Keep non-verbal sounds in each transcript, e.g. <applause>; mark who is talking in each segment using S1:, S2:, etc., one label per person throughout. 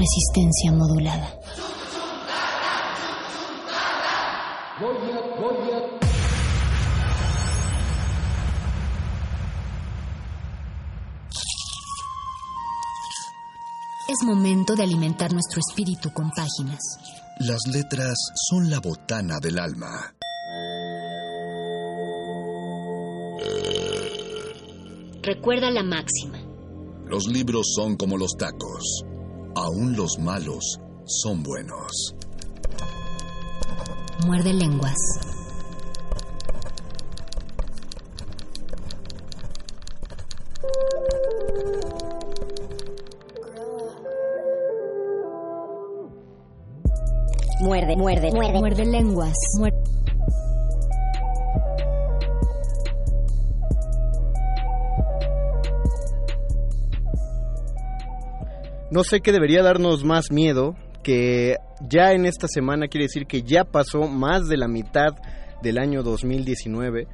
S1: Resistencia modulada. Es momento de alimentar nuestro espíritu con páginas.
S2: Las letras son la botana del alma.
S1: Recuerda la máxima.
S2: Los libros son como los tacos. Aún los malos son buenos.
S1: Muerde lenguas.
S3: Muerde, muerde, muerde.
S1: Muerde lenguas.
S4: No sé qué debería darnos más miedo que ya en esta semana quiere decir que ya pasó más de la mitad del año 2019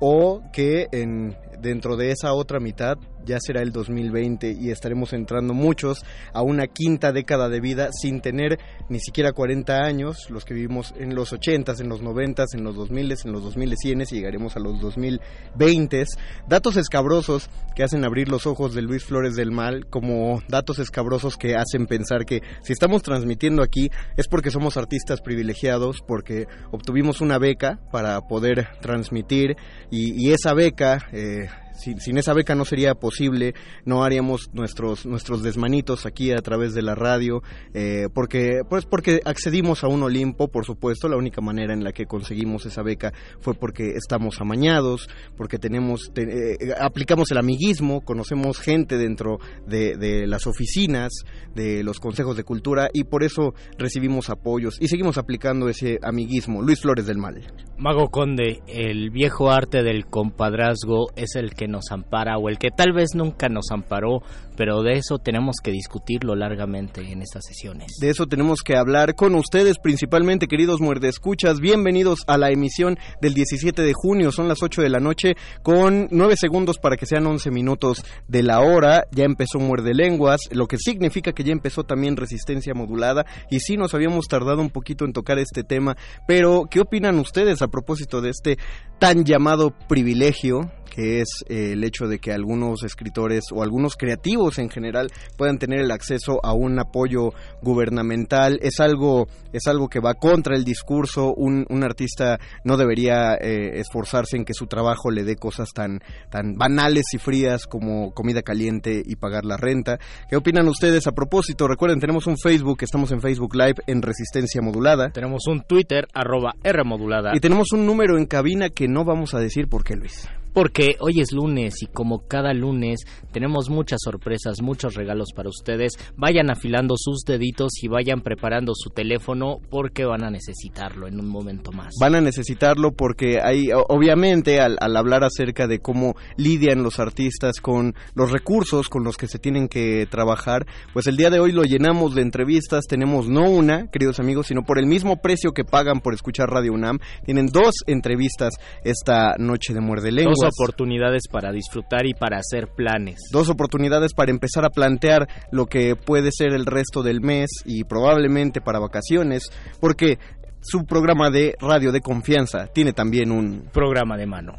S4: o que en, dentro de esa otra mitad ya será el 2020 y estaremos entrando muchos a una quinta década de vida sin tener ni siquiera 40 años, los que vivimos en los 80s, en los 90s, en los 2000s, en los 2100 y llegaremos a los 2020s. Datos escabrosos que hacen abrir los ojos de Luis Flores del Mal, como datos escabrosos que hacen pensar que si estamos transmitiendo aquí es porque somos artistas privilegiados, porque obtuvimos una beca para poder transmitir y, esa beca... Eh, sin, esa beca no sería posible, no haríamos nuestros nuestros desmanitos aquí a través de la radio, eh, porque pues porque accedimos a un Olimpo, por supuesto, la única manera en la que conseguimos esa beca fue porque estamos amañados, porque tenemos eh, aplicamos el amiguismo, conocemos gente dentro de, de las oficinas, de los consejos de cultura y por eso recibimos apoyos y seguimos aplicando ese amiguismo. Luis Flores del Mal.
S5: Mago Conde, el viejo arte del compadrazgo es el que nos ampara o el que tal vez nunca nos amparó, pero de eso tenemos que discutirlo largamente en estas sesiones.
S4: De eso tenemos que hablar con ustedes principalmente, queridos muerdescuchas. Bienvenidos a la emisión del 17 de junio, son las 8 de la noche con 9 segundos para que sean 11 minutos de la hora. Ya empezó Muerde Lenguas, lo que significa que ya empezó también Resistencia Modulada y sí nos habíamos tardado un poquito en tocar este tema, pero ¿qué opinan ustedes a propósito de este tan llamado privilegio que es eh, el hecho de que algunos escritores o algunos creativos en general puedan tener el acceso a un apoyo gubernamental. Es algo es algo que va contra el discurso. Un, un artista no debería eh, esforzarse en que su trabajo le dé cosas tan tan banales y frías como comida caliente y pagar la renta. Qué opinan ustedes a propósito recuerden tenemos un Facebook estamos en Facebook Live en Resistencia Modulada.
S5: Tenemos un Twitter arroba R modulada.
S4: Y tenemos un número en cabina que no vamos a decir por qué Luis
S5: porque hoy es lunes y como cada lunes tenemos muchas sorpresas, muchos regalos para ustedes. Vayan afilando sus deditos y vayan preparando su teléfono porque van a necesitarlo en un momento más.
S4: Van a necesitarlo porque hay, obviamente, al, hablar acerca de cómo lidian los artistas con los recursos con los que se tienen que trabajar, pues el día de hoy lo llenamos de entrevistas. Tenemos no una, queridos amigos, sino por el mismo precio que pagan por escuchar Radio UNAM. Tienen dos entrevistas esta noche de Muerde Lengua
S5: oportunidades para disfrutar y para hacer planes.
S4: Dos oportunidades para empezar a plantear lo que puede ser el resto del mes y probablemente para vacaciones, porque su programa de radio de confianza tiene también un
S5: programa de mano.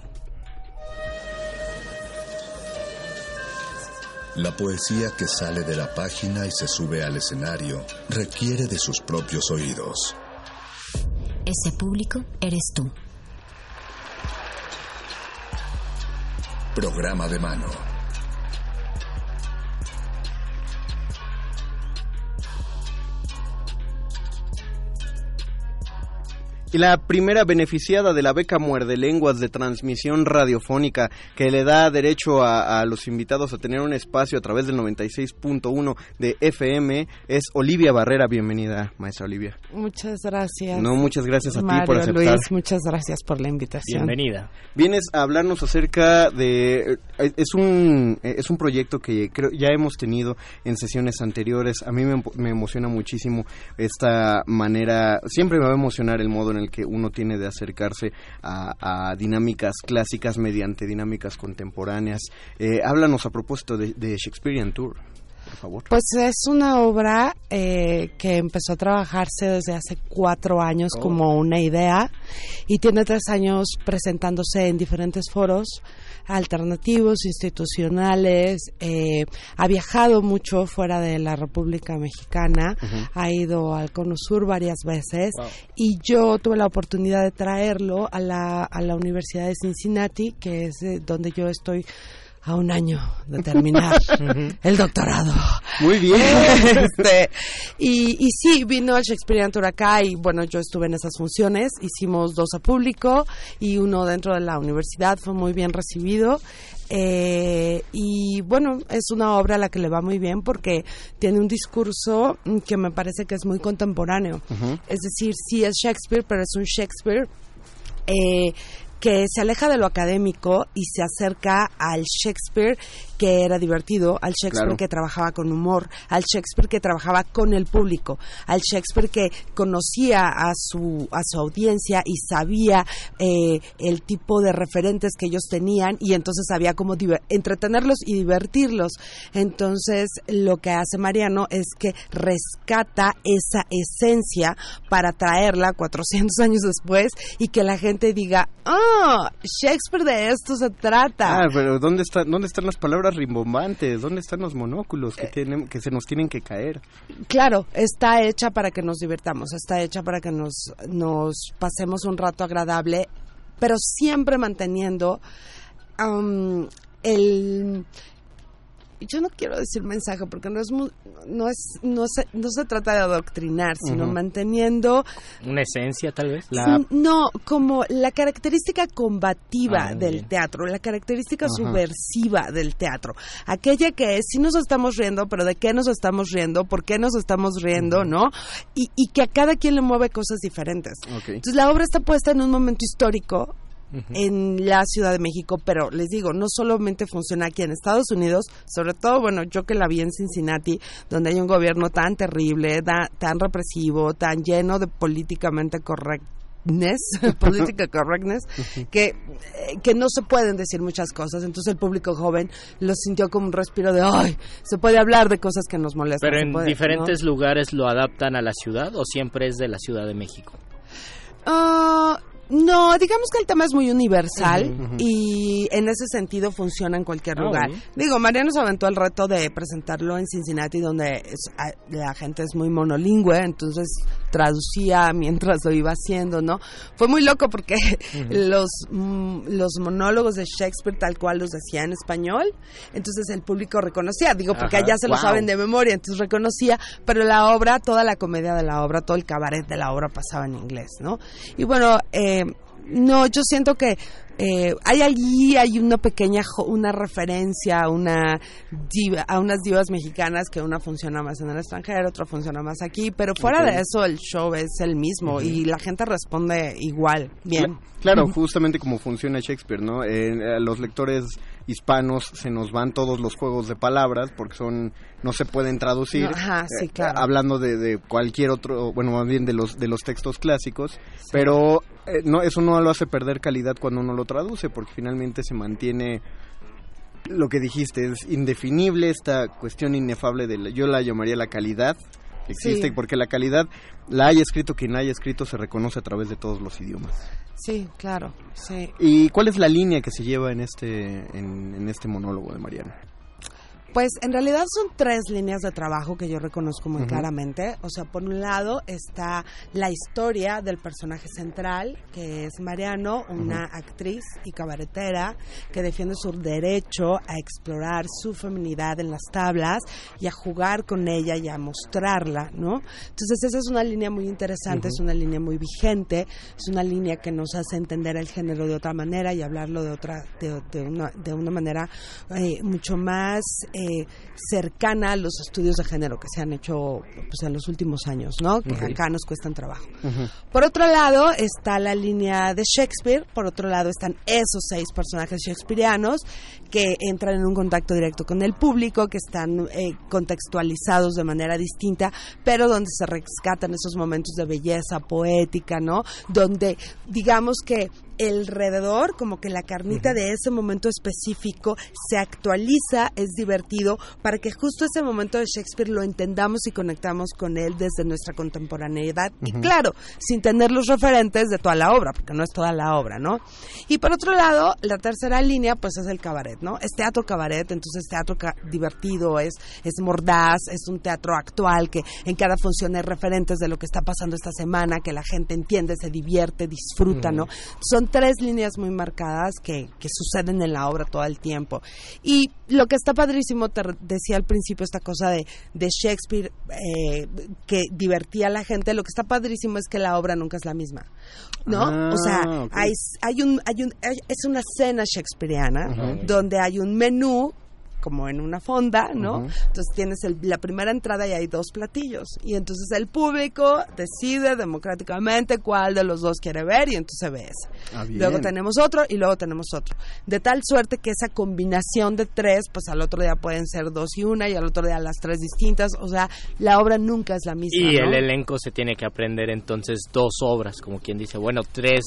S2: La poesía que sale de la página y se sube al escenario requiere de sus propios oídos.
S1: Ese público eres tú.
S2: Programa de mano.
S4: La primera beneficiada de la beca Muerde Lenguas de transmisión radiofónica que le da derecho a, los invitados a tener un espacio a través del 96.1 de FM es Olivia Barrera. Bienvenida, maestra Olivia.
S6: Muchas gracias.
S4: No, muchas gracias a ti por aceptar.
S6: Luis, muchas gracias por la invitación.
S5: Bienvenida.
S4: Vienes a hablarnos acerca de eh, es un es un proyecto que creo ya hemos tenido en sesiones anteriores. A mí me, me emociona muchísimo esta manera. Siempre me va a emocionar el modo en el que uno tiene de acercarse a, dinámicas clásicas mediante dinámicas contemporáneas. Eh, háblanos a propósito de, Shakespearean Tour. por favor.
S6: Pues es una obra eh, que empezó a trabajarse desde hace cuatro años
S4: Oh.
S6: como una idea y tiene tres años presentándose en diferentes foros alternativos, institucionales, eh, ha viajado mucho fuera de la República Mexicana, ha ido al Cono Sur varias veces y yo tuve la oportunidad de traerlo a la, a la Universidad de Cincinnati, que es eh, donde yo estoy a un año de terminar <laughs> el doctorado.
S4: Muy bien. <laughs>
S6: Este, y, y sí, vino el Shakespearean Tour acá y bueno, yo estuve en esas funciones, hicimos dos a público y uno dentro de la universidad, fue muy bien recibido. Eh, y bueno, es una obra a la que le va muy bien porque tiene un discurso que me parece que es muy contemporáneo. Es decir, sí es Shakespeare, pero es un Shakespeare eh, que se aleja de lo académico y se acerca al Shakespeare que era divertido, al Shakespeare
S4: Claro.
S6: que trabajaba con humor, al Shakespeare que trabajaba con el público, al Shakespeare que conocía a su, a su audiencia y sabía eh, el tipo de referentes que ellos tenían y entonces sabía cómo entretenerlos y divertirlos. Entonces lo que hace Mariano es que rescata esa esencia para traerla 400 <laughs> años después y que la gente diga, ah, Shakespeare de esto se trata.
S4: Ah, pero ¿dónde, está, ¿dónde están las palabras rimbombantes? ¿Dónde están los monóculos
S6: Eh.
S4: que, tienen, que se nos tienen que caer?
S6: Claro, está hecha para que nos divirtamos, está hecha para que nos, nos pasemos un rato agradable, pero siempre manteniendo el yo no quiero decir mensaje porque no es no es no se, no se trata de adoctrinar, sino manteniendo
S5: Una esencia, tal vez.
S6: No, como la característica combativa
S5: Ah,
S6: del
S5: bien.
S6: teatro, la característica subversiva del teatro. Aquella que es, sí nos estamos riendo, pero ¿de qué nos estamos riendo? ¿Por qué nos estamos riendo? ¿No? Y, y que a cada quien le mueve cosas diferentes. Entonces la obra está puesta en un momento histórico en la Ciudad de México, pero les digo, no solamente funciona aquí en Estados Unidos, sobre todo, bueno, yo que la vi en Cincinnati, donde hay un gobierno tan terrible, da- tan represivo, tan lleno de políticamente correctness, <laughs> political correctness, que, eh, que no se pueden decir muchas cosas. Entonces el público joven lo sintió como un respiro de, ay, se puede hablar de cosas que nos molestan.
S5: Pero en
S6: puede", ¿no?
S5: diferentes lugares lo adaptan a la ciudad o siempre es de la Ciudad de México.
S6: Ah, no, digamos que el tema es muy universal y en ese sentido funciona en cualquier
S5: Ah,
S6: lugar. Digo, Mariano se aventó el reto de presentarlo en Cincinnati donde es- la gente es muy monolingüe, entonces traducía mientras lo iba haciendo, ¿no? Fue muy loco porque <laughs> los, mm, los monólogos de Shakespeare tal cual los decía en español, entonces el público reconocía, digo, porque allá se lo
S7: wow.
S6: saben de memoria, entonces reconocía, pero la obra, toda la comedia de la obra, todo el cabaret de la obra pasaba en inglés, ¿no? Y bueno, eh, no, yo siento que eh, hay allí hay una pequeña una referencia a una diva- a unas divas mexicanas que una funciona más en el extranjero, otra funciona más aquí, pero fuera de eso el show es el mismo y la gente responde igual, bien.
S4: Cla- Claro, justamente como funciona Shakespeare, ¿no? Eh, a los lectores hispanos se nos van todos los juegos de palabras porque son no se pueden traducir.
S6: No, ajá, sí,
S4: eh,
S6: claro.
S4: hablando de, de cualquier otro, bueno, más bien de los de los textos clásicos, pero eh, no eso no lo hace perder calidad cuando uno lo traduce porque finalmente se mantiene lo que dijiste es indefinible esta cuestión inefable de la- yo la llamaría la calidad que existe
S6: Sí.
S4: porque la calidad la haya escrito quien la haya escrito se reconoce a través de todos los idiomas.
S6: Sí, claro, sí.
S4: ¿Y cuál es la línea que se lleva en este, en, en este monólogo de Mariano?
S6: Pues en realidad son tres líneas de trabajo que yo reconozco muy claramente. O sea, por un lado está la historia del personaje central, que es Mariano, una actriz y cabaretera que defiende su derecho a explorar su feminidad en las tablas y a jugar con ella y a mostrarla, ¿no? Entonces esa es una línea muy interesante, es una línea muy vigente, es una línea que nos hace entender el género de otra manera y hablarlo de otra, de, de una, de una manera eh, mucho más eh, cercana a los estudios de género que se han hecho pues, en los últimos años, ¿no? Que acá nos cuestan trabajo. Por otro lado está la línea de Shakespeare, por otro lado están esos seis personajes shakespearianos que entran en un contacto directo con el público, que están eh, contextualizados de manera distinta, pero donde se rescatan esos momentos de belleza poética, ¿no? Donde digamos que alrededor, como que la carnita de ese momento específico se actualiza, es divertido, para que justo ese momento de Shakespeare lo entendamos y conectamos con él desde nuestra contemporaneidad. Y claro, sin tener los referentes de toda la obra, porque no es toda la obra, ¿no? Y por otro lado, la tercera línea, pues es el cabaret, ¿no? Es teatro cabaret, entonces teatro divertido, es, es mordaz, es un teatro actual que en cada función hay referentes de lo que está pasando esta semana, que la gente entiende, se divierte, disfruta, ¿no? Son tres líneas muy marcadas que, que suceden en la obra todo el tiempo. Y lo que está padrísimo, te decía al principio esta cosa de, de Shakespeare eh, que divertía a la gente, lo que está padrísimo es que la obra nunca es la misma, ¿no?
S4: Ah,
S6: o sea, hay, hay un, hay un, hay- es una cena shakespeariana donde hay un menú como en una fonda, ¿no? Entonces tienes el- la primera entrada y hay dos platillos. Y entonces el público decide democráticamente cuál de los dos quiere ver y entonces ve ese.
S4: Ah.
S6: Luego tenemos otro y luego tenemos otro. De tal suerte que esa combinación de tres, pues al otro día pueden ser dos y una y al otro día las tres distintas. O sea, la obra nunca es la misma.
S5: Y
S6: ¿no?
S5: el elenco se tiene que aprender entonces dos obras, como quien dice, bueno, tres,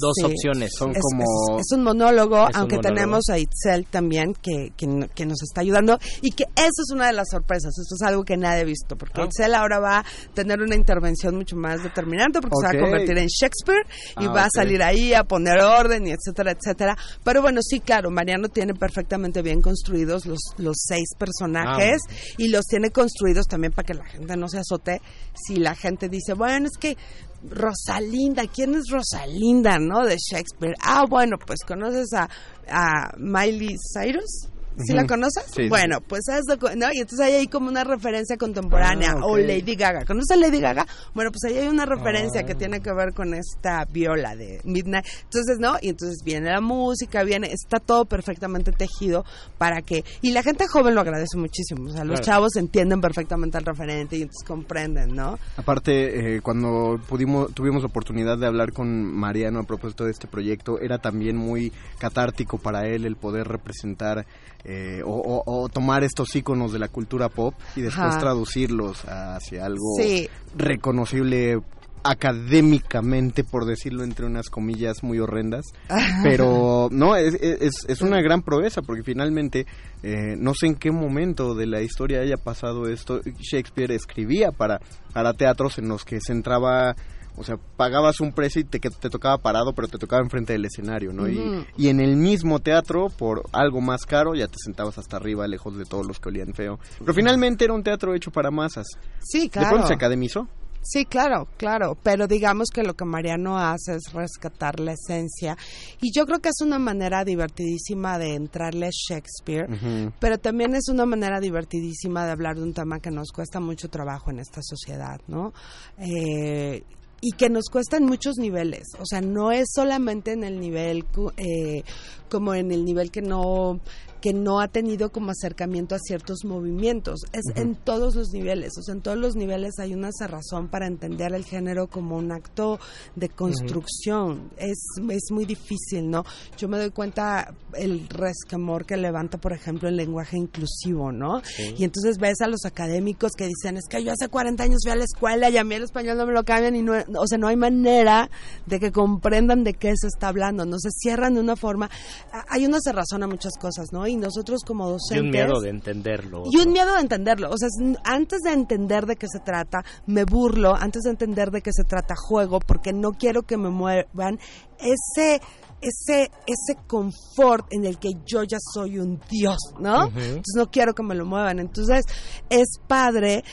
S5: dos
S6: Sí.
S5: opciones.
S4: Son
S6: es,
S4: como...
S6: es- es un monólogo,
S5: Es un
S6: aunque
S5: monólogo.
S6: tenemos a Itzel también que, que, que nos está ayudando y que eso es una de las sorpresas, eso es algo que nadie ha visto, porque
S5: Ah.
S6: Itzel ahora va a tener una intervención mucho más determinante porque se va a convertir en Shakespeare y
S4: Ah,
S6: va a salir ahí a poner orden y etcétera, etcétera. Pero bueno, sí, claro, Mariano tiene perfectamente bien construidos los, los seis personajes y los tiene construidos también para que la gente no se azote si la gente dice, bueno, es que Rosalinda, ¿quién es Rosalinda, no? De Shakespeare. Ah, bueno, pues conoces a, a Miley Cyrus. ¿Sí la conoces?
S4: Sí, sí,
S6: bueno, pues eso, ¿no? Y entonces ahí hay como una referencia contemporánea.
S4: Ah,
S6: O. Lady Gaga. ¿Conoces a Lady Gaga? Bueno, pues ahí hay una referencia que tiene que ver con esta viola de Midnight. Entonces, ¿no? Y entonces viene la música, viene, está todo perfectamente tejido para que... Y la gente joven lo agradece muchísimo. O sea, los
S5: Claro.
S6: chavos entienden perfectamente el referente y entonces comprenden, ¿no?
S4: Aparte, eh, cuando pudimos, tuvimos la oportunidad de hablar con Mariano a propósito de este proyecto, era también muy catártico para él el poder representar eh, o, o- o tomar estos íconos de la cultura pop y después
S6: Ajá.
S4: traducirlos hacia algo
S6: Sí.
S4: reconocible académicamente, por decirlo entre unas comillas muy horrendas. Pero no, es, es, es una gran proeza porque finalmente eh, no sé en qué momento de la historia haya pasado esto. Shakespeare escribía para, para teatros en los que se entraba... O sea, pagabas un precio y te, que te tocaba parado, pero te tocaba enfrente del escenario, ¿no? Y, y en el mismo teatro, por algo más caro, ya te sentabas hasta arriba, lejos de todos los que olían feo. Pero finalmente era un teatro hecho para masas.
S6: Sí,
S4: ¿De
S6: claro.
S4: pronto se academizó?
S6: Sí, claro, claro, pero digamos que lo que Mariano hace es rescatar la esencia y yo creo que es una manera divertidísima de entrarle a Shakespeare, pero también es una manera divertidísima de hablar de un tema que nos cuesta mucho trabajo en esta sociedad, ¿no? Eh, y que nos cuesta en muchos niveles, o sea, no es solamente en el nivel eh, como en el nivel que no que no ha tenido como acercamiento a ciertos movimientos, es en todos los niveles, o sea, en todos los niveles hay una cerrazón para entender el género como un acto de construcción, es, es muy difícil, ¿no? Yo me doy cuenta el resquemor que levanta, por ejemplo, el lenguaje inclusivo, ¿no? Y entonces ves a los académicos que dicen, es que yo hace 40 años fui a la escuela y a mí el español no me lo cambian y no, o sea, no hay manera de que comprendan de qué se está hablando, no se cierran de una forma, hay una cerrazón a muchas cosas, ¿no? Y nosotros como
S5: Y
S6: docentes...
S5: un miedo de entenderlo.
S6: Y un miedo de entenderlo. O sea, antes de entender de qué se trata, me burlo. Antes de entender de qué se trata, juego, porque no quiero que me muevan ese ese ese confort en el que yo ya soy un dios, ¿no? Entonces no quiero que me lo muevan. Entonces es padre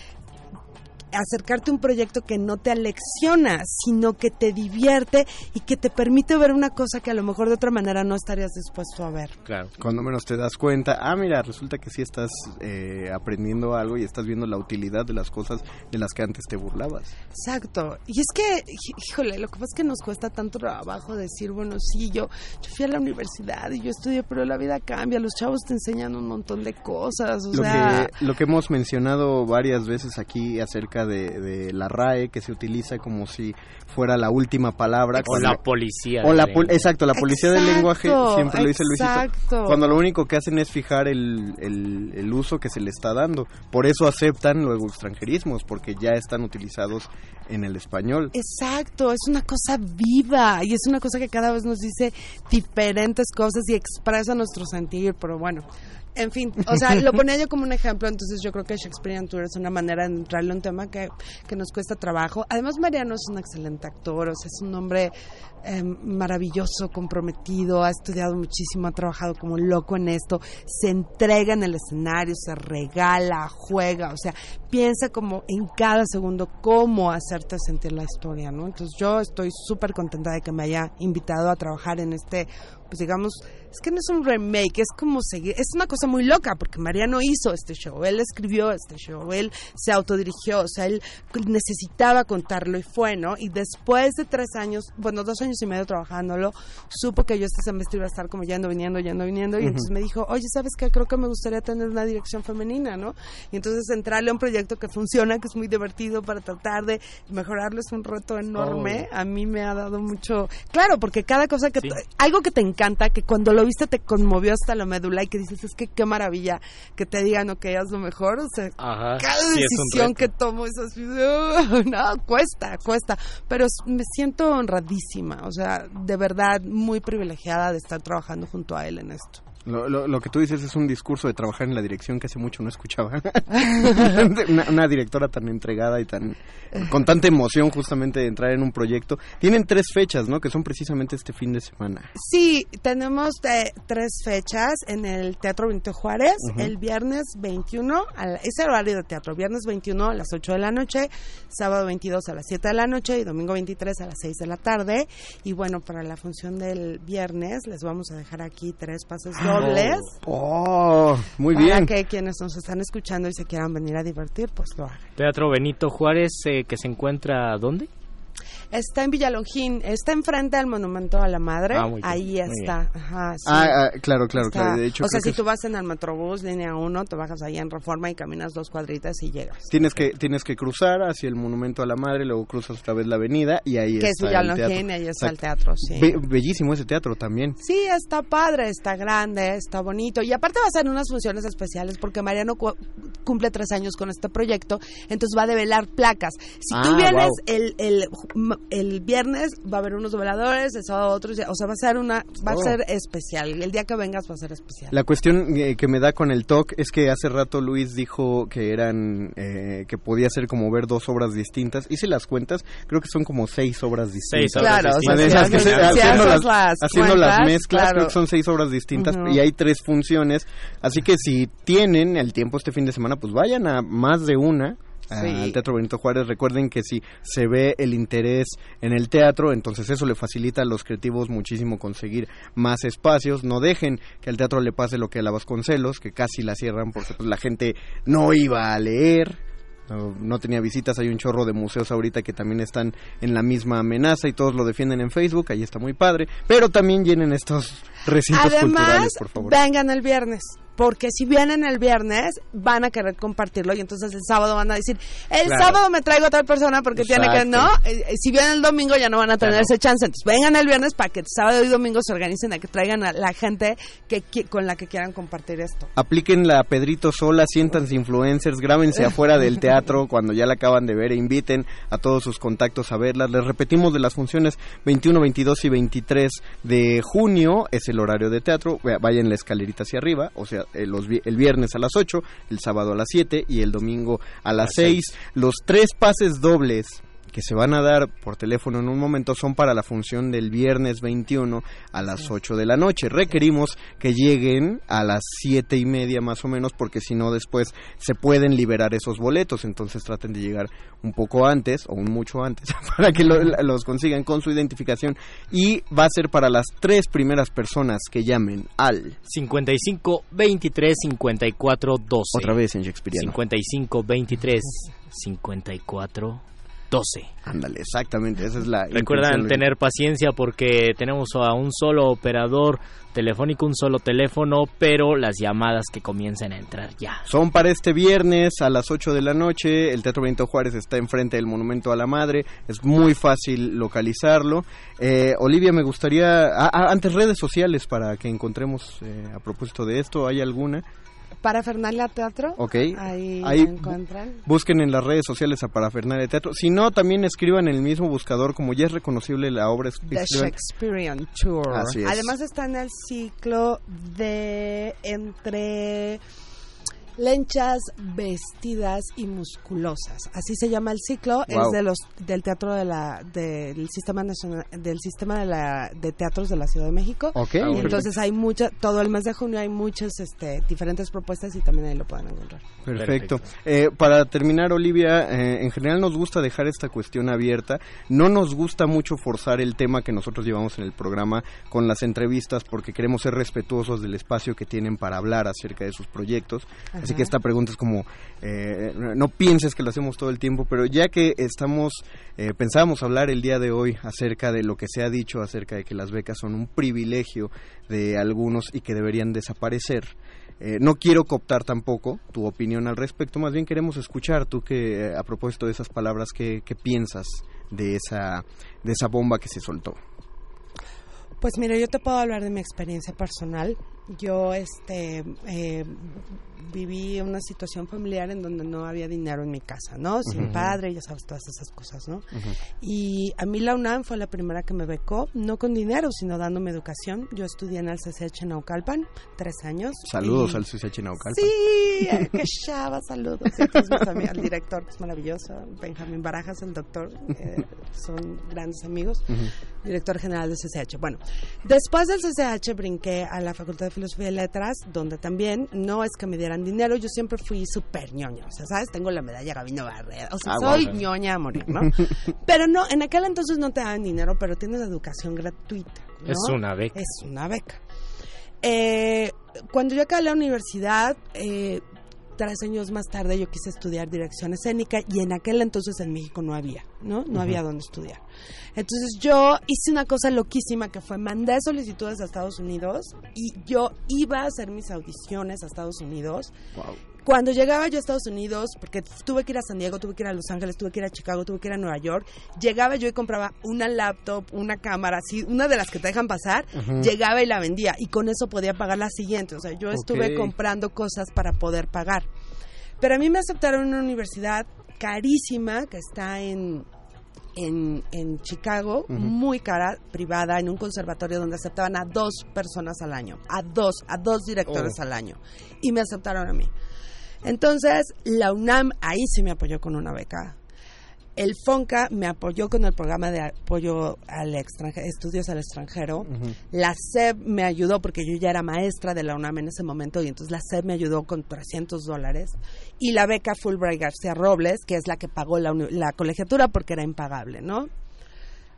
S6: acercarte a un proyecto que no te alecciona, sino que te divierte y que te permite ver una cosa que a lo mejor de otra manera no estarías dispuesto a ver.
S5: Claro.
S4: Cuando menos te das cuenta, ah, mira, resulta que sí estás eh, aprendiendo algo y estás viendo la utilidad de las cosas de las que antes te burlabas.
S6: Exacto. Y es que, hí- híjole, lo que pasa es que nos cuesta tanto trabajo decir, bueno, sí, yo, yo fui a la universidad y yo estudié, pero la vida cambia, los chavos te enseñan un montón de cosas, o
S4: Lo
S6: sea...
S4: que, lo que hemos mencionado varias veces aquí acerca de, de la RAE que se utiliza como si fuera la última palabra.
S5: O la policía.
S4: o la exacto, la policía del lenguaje, siempre lo dice Luisito.
S6: exacto.
S4: Cuando lo único que hacen es fijar el, el, el uso que se le está dando. Por eso aceptan luego extranjerismos, porque ya están utilizados en el español.
S6: Exacto, es una cosa viva y es una cosa que cada vez nos dice diferentes cosas y expresa nuestro sentir, pero bueno. En fin, o sea, lo <laughs> ponía yo como un ejemplo, entonces yo creo que Shakespearean Tour es una manera de entrarle a un tema que, que nos cuesta trabajo. Además, Mariano es un excelente actor, o sea, es un hombre eh, maravilloso, comprometido, ha estudiado muchísimo, ha trabajado como loco en esto, se entrega en el escenario, se regala, juega, o sea, piensa como en cada segundo cómo hacerte sentir la historia, ¿no? Entonces yo estoy súper contenta de que me haya invitado a trabajar en este, pues digamos, es que no es un remake, es como seguir, es una cosa muy loca, porque Mariano hizo este show, él escribió este show, él se autodirigió, o sea, él necesitaba contarlo y fue, ¿no? Y después de tres años, bueno, dos años y medio trabajándolo, supo que yo este semestre iba a estar como yendo, viniendo, yendo, viniendo, y entonces me dijo, oye, ¿sabes qué? Creo que me gustaría tener una dirección femenina, ¿no? Y entonces entrarle a un proyecto que funciona, que es muy divertido para tratar de mejorarlo es un reto enorme. A mí me ha dado mucho... Claro, porque cada cosa que...
S5: Sí.
S6: Algo que te encanta, que cuando lo viste te conmovió hasta la médula y que dices, es que qué maravilla que te digan, ok, haz lo mejor. O sea,
S5: Ajá.
S6: cada
S5: sí,
S6: decisión que tomo es así, "Ugh", <laughs> no, cuesta, cuesta, pero me siento honradísima, o sea, de verdad muy privilegiada de estar trabajando junto a él en esto.
S4: Lo, lo- lo que tú dices es un discurso de trabajar en la dirección que hace mucho no escuchaba. <laughs> una, una directora tan entregada y tan con tanta emoción justamente de entrar en un proyecto. Tienen tres fechas, ¿no? Que son precisamente este fin de semana.
S6: Sí, tenemos eh, tres fechas en el Teatro Benito Juárez, el viernes 21, al, es el horario de teatro, viernes 21 a las 8 de la noche, sábado 22 a las 7 de la noche y domingo 23 a las 6 de la tarde. Y bueno, para la función del viernes les vamos a dejar aquí tres pases dobles.
S4: Oh, muy
S6: para
S4: bien.
S6: que quienes nos están escuchando y se quieran venir a divertir, pues lo hagan.
S5: Teatro Benito Juárez, eh, que se encuentra ¿dónde?
S6: Está en Villalongín, está enfrente del Monumento a la Madre.
S5: Ah, muy bien,
S6: Ahí
S5: muy
S6: está. Ajá, sí.
S4: Ah, ah, claro, claro,
S6: Está-
S4: claro. De hecho,
S6: o sea,
S4: que
S6: si tú vas en el Metrobús, línea 1, te bajas ahí en Reforma y caminas dos cuadritas y llegas.
S4: tienes que tienes que cruzar hacia el Monumento a la Madre, luego cruzas otra vez la avenida y ahí
S6: Que es
S4: está el
S6: Villalongín
S4: teatro.
S6: y ahí está el teatro, sí.
S4: Be- bellísimo ese teatro también.
S6: Sí, está padre, está grande, está bonito. Y aparte va a ser unas funciones especiales porque Mariano cu- cumple tres años con este proyecto, entonces va a develar placas. Si tú
S4: Ah,
S6: vienes
S4: guau.
S6: el, el, el viernes, va a haber unos develadores, el sábado otros, o sea, va a ser una, va
S4: Oh.
S6: a ser especial. El día que vengas va a ser especial.
S4: La cuestión eh, que me da con el talk es que hace rato Luis dijo que eran eh, que podía ser como ver dos obras distintas. Hice las cuentas, creo que son como seis obras distintas.
S5: Seis obras
S6: Claro, o sea, si si
S4: haciendo las,
S6: las
S4: haciendo las mezclas,
S6: claro.
S4: creo que son seis obras distintas y hay tres funciones. Así que si tienen el tiempo este fin de semana, pues vayan a más de una.
S6: Sí.
S4: al Teatro Benito Juárez. Recuerden que si se ve el interés en el teatro, entonces eso le facilita a los creativos muchísimo conseguir más espacios. No dejen que al teatro le pase lo que a la Vasconcelos, que casi la cierran porque pues, la gente no iba a leer. No, no tenía visitas, hay un chorro de museos ahorita que también están en la misma amenaza y todos lo defienden en Facebook, ahí está muy padre, pero también llenen estos recintos
S6: Además,
S4: culturales, por favor.
S6: vengan el viernes. Porque si vienen el viernes, van a querer compartirlo y entonces el sábado van a decir, el
S5: Claro.
S6: sábado me traigo a tal persona porque tiene que. ¿no? Eh, eh, si vienen el domingo ya no van a tener
S5: no.
S6: ese chance. Entonces vengan el viernes para que el sábado y domingo se organicen a que traigan a la gente que, qui- con la que quieran compartir esto.
S4: Apliquen la Pedrito sola, siéntanse influencers, grábense <laughs> afuera del teatro cuando ya la acaban de ver e inviten a todos sus contactos a verlas. Les repetimos de las funciones 21, 22 y 23 de junio, es el horario de teatro. Vaya- Vayan la escalerita hacia arriba, o sea, eh, los el viernes a las 8, el sábado a las 7 y el domingo a las 6. Los tres pases dobles que se van a dar por teléfono en un momento son para la función del viernes 21 a las 8 de la noche. Requerimos que lleguen a las siete y media más o menos porque si no después se pueden liberar esos boletos. Entonces traten de llegar un poco antes o un mucho antes <laughs> para que lo- los consigan con su identificación. Y va a ser para las tres primeras personas que llamen al...
S5: 55 23 54 12.
S4: Otra vez en Shakespeareano.
S5: 55 23 54 12.
S4: Ándale, exactamente, esa es la...
S5: Recuerdan tener paciencia porque tenemos a un solo operador telefónico, un solo teléfono, pero las llamadas que comiencen a entrar ya.
S4: Son para este viernes a las 8 de la noche. El Teatro Benito Juárez está enfrente del Monumento a la Madre. Es muy fácil localizarlo. Eh, Olivia, me gustaría... ah, ah, antes redes sociales para que encontremos eh, a propósito de esto. ¿Hay alguna?
S6: Para Fernalia Teatro.
S4: Ok.
S6: Ahí,
S4: Ahí
S6: encuentran.
S4: Busquen en las redes sociales a Parafernalia Teatro. Si no, también escriban en el mismo buscador, como ya es reconocible la obra.
S6: The Shakespearean Tour.
S4: Así es.
S6: Además está en el ciclo de entre lenchas vestidas y musculosas. Así se llama el ciclo.
S4: Wow.
S6: Es de los del teatro de la del sistema nacional del sistema de la de teatros de la Ciudad de México.
S4: Ok.
S5: Ah,
S6: Y
S5: bueno.
S6: entonces hay mucha todo el mes de junio hay muchas este diferentes propuestas y también ahí lo pueden encontrar.
S4: Perfecto. Eh, para terminar, Olivia, eh, en general nos gusta dejar esta cuestión abierta. No nos gusta mucho forzar el tema que nosotros llevamos en el programa con las entrevistas porque queremos ser respetuosos del espacio que tienen para hablar acerca de sus proyectos. Así que esta pregunta es como, eh, no pienses que lo hacemos todo el tiempo, pero ya que estamos, eh, pensábamos hablar el día de hoy acerca de lo que se ha dicho acerca de que las becas son un privilegio de algunos y que deberían desaparecer. Eh, no quiero cooptar tampoco tu opinión al respecto, más bien queremos escuchar tú que eh, a propósito de esas palabras, ¿qué, qué piensas de esa, de esa bomba que se soltó?
S6: Pues mira, yo te puedo hablar de mi experiencia personal. Yo este eh, viví una situación familiar en donde no había dinero en mi casa, ¿no? Sin
S4: Ujú.
S6: padre, ya sabes, todas esas cosas, ¿no? Y a mí la UNAM fue la primera que me becó, no con dinero, sino dándome educación. Yo estudié en el CCH Naucalpan, tres años.
S4: Saludos
S6: y-
S4: al CCH Naucalpan.
S6: Sí, eh, qué chava, saludos. Mis amigos, al director, que es maravilloso, Benjamín Barajas, el doctor, eh, son grandes amigos, director general del CCH. Bueno, después del CCH brinqué a la Facultad de Filosofía y Letras, donde también no es que me dieran dinero, yo siempre fui súper ñoña, o sea, ¿sabes? Tengo la medalla Gabino Barrera, o sea,
S4: Ah,
S6: soy
S4: guau.
S6: ñoña a morir, ¿no? <laughs> Pero no, en aquel entonces no te daban dinero, pero tienes educación gratuita. ¿no?
S5: Es una beca.
S6: Es una beca. Eh, cuando yo acabé la universidad, eh, tres años más tarde yo quise estudiar dirección escénica y en aquel entonces en México no había, ¿no? No había donde estudiar. Entonces yo hice una cosa loquísima que fue mandé solicitudes a Estados Unidos y yo iba a hacer mis audiciones a Estados Unidos. Cuando llegaba yo a Estados Unidos, porque tuve que ir a San Diego, tuve que ir a Los Ángeles, tuve que ir a Chicago, tuve que ir a Nueva York, llegaba yo y compraba una laptop, una cámara, así, una de las que te dejan pasar, llegaba y la vendía y con eso podía pagar la siguiente. O sea, yo estuve comprando cosas para poder pagar. Pero a mí me aceptaron en una universidad carísima que está en, en, en Chicago, muy cara, privada, en un conservatorio donde aceptaban a dos personas al año, a dos, a dos directores
S4: Oh.
S6: al año. Y me aceptaron a mí. Entonces, la UNAM ahí sí me apoyó con una beca. El FONCA me apoyó con el programa de apoyo al extranjero, estudios al extranjero. La SEB me ayudó porque yo ya era maestra de la UNAM en ese momento y entonces la SEB me ayudó con 300 dólares. Y la beca Fulbright García Robles, que es la que pagó la, la colegiatura porque era impagable, ¿no?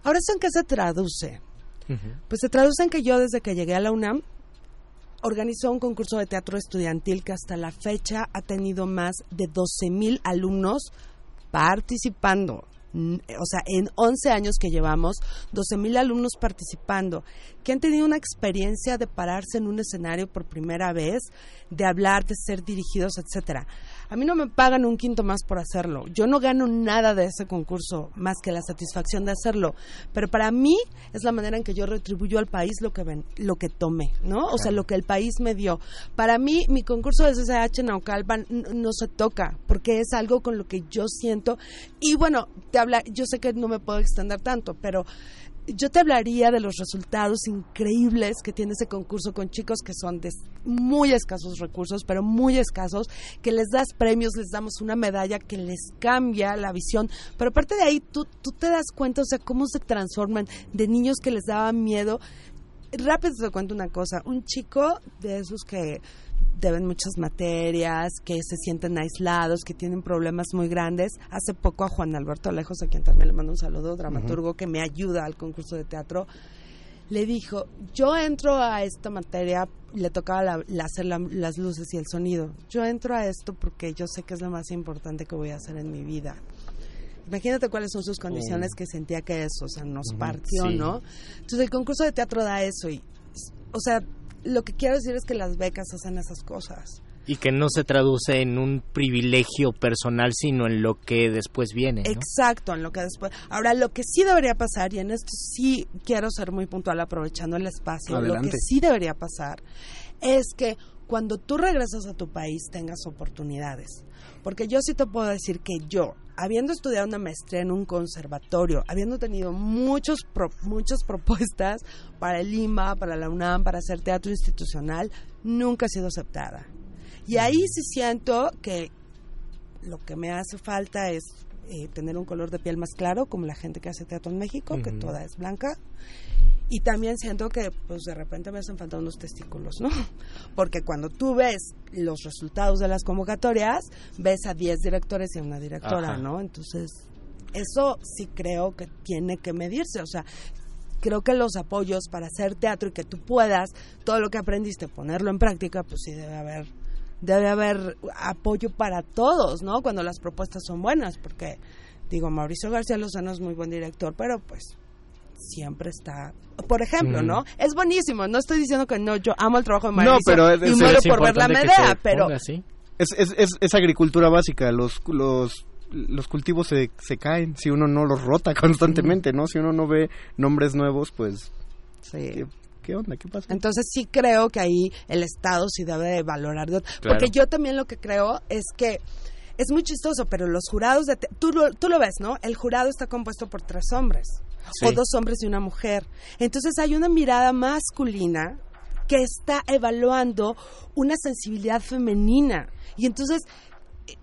S6: Ahora, ¿eso en qué se traduce? Pues se traduce en que yo desde que llegué a la UNAM organizó un concurso de teatro estudiantil que hasta la fecha ha tenido más de 12 mil alumnos participando. O sea, en 11 años que llevamos, 12 mil alumnos participando, que han tenido una experiencia de pararse en un escenario por primera vez, de hablar, de ser dirigidos, etcétera. A mí no me pagan un quinto más por hacerlo. Yo no gano nada de ese concurso más que la satisfacción de hacerlo. Pero para mí es la manera en que yo retribuyo al país lo que ven, lo que tomé, ¿no? O sea, lo que el país me dio. Para mí, mi concurso de SSH Naucalpan no se toca, porque es algo con lo que yo siento. Y bueno, te habla, yo sé que no me puedo extender tanto, pero yo te hablaría de los resultados increíbles que tiene ese concurso con chicos que son de muy escasos recursos, pero muy escasos, que les das premios, les damos una medalla que les cambia la visión. Pero aparte de ahí, tú, tú te das cuenta, o sea, cómo se transforman de niños que les daban miedo. Rápido te cuento una cosa, un chico de esos que deben muchas materias, que se sienten aislados, que tienen problemas muy grandes. Hace poco a Juan Alberto Alejos, a quien también le mando un saludo, dramaturgo que me ayuda al concurso de teatro, le dijo, yo entro a esta materia, le tocaba la- la- hacer la- las luces y el sonido, yo entro a esto porque yo sé que es lo más importante que voy a hacer en mi vida. Imagínate cuáles son sus condiciones que sentía que eso, o sea, nos partió,
S5: sí.
S6: ¿no? Entonces el concurso de teatro da eso y, o sea, lo que quiero decir es que las becas hacen esas cosas.
S5: Y que no se traduce en un privilegio personal, sino en lo que después viene. ¿no?
S6: Exacto, en lo que después. Ahora, lo que sí debería pasar, y en esto sí quiero ser muy puntual aprovechando el espacio, lo que sí debería pasar es que cuando tú regresas a tu país tengas oportunidades. Porque yo sí te puedo decir que yo, habiendo estudiado una maestría en un conservatorio, habiendo tenido muchos pro- muchas <laughs> propuestas para el IMA, para la UNAM, para hacer teatro institucional, nunca he sido aceptada. Y ahí sí siento que lo que me hace falta es eh, tener un color de piel más claro, como la gente que hace teatro en México, que toda es blanca. Y también siento que, pues, de repente me hacen falta unos testículos, ¿no? <laughs> Porque cuando tú ves los resultados de las convocatorias, ves a 10 directores y a una directora,
S5: Ajá.
S6: ¿no? Entonces, eso sí creo que tiene que medirse. O sea, creo que los apoyos para hacer teatro y que tú puedas todo lo que aprendiste ponerlo en práctica, pues sí debe haber debe haber apoyo para todos, ¿no? Cuando las propuestas son buenas, porque digo Mauricio García Lozano es muy buen director, pero pues siempre está, por ejemplo. ¿no? Es buenísimo, no estoy diciendo que no, yo amo el trabajo de Mauricio
S4: No, pero es-
S6: y muero
S5: Es
S6: por ver la Medea, pero
S5: así.
S4: Es, es, es, es agricultura básica, los, los, los cultivos se, se caen si uno no los rota <laughs> constantemente, ¿no? Si uno no ve nombres nuevos, pues,
S6: sí.
S4: ¿Qué, onda? ¿Qué pasa?
S6: Entonces sí creo que ahí el Estado sí debe de valorar. de-
S5: Claro.
S6: Porque yo también lo que creo es que es muy chistoso, pero los jurados de... te- Tú lo, tú lo ves, ¿no? El jurado está compuesto por tres hombres.
S5: Sí.
S6: O dos hombres y una mujer. Entonces hay una mirada masculina que está evaluando una sensibilidad femenina. Y entonces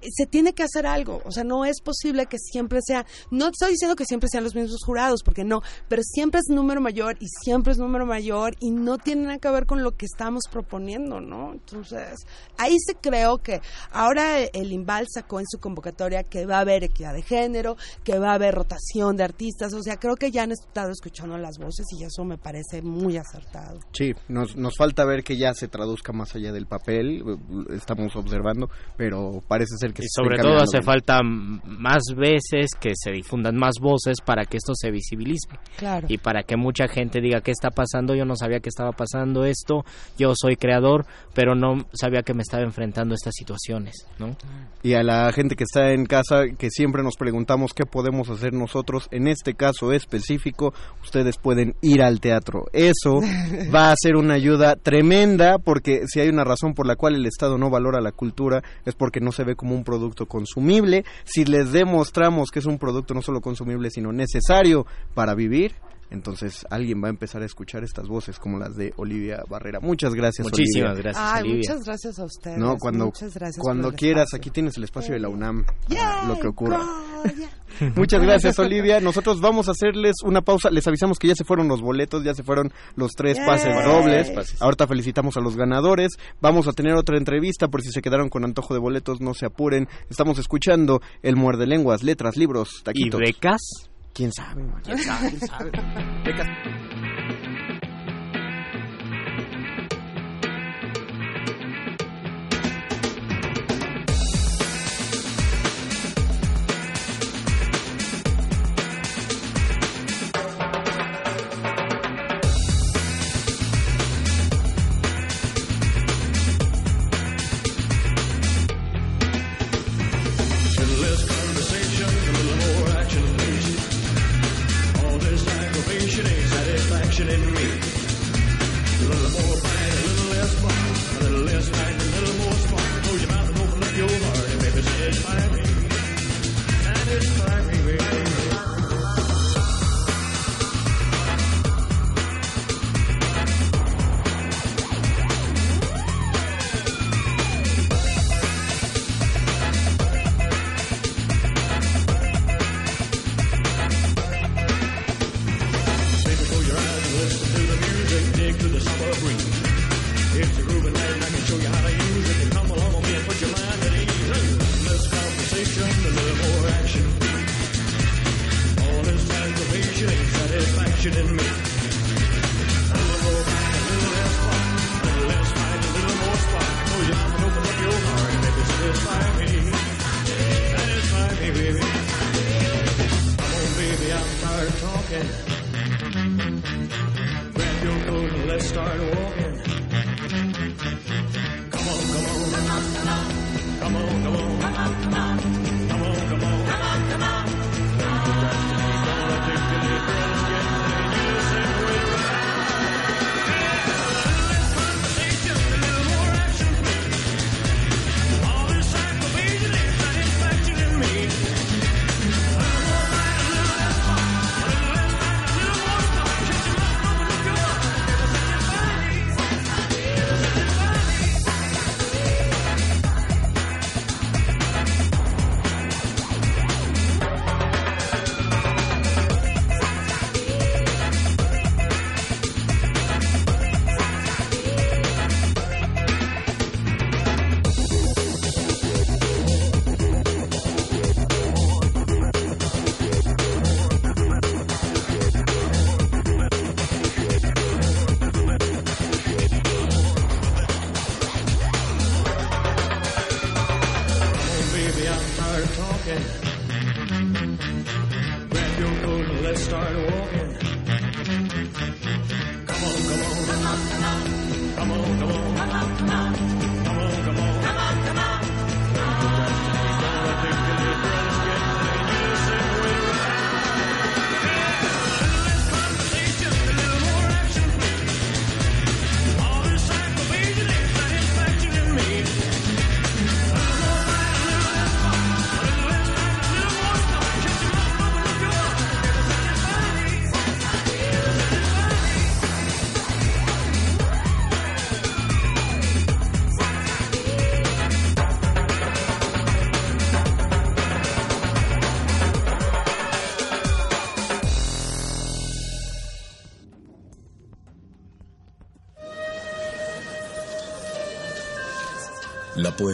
S6: se tiene que hacer algo, o sea, no es posible que siempre sea, no estoy diciendo que siempre sean los mismos jurados, porque no, pero siempre es número mayor y siempre es número mayor y no tiene nada que ver con lo que estamos proponiendo, ¿no? Entonces, ahí sí creo que ahora el Imbal sacó en su convocatoria que va a haber equidad de género, que va a haber rotación de artistas, o sea, creo que ya han estado escuchando las voces y eso me parece muy acertado.
S4: Sí, nos, nos falta ver que ya se traduzca más allá del papel, eh, estamos observando, pero parece ser que
S5: Y
S4: se
S5: sobre todo hace falta más veces que se difundan más voces para que esto se visibilice
S6: Claro.
S5: y para que mucha gente diga qué está pasando, yo no sabía que estaba pasando esto, yo soy creador, pero no sabía que me estaba enfrentando a estas situaciones, ¿no?
S4: Y a la gente que está en casa, que siempre nos preguntamos qué podemos hacer nosotros, en este caso específico, ustedes pueden ir al teatro. Eso <laughs> va a ser una ayuda tremenda, porque si hay una razón por la cual el Estado no valora la cultura, es porque no se ve como un producto consumible. Si les demostramos que es un producto no solo consumible, sino necesario para vivir, entonces alguien va a empezar a escuchar estas voces como las de Olivia Barrera. Muchas gracias,
S5: Muchísimas
S4: Olivia.
S5: gracias,
S6: Ay,
S5: Olivia.
S6: muchas gracias a ustedes.
S4: No, cuando,
S6: Muchas gracias
S4: cuando quieras,
S6: espacio.
S4: aquí tienes el espacio de la UNAM,
S6: Yay,
S4: lo que ocurra. <laughs> Muchas gracias, Olivia. Nosotros vamos a hacerles una pausa. Les avisamos que ya se fueron los boletos, ya se fueron los tres pases dobles. Ahorita felicitamos a los ganadores. Vamos a tener otra entrevista por si se quedaron con antojo de boletos, no se apuren. Estamos escuchando el muerde lenguas, letras, libros,
S5: ¿Y
S4: taquitos.
S5: becas?
S4: ¿Quién sabe? man?
S5: ¿Quién sabe? ¿Quién sabe? <laughs>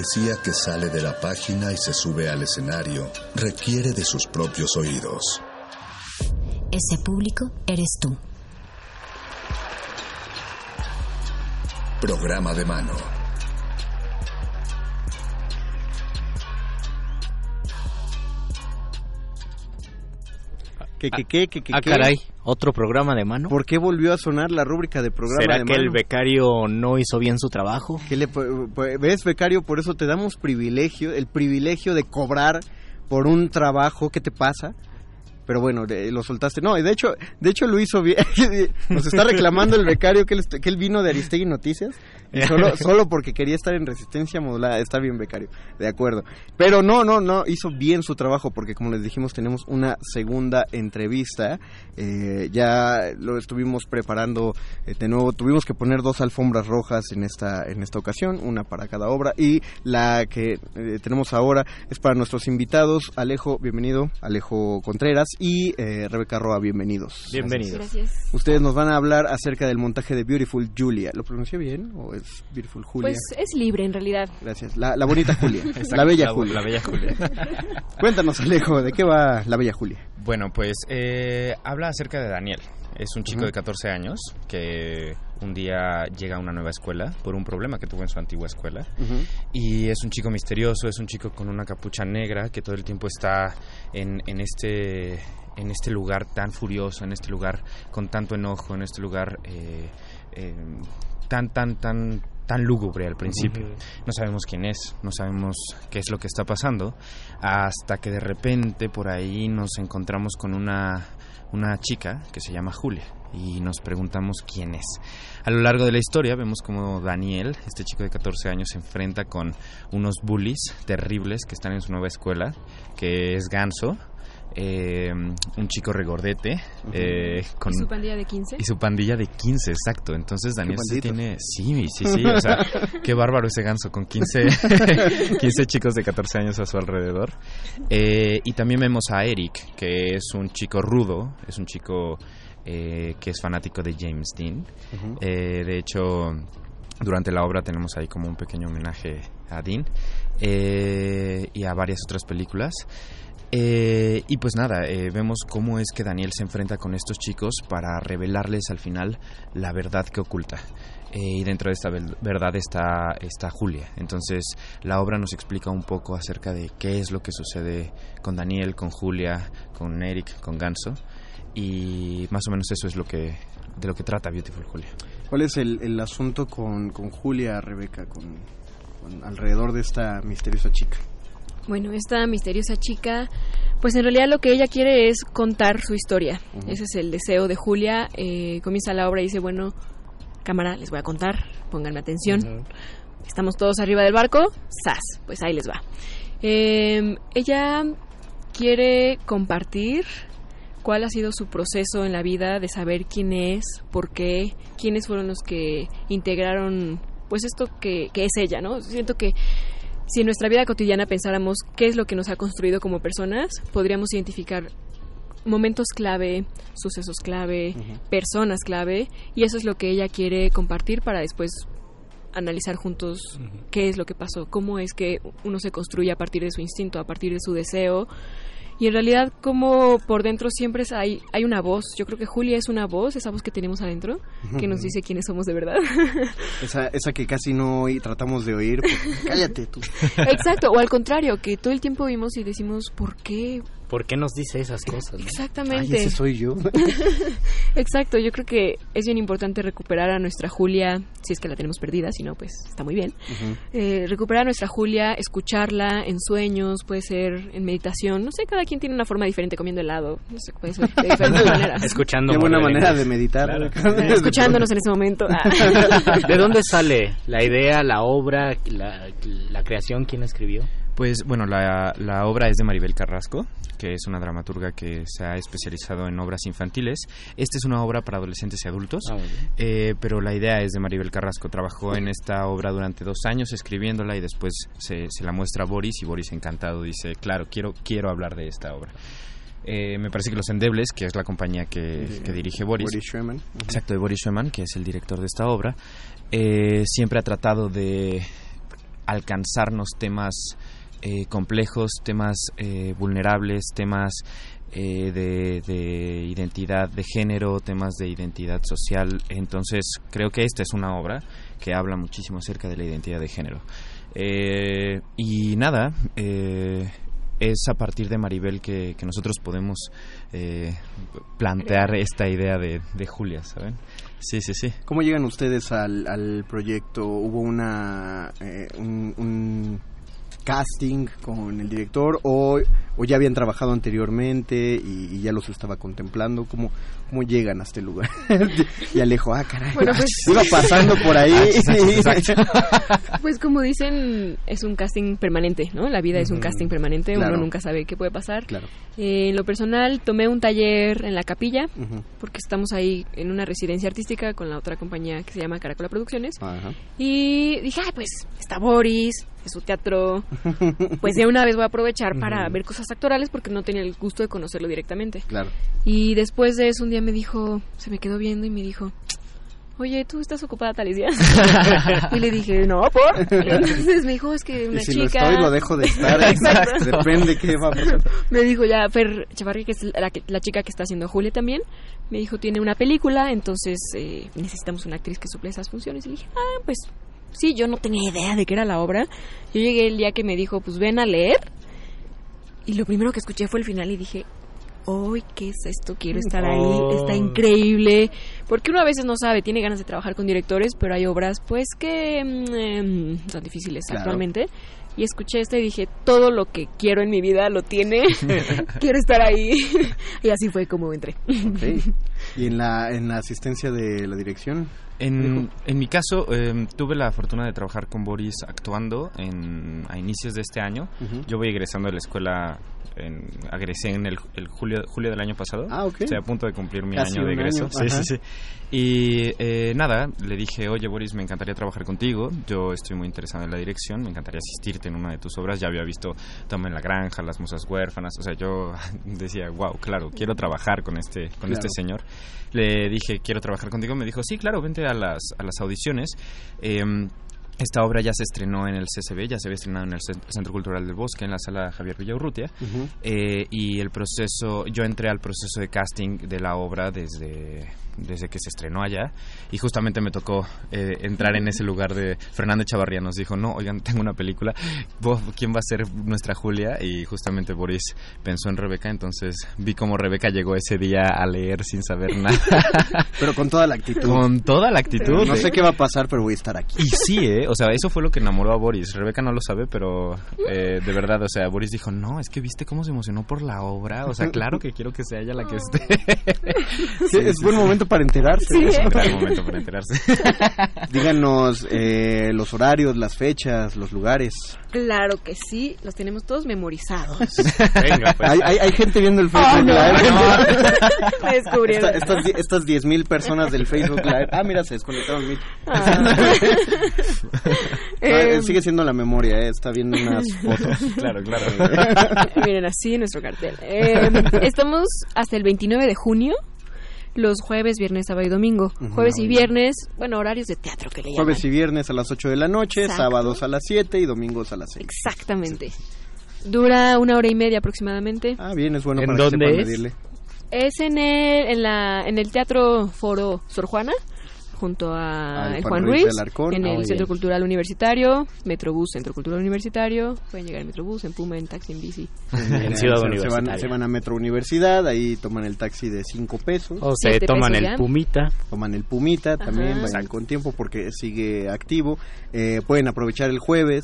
S2: poesía que sale de la página y se sube al escenario requiere de sus propios oídos.
S1: Ese público eres tú.
S2: Programa de mano.
S4: ¿Qué, qué, qué, qué, qué,
S5: Ah, caray, otro programa de mano.
S4: ¿Por qué volvió a sonar la rúbrica de programa
S5: ¿Será
S4: de
S5: que el
S4: mano?
S5: becario no hizo bien su trabajo?
S4: ¿Qué le ¿Ves, becario? Por eso te damos privilegio, el privilegio de cobrar por un trabajo. ¿Qué te pasa? Pero bueno, lo soltaste. No, y de hecho, de hecho lo hizo bien. <laughs> Nos está reclamando el becario que él, que él vino de Aristegui Noticias. <laughs> solo, solo porque quería estar en resistencia modulada. Está bien, becario. De acuerdo. Pero no, no, no. Hizo bien su trabajo porque, como les dijimos, tenemos una segunda entrevista. Eh, ya lo estuvimos preparando eh, de nuevo. Tuvimos que poner dos alfombras rojas en esta, en esta ocasión, una para cada obra. Y la que eh, tenemos ahora es para nuestros invitados. Alejo, bienvenido. Alejo Contreras y eh, Rebeca Roa, bienvenidos.
S5: Bienvenidos.
S8: Gracias.
S4: Ustedes nos van a hablar acerca del montaje de Beautiful Julia. ¿Lo pronuncié bien o es Beautiful Julia?
S8: Pues es libre en realidad.
S4: Gracias. La, la bonita Julia. <laughs>
S9: Exacto,
S4: la bella
S9: la-
S4: Julia.
S9: la bella Julia. <laughs>
S4: Cuéntanos, Alejo, ¿de qué va la bella Julia?
S9: Bueno, pues eh, habla acerca de Daniel. Es un chico de 14 años que un día llega a una nueva escuela por un problema que tuvo en su antigua escuela. Y es un chico misterioso, es un chico con una capucha negra que todo el tiempo está en, en este en este lugar tan furioso, en este lugar con tanto enojo, en este lugar eh, eh, tan tan tan tan lúgubre al principio. No sabemos quién es, no sabemos qué es lo que está pasando, hasta que de repente por ahí nos encontramos con una, una chica que se llama Julia y nos preguntamos quién es. A lo largo de la historia vemos como Daniel, este chico de 14 años, se enfrenta con unos bullies terribles que están en su nueva escuela, que es Ganso, eh, un chico regordete, eh, con
S8: ¿Y su pandilla de 15?
S9: y su pandilla de 15, exacto. Entonces Daniel se
S4: bandidos.
S9: tiene... Sí, sí, sí. O sea, <laughs> qué bárbaro ese ganso con 15, 15 <laughs> chicos de 14 años a su alrededor. Eh, y también vemos a Eric, que es un chico rudo, es un chico eh, que es fanático de James Dean. Eh, de hecho, durante la obra tenemos ahí como un pequeño homenaje a Dean eh, y a varias otras películas. Eh, y pues nada, eh, vemos cómo es que Daniel se enfrenta con estos chicos para revelarles al final la verdad que oculta. Eh, y dentro de esta verdad está, está Julia. Entonces la obra nos explica un poco acerca de qué es lo que sucede con Daniel, con Julia, con Eric, con Ganso. y más o menos eso es lo que de lo que trata Beautiful Julia.
S4: ¿Cuál es el, el asunto con, con Julia, Rebeca, con alrededor de esta misteriosa chica?
S8: Bueno, esta misteriosa chica, pues en realidad lo que ella quiere es contar su historia. Ese es el deseo de Julia. Eh, comienza la obra y dice, bueno, cámara, les voy a contar, pónganme atención. Estamos todos arriba del barco, ¡zas! Pues ahí les va. Eh, ella quiere compartir cuál ha sido su proceso en la vida de saber quién es, por qué, quiénes fueron los que integraron pues esto que, que es ella, ¿no? Siento que si en nuestra vida cotidiana pensáramos qué es lo que nos ha construido como personas, podríamos identificar momentos clave, sucesos clave, personas clave, y eso es lo que ella quiere compartir para después analizar juntos qué es lo que pasó, cómo es que uno se construye a partir de su instinto, a partir de su deseo. Y en realidad, como por dentro siempre es- hay, hay una voz. Yo creo que Julia es una voz, esa voz que tenemos adentro, que nos dice quiénes somos de verdad. <laughs>
S4: Esa, esa que casi no tratamos de oír. porque- <laughs> cállate tú.
S8: Exacto, o al contrario, que todo el tiempo oímos y decimos, ¿por qué?
S5: ¿Por qué nos dice esas cosas? no?
S8: Exactamente.
S4: Ay, ese soy yo. <laughs>
S8: Exacto, yo creo que es bien importante recuperar a nuestra Julia, si es que la tenemos perdida, si no, pues está muy bien. Eh, recuperar a nuestra Julia, escucharla en sueños, puede ser en meditación, no sé, cada quien tiene una forma diferente comiendo helado, no sé, puede ser de diferentes <laughs> maneras.
S5: Escuchando
S4: Qué buena
S5: muerde
S4: manera de meditar.
S5: Claro. <laughs>
S8: Escuchándonos en ese momento. Ah.
S5: ¿De dónde sale la idea, la obra, la, la creación? ¿Quién escribió?
S9: Pues bueno, la, la obra es de Maribel Carrasco, que es una dramaturga que se ha especializado en obras infantiles. Esta es una obra para adolescentes y adultos,
S5: Ah,
S9: eh, pero la idea es de Maribel Carrasco. Trabajó en esta obra durante dos años escribiéndola y después se, se la muestra a Boris y Boris encantado dice, claro, quiero, quiero hablar de esta obra. Eh, me parece que Los Endebles, que es la compañía que, que dirige Boris,
S4: Boris Sherman.
S9: Exacto, de Boris Schumann, que es el director de esta obra, eh, siempre ha tratado de alcanzarnos temas eh, complejos, temas eh, vulnerables, temas eh, de, de identidad de género, temas de identidad social. Entonces, creo que esta es una obra que habla muchísimo acerca de la identidad de género. Eh, y nada, eh, es a partir de Maribel que, que nosotros podemos eh, plantear esta idea de, de Julia, ¿saben? Sí, sí, sí.
S4: ¿Cómo llegan ustedes al, al proyecto? ¿Hubo una eh, un, un casting con el director o, o ya habían trabajado anteriormente y, y ya los estaba contemplando? ¿Cómo, cómo llegan a este lugar? <laughs> y Alejo, ah, caray,
S8: Bueno, pues- <laughs>
S4: iba pasando por ahí. <laughs>
S8: Pues como dicen, es un casting permanente, ¿no? La vida es un casting permanente,
S4: Claro.
S8: uno nunca sabe qué puede pasar.
S4: Claro.
S8: Eh, en lo personal, tomé un taller en la capilla, porque estamos ahí en una residencia artística con la otra compañía que se llama Caracola Producciones.
S4: Ajá.
S8: Y dije, ay, pues está Boris, es su teatro. Pues de una vez voy a aprovechar para ver cosas actorales porque no tenía el gusto de conocerlo directamente.
S4: Claro.
S8: Y después de eso, un día me dijo, se me quedó viendo y me dijo, oye, ¿tú estás ocupada tales <laughs> días? y le dije, no, ¿por? Entonces me dijo, es que una
S4: y si
S8: chica...
S4: lo estoy, lo dejo de estar. <laughs>
S8: Exacto.
S4: Depende qué va a pasar.
S8: Me dijo ya Fer Chavarri, que es la, la chica que está haciendo Julia también, me dijo, tiene una película, entonces eh, necesitamos una actriz que suple esas funciones. Y le dije, ah, pues sí, yo no tenía idea de qué era la obra. Yo llegué el día que me dijo, pues ven a leer. Y lo primero que escuché fue el final y dije, ¡Uy, qué es esto! Quiero estar ahí,
S5: Oh.
S8: está increíble. Porque uno a veces no sabe, tiene ganas de trabajar con directores, pero hay obras pues que mm, em, son difíciles
S4: Claro.
S8: actualmente. Y escuché esto y dije, todo lo que quiero en mi vida lo tiene. <laughs> quiero estar ahí. y así fue como entré.
S4: Ok. <laughs> ¿Y en la, en la asistencia de la dirección?
S9: En, en mi caso, eh, tuve la fortuna de trabajar con Boris actuando en, a inicios de este año.
S4: Ujú.
S9: Yo voy egresando de la escuela, en, egresé en el, el julio, julio del año pasado.
S4: Ah, ok.
S9: Estoy a punto de cumplir mi
S4: Casi
S9: año de egreso.
S4: año,
S9: Sí, sí, sí. Y eh, nada, le dije, oye Boris, me encantaría trabajar contigo. Yo estoy muy interesado en la dirección, me encantaría en una de tus obras. Ya había visto Toma en la Granja, Las Musas Huérfanas. O sea, yo <laughs> decía, wow, claro, quiero trabajar con este, con
S4: Claro.
S9: este señor. Le dije, quiero trabajar contigo. Me dijo, sí, claro, vente a las, a las audiciones. Em, esta obra ya se estrenó en el CCB, ya se había estrenado en el Cent- Centro Cultural del Bosque, en la sala Javier Villaurrutia. Eh, y el proceso, yo entré al proceso de casting de la obra desde, desde que se estrenó allá y justamente me tocó eh, entrar en ese lugar de Fernando Chavarría nos dijo, no, oigan, tengo una película, ¿vos- ¿quién va a ser nuestra Julia? Y justamente Boris pensó en Rebeca, entonces vi cómo Rebeca llegó ese día a leer sin saber nada. <laughs>
S4: Pero con toda la actitud.
S9: Con toda la actitud.
S4: No sé qué va a pasar, pero voy a estar aquí.
S9: Y sí, ¿eh? O sea, eso fue lo que enamoró a Boris. Rebeca no lo sabe, pero eh, de verdad, o sea, Boris dijo, no, es que viste cómo se emocionó por la obra. O sea, claro que quiero que sea ella la que esté.
S4: Sí, es buen momento para enterarse.
S9: Sí, es un gran momento para enterarse. <laughs>
S4: Díganos eh, los horarios, las fechas, los lugares.
S8: Claro que sí, los tenemos todos memorizados. <laughs>
S4: Venga, hay, hay, hay gente viendo el Facebook
S8: Oh, no.
S4: Live. <laughs>
S8: Me descubrieron.
S4: Esta- estas, estas 10.000 personas del Facebook Live. Ah, mira, se desconectaron.
S8: Ah.
S4: Ah,
S8: Eh,
S4: sigue siendo la memoria, eh, está viendo unas fotos.
S9: Claro, claro.
S8: Miren así nuestro cartel. Eh, estamos hasta el 29 de junio, los jueves, viernes, sábado y domingo. Jueves y viernes, bueno, horarios de teatro que le llaman.
S4: Jueves y viernes a las 8 de la noche,
S8: Exacto.
S4: sábados a las 7 y domingos a las 6.
S8: Exactamente. Dura una hora y media aproximadamente.
S4: Ah, bien, es bueno
S5: ¿En
S4: para que
S5: dónde
S4: sepan
S5: es?
S4: medirle.
S8: Es en el, en la, en el Teatro Foro Sor Juana, junto a el
S4: Juan
S8: Juan
S4: Ruiz
S8: Ruiz,
S4: de Alarcón.
S8: en el Centro. Cultural Universitario, Metrobús, Centro Cultural Universitario. Pueden llegar en Metrobús, en Puma, en taxi, en bici.
S5: En Ciudad
S4: se, se van,
S5: Universitaria.
S4: se van a Metro Universidad, ahí toman el taxi de 5 pesos.
S5: O se toman
S8: pesos
S5: el
S8: ya.
S5: Pumita.
S4: Toman el Pumita también, vayan con tiempo porque sigue activo. Eh, pueden aprovechar el jueves,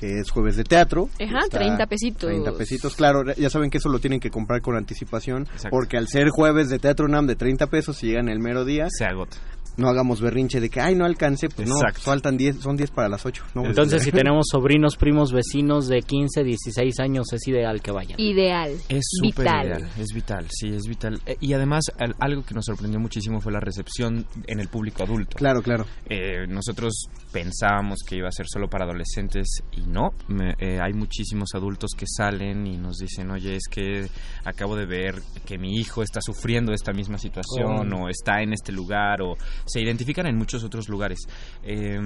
S4: que es jueves de teatro.
S8: Ajá, 30 pesitos.
S4: 30 pesitos, claro, ya saben que eso lo tienen que comprar con anticipación,
S9: Exacto.
S4: porque al ser jueves de Teatro UNAM de 30 pesos, si llegan el mero día,
S9: Se agota.
S4: No hagamos berrinche de que, ay, no alcancé, pues no,
S9: Exacto.
S4: faltan 10, son 10 para las 8. ¿no?
S5: Entonces, si tenemos sobrinos, primos, vecinos de 15, 16 años, es ideal que vayan.
S8: Ideal.
S9: Es súper ideal, es vital, sí, es vital. Eh, Y además, al- algo que nos sorprendió muchísimo fue la recepción en el público adulto.
S4: Claro, claro.
S9: Eh, nosotros pensábamos que iba a ser solo para adolescentes y no. Me- eh, hay muchísimos adultos que salen y nos dicen, oye, es que acabo de ver que mi hijo está sufriendo esta misma situación
S5: Oh.
S9: o está en este lugar o se identifican en muchos otros lugares. Eh,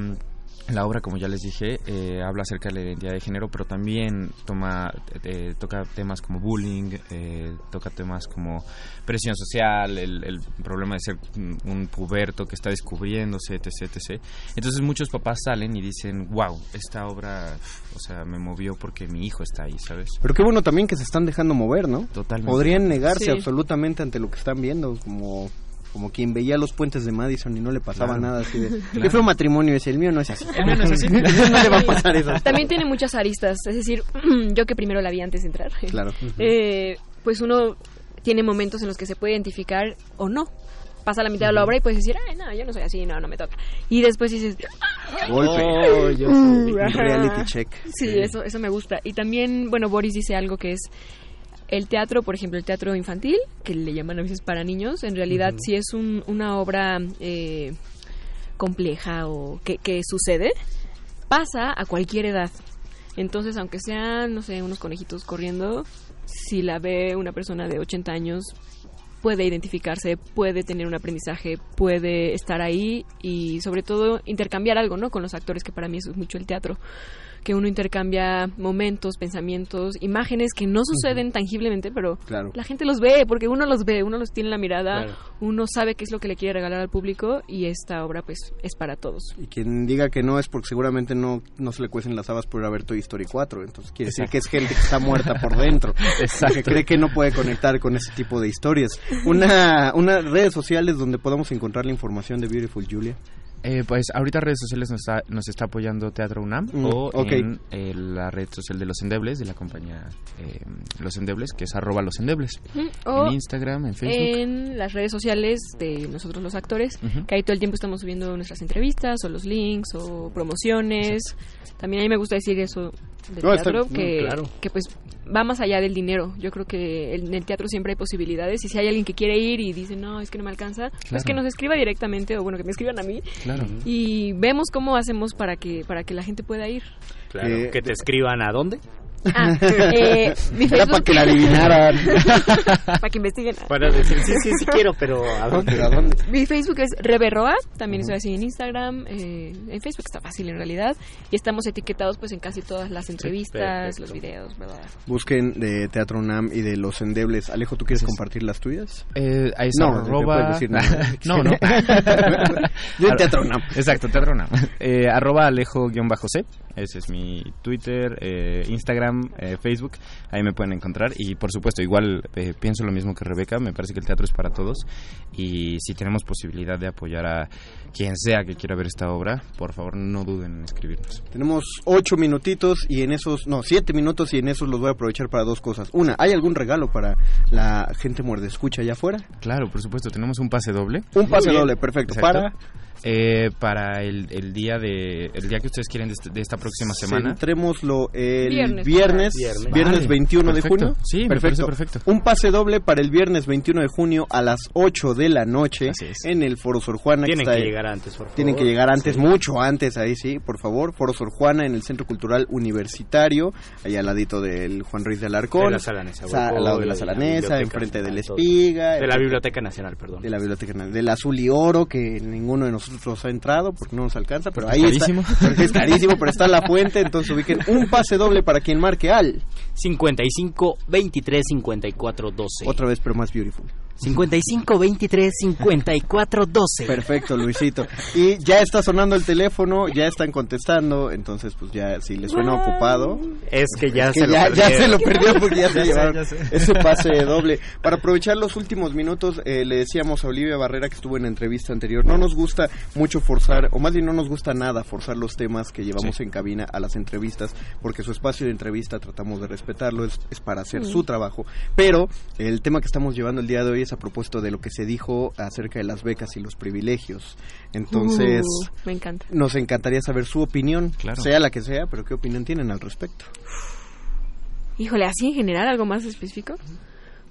S9: la obra, como ya les dije, eh, habla acerca de la identidad de género, pero también toma, eh, toca temas como bullying, eh, toca temas como presión social, el, el problema de ser un puberto que está descubriéndose, etc, etc. Entonces muchos papás salen y dicen, wow, esta obra, o sea, me movió porque mi hijo está ahí, ¿sabes?
S4: Pero qué bueno también que se están dejando mover, ¿no?
S9: Totalmente.
S4: Podrían negarse
S8: Sí.
S4: absolutamente ante lo que están viendo, como como quien veía los puentes de Madison y no le pasaba
S9: Claro.
S4: nada así de <laughs> qué fue matrimonio ese el mío no es así
S9: El mío no es así. <laughs>
S4: no le va a pasar eso
S8: También tiene muchas aristas, es decir, <clears throat> yo que primero la vi antes de entrar. <laughs>
S4: claro
S8: eh, pues uno tiene momentos en los que se puede identificar o no. Pasa la mitad de la obra y puedes decir, ay, no, yo no soy así, no, no me toca. Y después dices,
S4: golpe
S5: Oh, yo
S4: reality check
S8: Sí, eso, eso me gusta. Y también, bueno, Boris dice algo que es el teatro, por ejemplo, el teatro infantil, que le llaman a veces para niños, en realidad si es un- una obra eh, compleja o que, que sucede, pasa a cualquier edad. Entonces, aunque sean, no sé, unos conejitos corriendo, si la ve una persona de 80 años, puede identificarse, puede tener un aprendizaje, puede estar ahí y sobre todo intercambiar algo, ¿no? Con los actores, que para mí eso es mucho el teatro que uno intercambia momentos, pensamientos, imágenes que no suceden tangiblemente, pero
S4: Claro.
S8: la gente los ve, porque uno los ve, uno los tiene en la mirada,
S5: Claro.
S8: uno sabe qué es lo que le quiere regalar al público y esta obra pues es para todos.
S4: y quien diga que no es porque seguramente no no se le cuecen las habas por haber Toy Story 4 entonces quiere decir que es gente que está muerta por dentro <laughs>
S9: Exacto.
S4: que cree que no puede conectar con ese tipo de historias una unas redes sociales donde podamos encontrar la información de Beautiful Julia
S9: Eh, pues ahorita redes sociales nos está, nos está apoyando Teatro UNAM
S4: Mm,
S9: o en eh, la red social de Los Endebles, de la compañía eh, Los Endebles, que es arroba Los Endebles.
S8: O
S9: En Instagram, en Facebook.
S8: en las redes sociales de nosotros los actores, que ahí todo el tiempo estamos subiendo nuestras entrevistas o los links o promociones. También a mí me gusta decir eso del
S4: No, está-
S8: teatro,
S4: no,
S8: que,
S5: claro.
S8: que pues va más allá del dinero. Yo creo que en el teatro siempre hay posibilidades y si hay alguien que quiere ir y dice, no, es que no me alcanza, pues
S9: Claro.
S8: que nos escriba directamente o bueno, que me escriban a mí
S9: Claro.
S8: y vemos cómo hacemos para que para que la gente pueda ir.
S5: Claro.
S4: Eh,
S5: que te escriban a dónde.
S8: Ah, <laughs> eh, mi
S4: Era
S8: Facebook-
S4: para que la adivinaran. <laughs>
S8: para que investiguen.
S5: Para decir, sí, sí, sí quiero, pero ¿a dónde?
S4: ¿A dónde?
S8: Mi Facebook es Reberroa, también estoy así en Instagram, eh, en Facebook está fácil en realidad, y estamos etiquetados pues en casi todas las entrevistas,
S5: perfecto.
S8: los videos, ¿verdad?
S4: Busquen de Teatro UNAM y de Los Endebles. Alejo, ¿tú quieres compartir las tuyas?
S9: Eh, ahí es
S4: No,
S9: arroba...
S4: decir
S9: no, no. <laughs>
S4: Yo en Teatro UNAM.
S9: Exacto, Teatro UNAM. Eh, arroba Alejo-C. Ese es mi Twitter, eh, Instagram, eh, Facebook. Ahí me pueden encontrar. Y por supuesto, igual eh, pienso lo mismo que Rebeca. Me parece que el teatro es para todos. Y si tenemos posibilidad de apoyar a quien sea que quiera ver esta obra, por favor no duden en escribirnos.
S4: Tenemos ocho minutitos y en esos, no, siete minutos y en esos los voy a aprovechar para dos cosas. Una, ¿hay algún regalo para la gente muerde escucha allá afuera?
S9: Claro, por supuesto, tenemos un pase doble.
S4: Un pase doble, perfecto.
S9: Exacto.
S4: Para
S9: Eh, para el, el día de el día que ustedes quieren de, este- de esta próxima semana.
S4: Centrémoslo el
S8: Viernes.
S4: viernes,
S9: Viernes.
S4: viernes,
S9: Vale,
S4: 21 de
S9: perfecto.
S4: junio.
S9: Sí, me parece perfecto.
S4: Un pase doble para el viernes 21 de junio a las 8 de la noche en el Foro Sor Juana.
S5: Tienen
S4: está
S5: que
S4: ahí.
S5: llegar antes, por favor.
S4: Tienen que llegar antes,
S5: Sí.
S4: mucho antes, ahí sí, por favor. Foro Sor Juana en el Centro Cultural Universitario, allá al ladito del Juan Ruiz de Alarcón.
S5: De la Salanesa,
S4: Sa- al lado de la Salanesa,
S5: Biblioteca
S4: enfrente del Espiga.
S5: De la. Biblioteca Nacional, perdón.
S4: de la biblioteca Nacional, del azul y oro que ninguno de nosotros ha entrado porque no nos alcanza pero
S9: Porque
S4: ahí
S9: es
S4: está
S9: carísimo.
S4: porque es carísimo pero está la fuente entonces ubiquen un pase doble para quien marque al
S5: 55 23 54 12.
S4: otra vez pero más beautiful
S5: 55 23 54 12.
S4: perfecto Luisito y ya está sonando el teléfono ya están contestando entonces pues ya si les suena ocupado
S5: Es que ya
S4: es que
S5: se lo
S4: ya, ya
S5: perdieron.
S4: se lo perdió porque ya <laughs> se
S5: Ya sé,
S4: llevaron
S5: ya sé.
S4: ese pase doble. Para aprovechar los últimos minutos, eh, le decíamos a Olivia Barrera que estuvo en la entrevista anterior, no nos gusta mucho forzar, o más bien no nos gusta nada forzar los temas que llevamos
S9: Sí.
S4: en cabina a las entrevistas, porque su espacio de entrevista tratamos de respetarlo, es, es para hacer su trabajo. Pero el tema que estamos llevando el día de hoy es a propósito de lo que se dijo acerca de las becas y los privilegios. Entonces...
S8: Uh, me encanta.
S4: Nos encantaría saber su opinión,
S9: Claro.
S4: sea la que sea, pero qué opinión tienen al respecto.
S8: Híjole, así en general, algo más específico.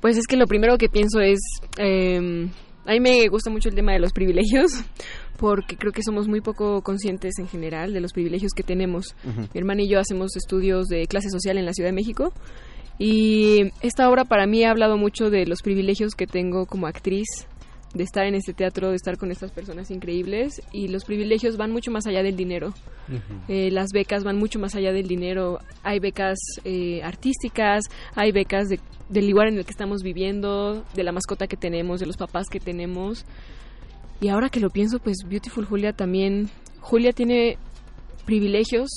S8: Pues es que lo primero que pienso es, eh, a mí me gusta mucho el tema de los privilegios, <laughs> porque creo que somos muy poco conscientes en general de los privilegios que tenemos. Mi hermana y yo hacemos estudios de clase social en la Ciudad de México y esta obra para mí ha hablado mucho de los privilegios que tengo como actriz, de estar en este teatro, de estar con estas personas increíbles y los privilegios van mucho más allá del dinero. Eh, las becas van mucho más allá del dinero. Hay becas eh, artísticas, hay becas de- del lugar en el que estamos viviendo, de la mascota que tenemos, de los papás que tenemos. Y ahora que lo pienso, pues Beautiful Julia también. Julia tiene privilegios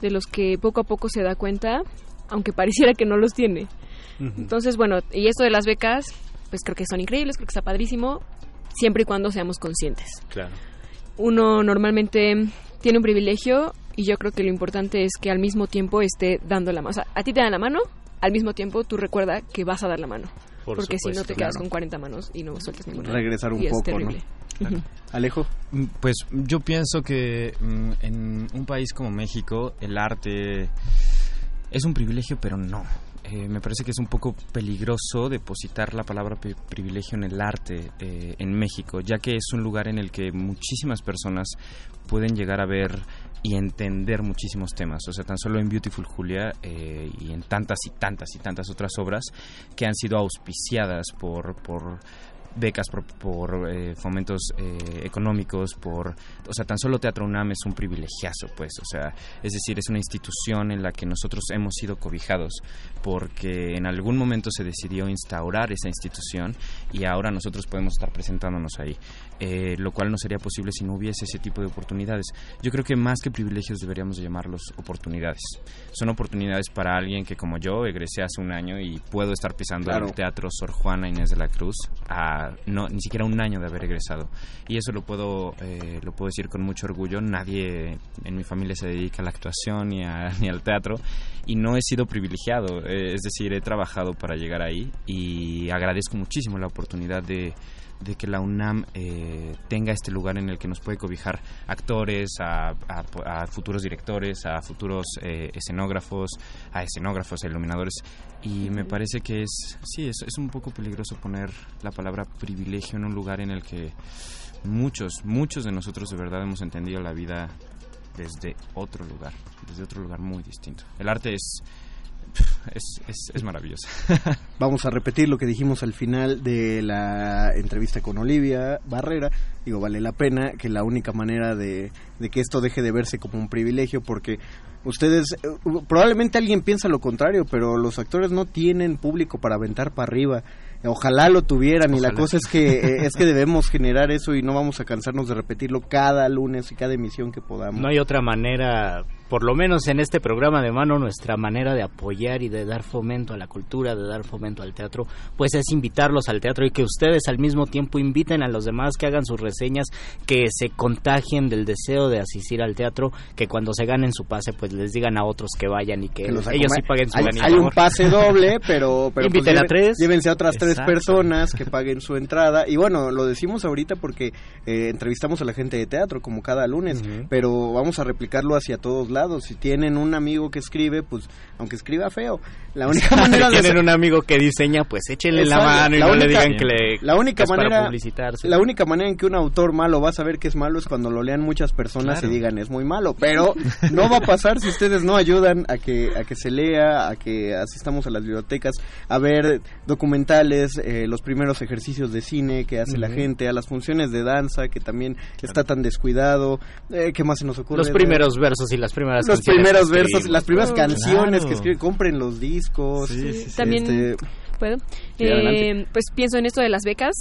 S8: de los que poco a poco se da cuenta, aunque pareciera que no los tiene. Entonces, bueno, y esto de las becas, pues creo que son increíbles, creo que está padrísimo, siempre y cuando seamos conscientes
S5: Claro.
S8: uno normalmente tiene un privilegio y yo creo que lo importante es que al mismo tiempo esté dando la mano. O sea, a ti te dan la mano, al mismo tiempo tú recuerda que vas a dar la mano.
S5: Por
S8: porque si no te quedas
S9: claro.
S8: con 40 manos y no sueltas ninguna.
S4: Regresar un
S8: Y es
S4: poco, ¿no? Alejo.
S9: Mm, Pues yo pienso que mm, en un país como México el arte es un privilegio, pero no. Eh, me parece que es un poco peligroso depositar la palabra pri- privilegio en el arte eh, en México, ya que es un lugar en el que muchísimas personas pueden llegar a ver y entender muchísimos temas. O sea, tan solo en Beautiful Julia eh, y en tantas y tantas y tantas otras obras que han sido auspiciadas por, por becas por, por, eh, fomentos eh, económicos, por, o sea, tan solo Teatro UNAM es un privilegiazo, pues, o sea, es decir, es una institución en la que nosotros hemos sido cobijados porque en algún momento se decidió instaurar esa institución y ahora nosotros podemos estar presentándonos ahí, eh, lo cual no sería posible si no hubiese ese tipo de oportunidades. Yo creo que más que privilegios deberíamos de llamarlos oportunidades. Son oportunidades para alguien que como yo egresé hace un año y puedo estar pisando
S4: Claro.
S9: el Teatro Sor Juana Inés de la Cruz a no ni siquiera un año de haber egresado y eso lo puedo eh, lo puedo decir con mucho orgullo nadie en mi familia se dedica a la actuación ni, a- <laughs> ni al teatro y no he sido privilegiado eh, es decir he trabajado para llegar ahí y agradezco muchísimo la oportunidad de de que la UNAM eh, tenga este lugar en el que nos puede cobijar actores, a, a- a futuros directores, a futuros eh, escenógrafos, a escenógrafos, a iluminadores. Y me parece que es, sí, es, es un poco peligroso poner la palabra privilegio en un lugar en el que muchos, muchos de nosotros de verdad hemos entendido la vida desde otro lugar, desde otro lugar muy distinto. El arte es es, es, es maravillosa. <laughs>
S4: Vamos a repetir lo que dijimos al final de la entrevista con Olivia Barrera. Digo, vale la pena que la única manera de, de que esto deje de verse como un privilegio, porque ustedes, eh, probablemente alguien piensa lo contrario, pero los actores no tienen público para aventar para arriba. Ojalá lo tuvieran y la cosa es que eh, <laughs> es que debemos generar eso y no vamos a cansarnos de repetirlo cada lunes y cada emisión que podamos.
S5: No hay otra manera, por lo menos en este programa de mano, nuestra manera de apoyar y de dar fomento a la cultura, de dar fomento al teatro, pues es invitarlos al teatro y que ustedes al mismo tiempo inviten a los demás que hagan sus reseñas, que se contagien del deseo de asistir al teatro, que cuando se ganen su pase, pues les digan a otros que vayan y que,
S4: que los
S5: ellos sí paguen su
S4: hay,
S5: ganito.
S4: hay un pase doble, pero, pero pues
S5: Inviten a tres.
S4: llévense a otras tres personas que paguen su entrada. Y bueno, lo decimos ahorita porque eh, entrevistamos a la gente de teatro como cada lunes, pero vamos a replicarlo hacia todos lados. Si tienen un amigo que escribe, pues aunque escriba feo, la única <laughs> manera de
S5: tienen un amigo que diseña, pues échenle la mano y
S4: La
S5: no le digan que le
S4: la única
S5: que es para
S4: manera
S5: publicitarse.
S4: la única manera en que un autor malo va a saber que es malo es cuando lo lean muchas personas
S5: Claro.
S4: y digan es muy malo pero no va a pasar si ustedes no ayudan a que a que se lea a que asistamos a las bibliotecas a ver documentales eh, los primeros ejercicios de cine que hace la gente a las funciones de danza que también está tan descuidado eh, qué más se nos ocurre
S5: Los primeros versos y las primeras
S4: los
S5: canciones
S4: primeros versos las primeras
S5: Oh,
S4: canciones
S5: claro.
S4: que escriben compren los discos
S8: También
S4: este,
S8: puedo. Eh, pues pienso en esto de las becas.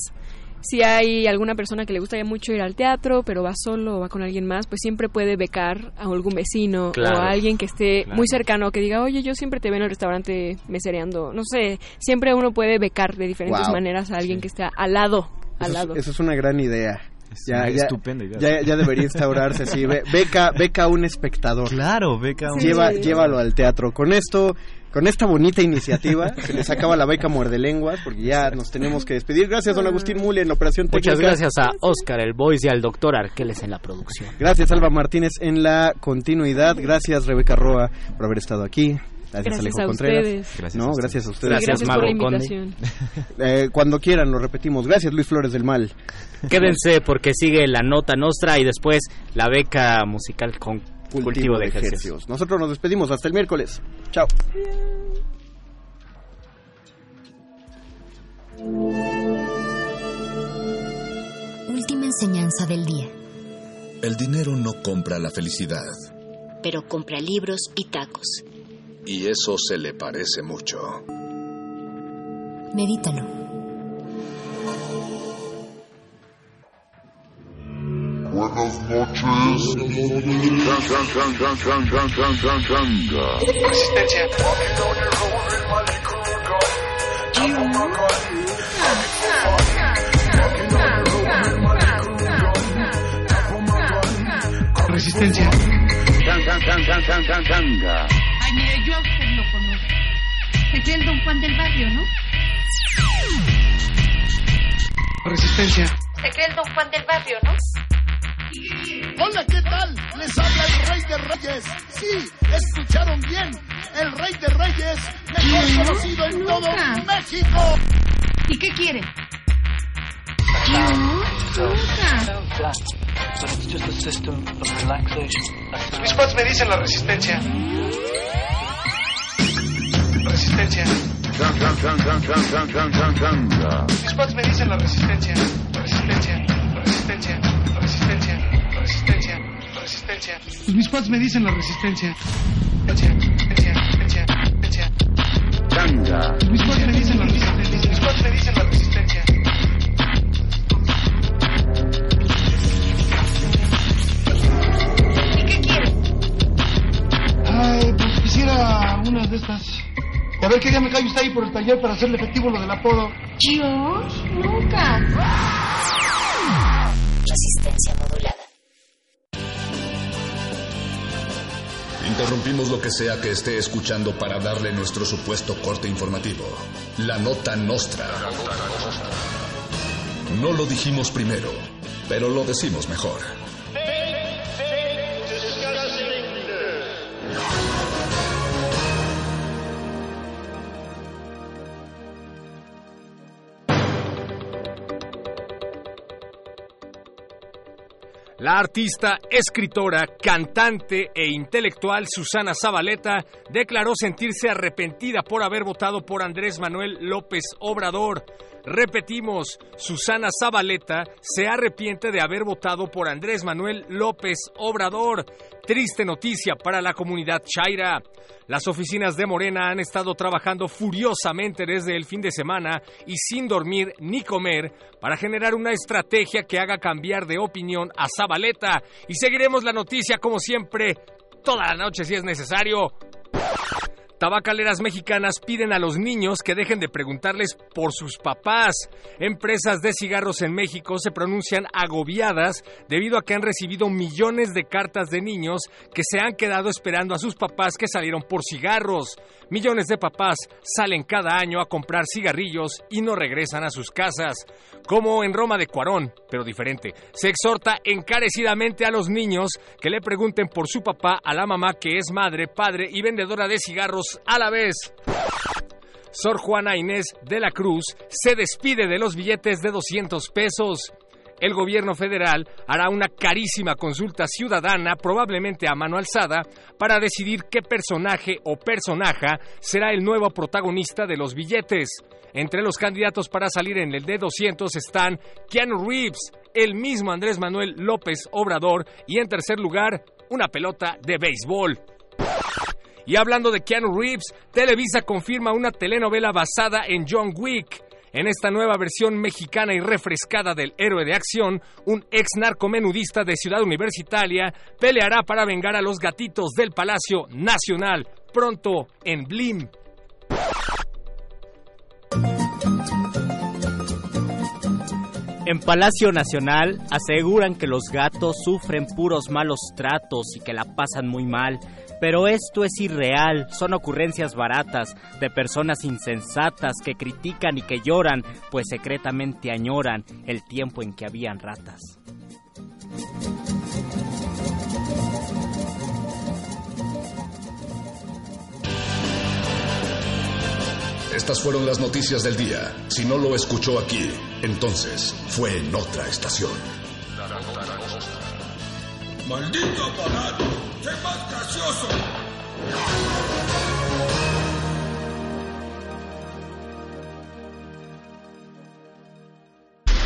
S8: Si hay alguna persona que le gustaría mucho ir al teatro, pero va solo o va con alguien más, pues siempre puede becar a algún vecino
S5: Claro.
S8: o a alguien que esté
S5: Claro.
S8: muy cercano, que diga, oye, yo siempre te veo en el restaurante mesereando. No sé, siempre uno puede becar de diferentes
S4: Wow.
S8: maneras a alguien que está al lado. Al
S4: Eso es-
S8: lado.
S4: Eso es una gran idea. Ya, ya,
S9: estupenda idea.
S4: ya, ya debería instaurarse así. Be- beca, beca a un espectador.
S9: Claro, beca a un
S4: Lleva,
S9: espectador.
S4: Llévalo al teatro. Con esto, con esta bonita iniciativa, se les acaba la beca muerde lenguas porque ya nos tenemos que despedir. Gracias, don Agustín Muli, en la operación
S5: Muchas
S4: técnica.
S5: gracias a Oscar el Voice y al doctor Arqueles en la producción.
S4: Gracias, Alba Martínez, en la continuidad. Gracias, Rebeca Roa, por haber estado aquí. Gracias,
S8: Gracias
S4: Alejo
S8: a
S4: Contreras.
S8: ustedes.
S9: Gracias
S4: no,
S9: a ustedes.
S4: gracias a ustedes.
S8: Gracias, por la
S5: Conde.
S8: invitación. <laughs>
S4: Eh, cuando quieran, lo repetimos. Gracias, Luis Flores del Mal.
S5: Quédense porque sigue la nota nostra y después la beca musical con cultivo, de ejercicios.
S4: Nosotros nos despedimos. Hasta el miércoles. Chao.
S1: Última enseñanza del día.
S2: El dinero no compra la felicidad.
S1: Pero compra libros y tacos.
S2: Y eso se le parece mucho.
S1: Medítalo.
S10: Buenas noches. Resistencia.
S11: Resistencia.
S12: Ay, mire, yo a usted lo conozco. Es el don Juan del barrio, ¿no?
S11: Resistencia.
S12: Se cree el don Juan del barrio, ¿no?
S13: Hola, ¿qué tal? Les habla el Rey de Reyes. Sí, escucharon bien. El Rey de Reyes, mejor conocido en todo. México.
S12: ¿Y qué quiere?
S11: Mis spots me dicen la resistencia. Resistencia. Mis spots me dicen la resistencia. Resistencia. Resistencia. Resistencia. Resistencia. Resistencia. Pues mis spots me dicen la resistencia. Resistencia. Resistencia. Resistencia. Mis spots me dicen la resistencia. Mis spots me dicen la resistencia. Ay, pues quisiera una de estas. Y a ver qué día me cae usted ahí por el taller para hacerle efectivo lo del apodo.
S12: Yo nunca.
S1: Resistencia modulada.
S2: Interrumpimos lo que sea que esté escuchando para darle nuestro supuesto corte informativo. La nota nostra. No lo dijimos primero, pero lo decimos mejor.
S14: La artista, escritora, cantante e intelectual Susana Zabaleta declaró sentirse arrepentida por haber votado por Andrés Manuel López Obrador. Repetimos, Susana Zabaleta se arrepiente de haber votado por Andrés Manuel López Obrador. Triste noticia para la comunidad Chaira. Las oficinas de Morena han estado trabajando furiosamente desde el fin de semana y sin dormir ni comer para generar una estrategia que haga cambiar de opinión a Zabaleta. Y seguiremos la noticia como siempre toda la noche si es necesario. Tabacaleras mexicanas piden a los niños que dejen de preguntarles por sus papás. Empresas de cigarros en México se pronuncian agobiadas debido a que han recibido millones de cartas de niños que se han quedado esperando a sus papás que salieron por cigarros. Millones de papás salen cada año a comprar cigarrillos y no regresan a sus casas. Como en Roma de Cuarón, pero diferente, se exhorta encarecidamente a los niños que le pregunten por su papá a la mamá que es madre, padre y vendedora de cigarros a la vez. Sor Juana Inés de la Cruz se despide de los billetes de 200 pesos. El gobierno federal hará una carísima consulta ciudadana, probablemente a mano alzada, para decidir qué personaje o personaja será el nuevo protagonista de los billetes. Entre los candidatos para salir en el D200 están Keanu Reeves, el mismo Andrés Manuel López Obrador y en tercer lugar, una pelota de béisbol. Y hablando de Keanu Reeves, Televisa confirma una telenovela basada en John Wick. En esta nueva versión mexicana y refrescada del héroe de acción, un ex narcomenudista de Ciudad Universitaria peleará para vengar a los gatitos del Palacio Nacional, pronto en Blim.
S5: En Palacio Nacional aseguran que los gatos sufren puros malos tratos y que la pasan muy mal. Pero esto es irreal, son ocurrencias baratas de personas insensatas que critican y que lloran, pues secretamente añoran el tiempo en que habían ratas.
S2: Estas fueron las noticias del día. Si no lo escuchó aquí, entonces fue en otra estación.
S7: ¡Maldito aparato! ¡Sé más gracioso!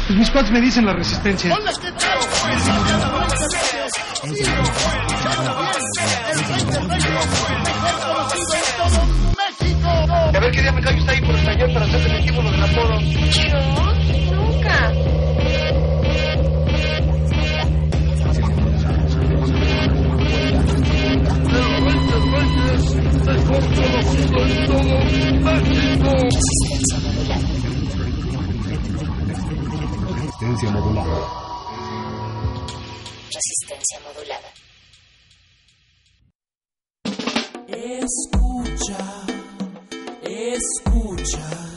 S11: Pues mis cuates me dicen la resistencia.
S13: Hola, ¿qué tal?
S11: A ver qué día me cae usted ahí por el taller para hacer definitivo los apodos.
S15: Yo nunca.
S16: Resistencia modulada.
S1: Resistencia modulada.
S7: Escucha, escuchas.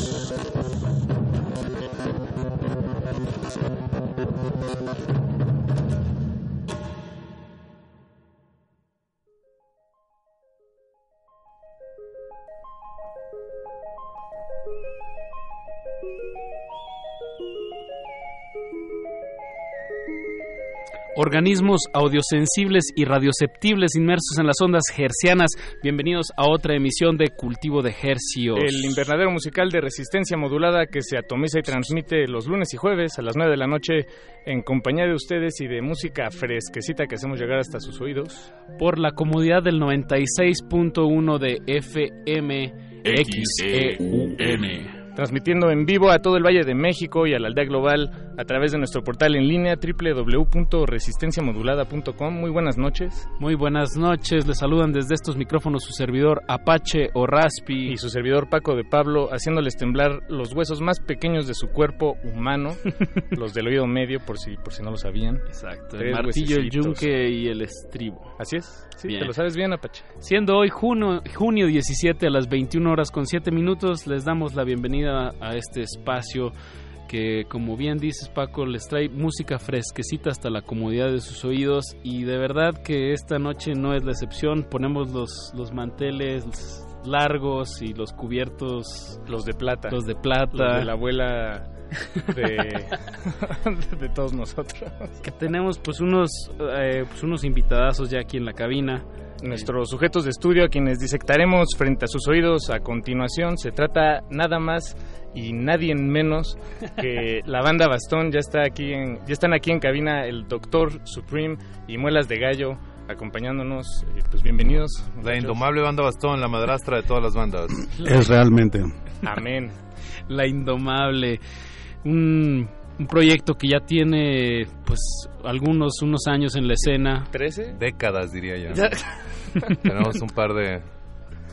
S17: Organismos audiosensibles y radioceptibles inmersos en las ondas hercianas. Bienvenidos a otra emisión de Cultivo de Hercios.
S18: El invernadero musical de resistencia modulada que se atomiza y transmite los lunes y jueves a las 9 de la noche en compañía de ustedes y de música fresquecita que hacemos llegar hasta sus oídos.
S17: Por la comodidad del 96.1 de FM XEUN.
S18: Transmitiendo en vivo a todo el Valle de México y a la aldea global a través de nuestro portal en línea www.resistenciamodulada.com. Muy buenas noches.
S17: Muy buenas noches, les saludan desde estos micrófonos su servidor Apache o Raspi
S18: y su servidor Paco de Pablo, haciéndoles temblar los huesos más pequeños de su cuerpo humano, <laughs> los del oído medio, por si, por si no lo sabían.
S17: Exacto, el martillo, el yunque y el estribo.
S18: Así es, sí, te lo sabes bien, Apache.
S17: Siendo hoy junio, junio 17 a las 21 horas con 7 minutos, les damos la bienvenida a este espacio que como bien dices Paco les trae música fresquecita hasta la comodidad de sus oídos. Y de verdad que esta noche no es la excepción, ponemos los, los manteles largos y los cubiertos
S18: los de plata.
S17: los de plata.
S18: Los de la abuela de, <laughs> de todos nosotros.
S17: Que tenemos pues unos eh, pues unos invitadazos ya aquí en la cabina.
S18: Nuestros sujetos de estudio a quienes disectaremos frente a sus oídos a continuación. Se trata nada más y nadie menos que <laughs> la banda Bastón. Ya está aquí en, ya están aquí en cabina el Doctor Supreme y Muelas de Gallo acompañándonos eh, pues bienvenidos.
S19: Muchachos. la indomable banda Bastón la madrastra de todas las bandas.
S20: Es realmente.
S18: Amén.
S17: La indomable un, un proyecto que ya tiene pues algunos unos años en la escena.
S18: ¿13?
S19: Décadas diría yo. <laughs> Tenemos un par de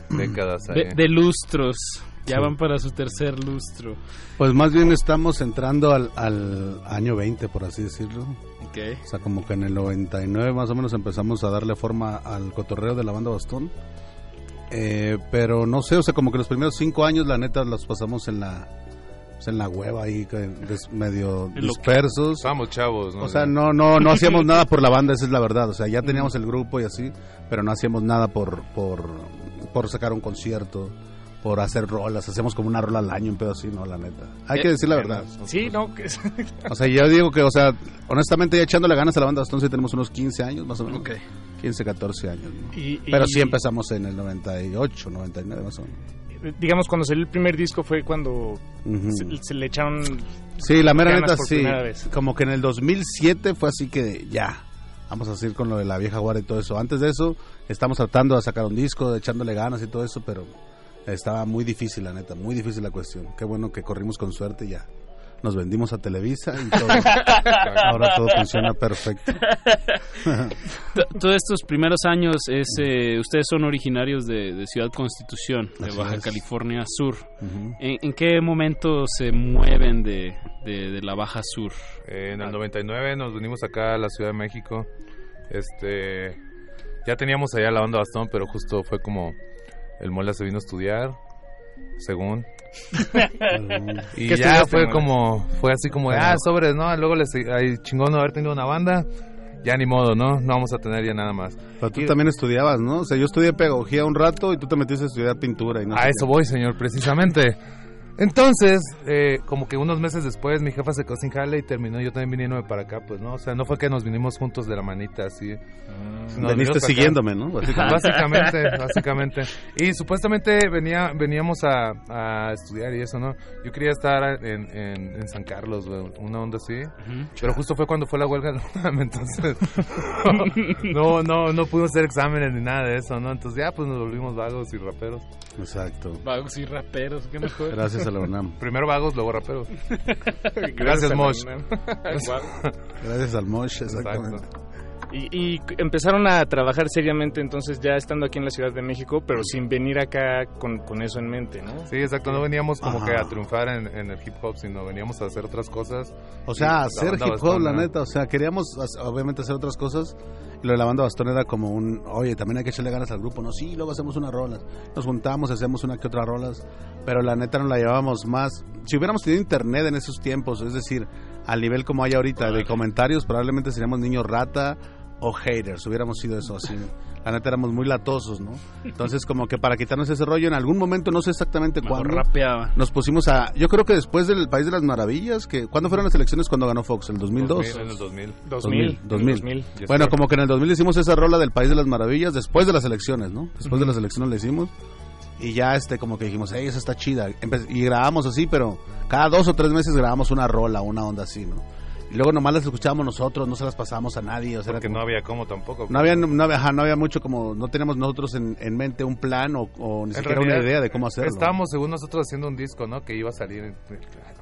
S19: décadas ahí.
S17: De, de lustros. Ya sí. van para su tercer lustro.
S20: Pues más bien estamos entrando al, al año 20, por así decirlo.
S17: Okay.
S20: O sea, como que en el 99 más o menos empezamos a darle forma al cotorreo de la banda Bastón. Eh, pero no sé, o sea, como que los primeros cinco años, la neta, los pasamos en la pues, en la hueva ahí medio dispersos.
S19: Estábamos chavos, ¿no?
S20: O sea, no no no <laughs> hacíamos nada por la banda, esa es la verdad, o sea, ya teníamos el grupo y así, pero no hacíamos nada por por por sacar un concierto, por hacer rolas, hacemos como una rola al año, un pedo así, no, la neta. Hay que decir la verdad.
S18: Sí, no, que...
S20: O sea, yo digo que, o sea, honestamente ya echándole ganas a la banda Bastón sí tenemos unos 15 años más o menos.
S17: Okay.
S20: 15, 14 años. ¿no?
S18: Y, y...
S20: Pero sí empezamos en el 98, 99 más o menos
S18: digamos cuando salió el primer disco fue cuando uh -huh. se, se, le echaron
S20: sí la mera neta sí. como que en el 2007 fue así que ya vamos a seguir con lo de la vieja guardia y todo eso. Antes de eso estamos tratando de sacar un disco echándole ganas y todo eso pero estaba muy difícil la neta muy difícil la cuestión. Qué bueno que corrimos con suerte y ya nos vendimos a Televisa y todo. <laughs> ahora todo funciona perfecto.
S17: Todos estos primeros años, es, eh, ustedes son originarios de, de Ciudad Constitución, de Así Baja es. California Sur. Uh -huh. ¿En, ¿En, qué momento se mueven de, de, de la Baja Sur?
S19: Eh, en el 99 nos venimos acá a la Ciudad de México. Este, ya teníamos allá la banda Bastón, pero justo fue como el Mola se vino a estudiar, según <laughs> y ya fue como fue así como de, ah sobres no luego les ay, chingón haber tenido una banda. Ya ni modo no no vamos a tener ya nada más.
S20: Pero tú y, también estudiabas no o sea yo estudié pedagogía un rato y tú te metiste a estudiar pintura y no
S19: a eso voy señor precisamente entonces, eh, como que unos meses después, mi jefa se quedó sin jale y terminó yo también viniéndome para acá, pues, ¿no? O sea, no fue que nos vinimos juntos de la manita, así.
S20: Mm, veniste siguiéndome, ¿no?
S19: Básicamente. básicamente, básicamente. Y supuestamente venía, veníamos a, a, estudiar y eso, ¿no? Yo quería estar en, en, en San Carlos, güey, una onda así. Uh -huh. Pero justo fue cuando fue la huelga entonces <laughs> no, no, no pudimos hacer exámenes ni nada de eso, ¿no? Entonces ya, pues nos volvimos vagos y raperos.
S20: Exacto.
S17: Vagos y raperos, qué mejor.
S20: Gracias a la UNAM.
S19: Primero vagos, luego raperos. <laughs> Gracias, Mosh. <laughs>
S20: Gracias al Mosh, exactamente. Exacto.
S18: Y, y, empezaron a trabajar seriamente entonces ya estando aquí en la Ciudad de México, pero sin venir acá con, con eso en mente, ¿no?
S19: Sí, exacto, no veníamos como Ajá. que a triunfar en, en, el hip hop, sino veníamos a hacer otras cosas.
S20: O sea, hacer hip hop, la neta, o sea, queríamos obviamente hacer otras cosas. Y lo de la banda Bastón era como un, oye, también hay que echarle ganas al grupo, ¿no? Sí, luego hacemos unas rolas. Nos juntamos, hacemos una que otra rolas, pero la neta no la llevábamos más. Si hubiéramos tenido internet en esos tiempos, es decir, al nivel como hay ahorita de comentarios, probablemente seríamos niños rata o haters, hubiéramos sido eso así. La neta éramos muy latosos, ¿no? Entonces como que para quitarnos ese rollo, en algún momento, no sé exactamente cuándo,
S17: rapeaba.
S20: nos pusimos a... Yo creo que después del País de las Maravillas, que ¿cuándo fueron las elecciones cuando ganó Fox? ¿El 2002?
S19: 2000, en el 2000.
S18: 2000.
S20: 2000. 2000. Bueno, como que en el 2000 hicimos esa rola del País de las Maravillas después de las elecciones, ¿no? Después uh -huh. de las elecciones la hicimos. Y ya este como que dijimos, hey, esa está chida. Y grabamos así, pero cada dos o tres meses grabamos una rola, una onda así, ¿no? Y luego nomás las escuchábamos nosotros, no se las pasábamos a nadie. O sea,
S19: Porque
S20: como-
S19: no había cómo tampoco.
S20: no había, no, había, ajá, no había mucho como, no teníamos nosotros en, en mente un plan o, o ni
S19: En
S20: siquiera una idea de cómo hacerlo.
S19: Estábamos según nosotros haciendo un disco, ¿no? Que iba a salir.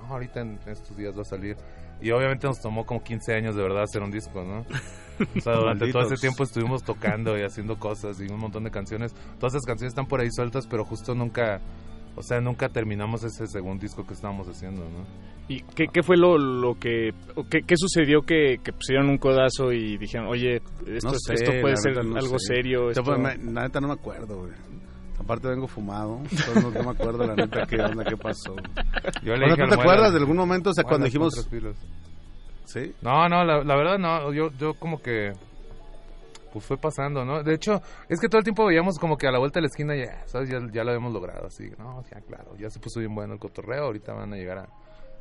S19: No, ahorita en estos días va a salir. Y obviamente nos tomó como 15 años de verdad hacer un disco, ¿no? O sea, durante <laughs> todo ese tiempo estuvimos tocando y haciendo cosas y un montón de canciones. Todas esas canciones están por ahí sueltas, pero justo nunca, o sea, nunca terminamos ese segundo disco que estábamos haciendo, ¿no?
S18: ¿Y qué, qué fue lo, lo que... qué, qué sucedió que, que pusieron un codazo y dijeron, oye, esto,
S20: No
S18: es-
S20: sé,
S18: esto puede ser
S20: no
S18: algo
S20: sé.
S18: serio? Esto-
S20: pues, me- la neta no me acuerdo, güey. Aparte vengo fumado, entonces no, no me acuerdo la neta qué onda, qué pasó.
S19: Yo le
S20: sea,
S19: dije
S20: ¿tú
S19: al
S20: te acuerdas de algún momento? O sea, cuando dijimos... ¿Sí?
S19: No, no, la, la verdad no, yo, yo como que pues fue pasando, ¿no? De hecho, es que todo el tiempo veíamos como que a la vuelta de la esquina ya, ¿sabes? Ya, ya lo habíamos logrado, así, no, ya claro, ya se puso bien bueno el cotorreo, ahorita van a llegar a,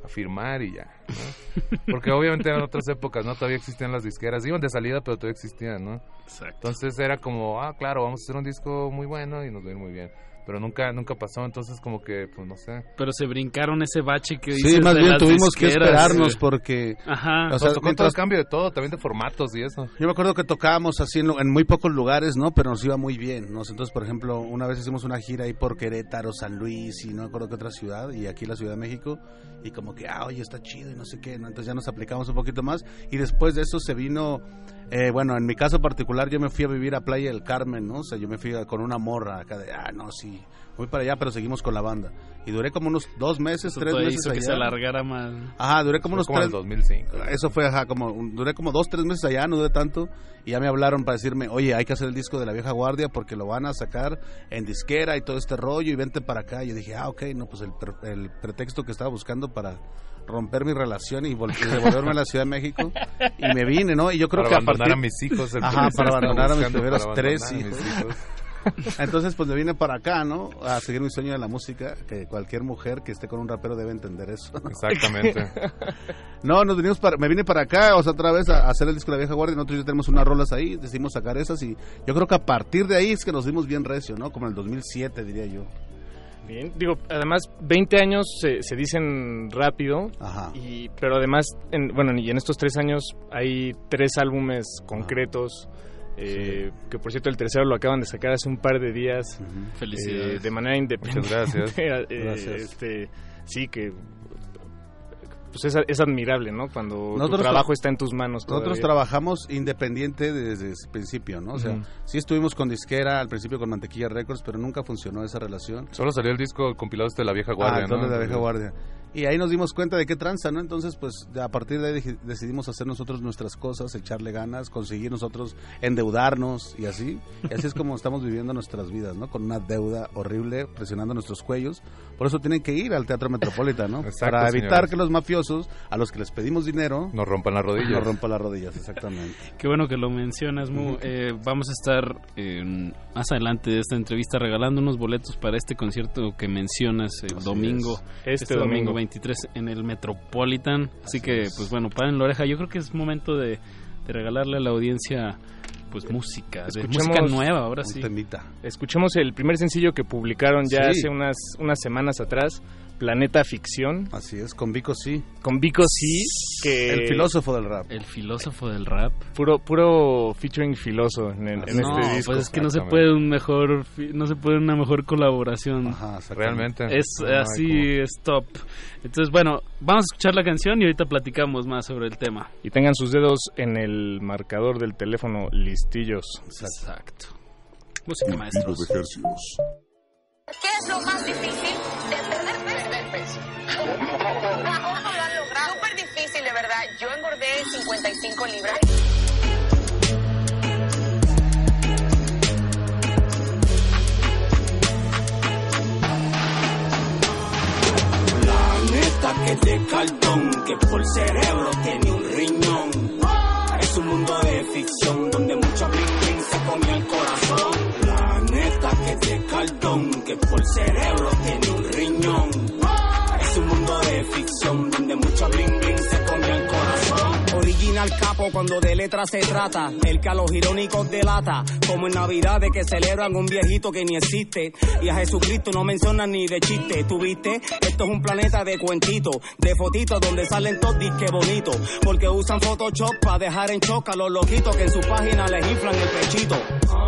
S19: a firmar y ya, ¿no? Porque obviamente eran otras épocas, ¿no? Todavía existían las disqueras, iban de salida, pero todavía existían, ¿no?
S17: Exacto.
S19: Entonces era como, ah, claro, vamos a hacer un disco muy bueno y nos va a ir muy bien. Pero nunca, nunca pasó, entonces como que, pues no sé.
S17: Pero se brincaron ese bache que
S20: Sí,
S17: dices
S20: más
S17: de
S20: bien
S17: las
S20: tuvimos que esperarnos porque...
S17: Ajá.
S20: O sea,
S19: Nos tocó todo
S20: mientras-
S19: el cambio de todo, también de formatos y eso.
S20: Yo me acuerdo que tocábamos así en, lo- en muy pocos lugares, ¿no? Pero nos iba muy bien, ¿no? Entonces, por ejemplo, una vez hicimos una gira ahí por Querétaro, San Luis y no me acuerdo qué otra ciudad, y aquí la Ciudad de México, y como que, ah, oye, está chido y no sé qué, ¿no? Entonces ya nos aplicamos un poquito más, y después de eso se vino, eh, bueno, en mi caso particular yo me fui a vivir a Playa del Carmen, ¿no? O sea, yo me fui a- con una morra acá de, ah, no, sí, voy para allá, pero seguimos con la banda. Y duré como unos dos meses,
S17: Eso
S20: tres meses
S17: hizo que
S20: allá.
S17: se alargara más.
S20: Ajá, duré como
S19: Fue
S20: unos
S19: como
S20: tres...
S19: el 2005.
S20: Eso fue, ajá, como, duré como dos, tres meses allá, no duré tanto, y ya me hablaron para decirme, oye, hay que hacer el disco de la vieja guardia porque lo van a sacar en disquera y todo este rollo, y vente para acá. Y yo dije, ah, ok, no, pues el, pre- el pretexto que estaba buscando para romper mi relación y, vol- y devolverme a la Ciudad de México, y me vine, ¿no? Y yo creo
S19: Para
S20: que a
S19: abandonar
S20: partir...
S19: a mis hijos, el
S20: Ajá, para abandonar a mis primeros tres hijos. <laughs> Entonces, pues me vine para acá, ¿no? A seguir mi sueño de la música, que cualquier mujer que esté con un rapero debe entender eso.
S19: Exactamente. <laughs>
S20: no, nos vinimos para, me vine para acá, o sea, otra vez a, a hacer el disco de la vieja guardia. Nosotros ya tenemos unas rolas ahí, decidimos sacar esas y yo creo que a partir de ahí es que nos dimos bien recio, ¿no? Como en el 2007, diría yo.
S18: Bien, digo, además 20 años se, se dicen rápido,
S20: Ajá.
S18: y, pero además, en, bueno, y en estos tres años hay tres álbumes concretos, eh, que por cierto el tercero lo acaban de sacar hace un par de días,
S17: Felicidades.
S18: eh, de manera independiente.
S19: Muchas gracias. <laughs>
S18: Eh,
S20: Gracias.
S18: este, sí, que pues es, es admirable, ¿no? Cuando tu
S20: Nosotros
S18: trabajo
S20: tra-
S18: está en tus manos.
S20: Nosotros trabajamos independiente desde el principio, ¿no? O sea,
S18: Ujú.
S20: sí estuvimos con disquera al principio con Mantequilla Records, pero nunca funcionó esa relación.
S19: Solo salió el disco compilado este de la vieja guardia,
S20: ah,
S19: ¿no?
S20: entonces la vieja guardia. Y ahí nos dimos cuenta de qué tranza, ¿no? Entonces, pues a partir de ahí decidimos hacer nosotros nuestras cosas, echarle ganas, conseguir nosotros endeudarnos y así. Y así es como estamos viviendo nuestras vidas, ¿no? Con una deuda horrible presionando nuestros cuellos. Por eso tienen que ir al Teatro Metropolitan, ¿no?
S19: Exacto,
S20: Para evitar
S19: señores.
S20: que los mafiosos, a los que les pedimos dinero,
S19: Nos rompan las rodillas.
S20: nos rompan las rodillas, exactamente.
S17: Qué bueno que lo mencionas, Mu. Eh, vamos a estar eh, más adelante de esta entrevista regalando unos boletos para este concierto que mencionas el
S20: Así
S17: domingo,
S18: es.
S17: este,
S18: Este
S17: domingo
S18: domingo.
S17: 23 en el Metropolitan. Así, que, pues bueno, paren la oreja. Yo creo que es momento de, de regalarle a la audiencia pues música, de música nueva, ahora sí.
S20: temita.
S18: Escuchemos el primer sencillo que publicaron ya
S20: Sí.
S18: hace unas, unas semanas atrás, Planeta Ficción,
S20: Así es, con Vico sí.
S18: con Vico Sí, que...
S20: El filósofo del rap.
S17: El filósofo del rap.
S18: Puro, puro featuring filoso en, en- en
S17: no,
S18: este disco.
S17: pues es que no se puede un mejor, fi- no se puede una mejor colaboración.
S20: Ajá.
S19: Realmente.
S17: Es
S19: No
S17: así,
S19: como-
S17: es top. Entonces, bueno, vamos a escuchar la canción y ahorita platicamos más sobre el tema.
S18: Y tengan sus dedos en el marcador del teléfono listillos.
S17: Exacto. Música maestros.
S15: ¿Qué es lo más difícil de perder peso? Perder peso. ¿Cómo lo han logrado? Súper difícil, de verdad. Yo engordé 55 libras.
S21: La neta que de cartón, que por cerebro tiene un riñón. Es un mundo de Original capo cuando de letras se trata. El que a los irónicos delata. Como en Navidad de que celebran un viejito que ni existe. Y a Jesucristo no mencionan ni de chiste. ¿Tuviste? Esto es un planeta de cuentitos, de fotitos donde salen todos disque bonitos. Porque usan Photoshop para dejar en choca a los loquitos que en su página les inflan el pechito.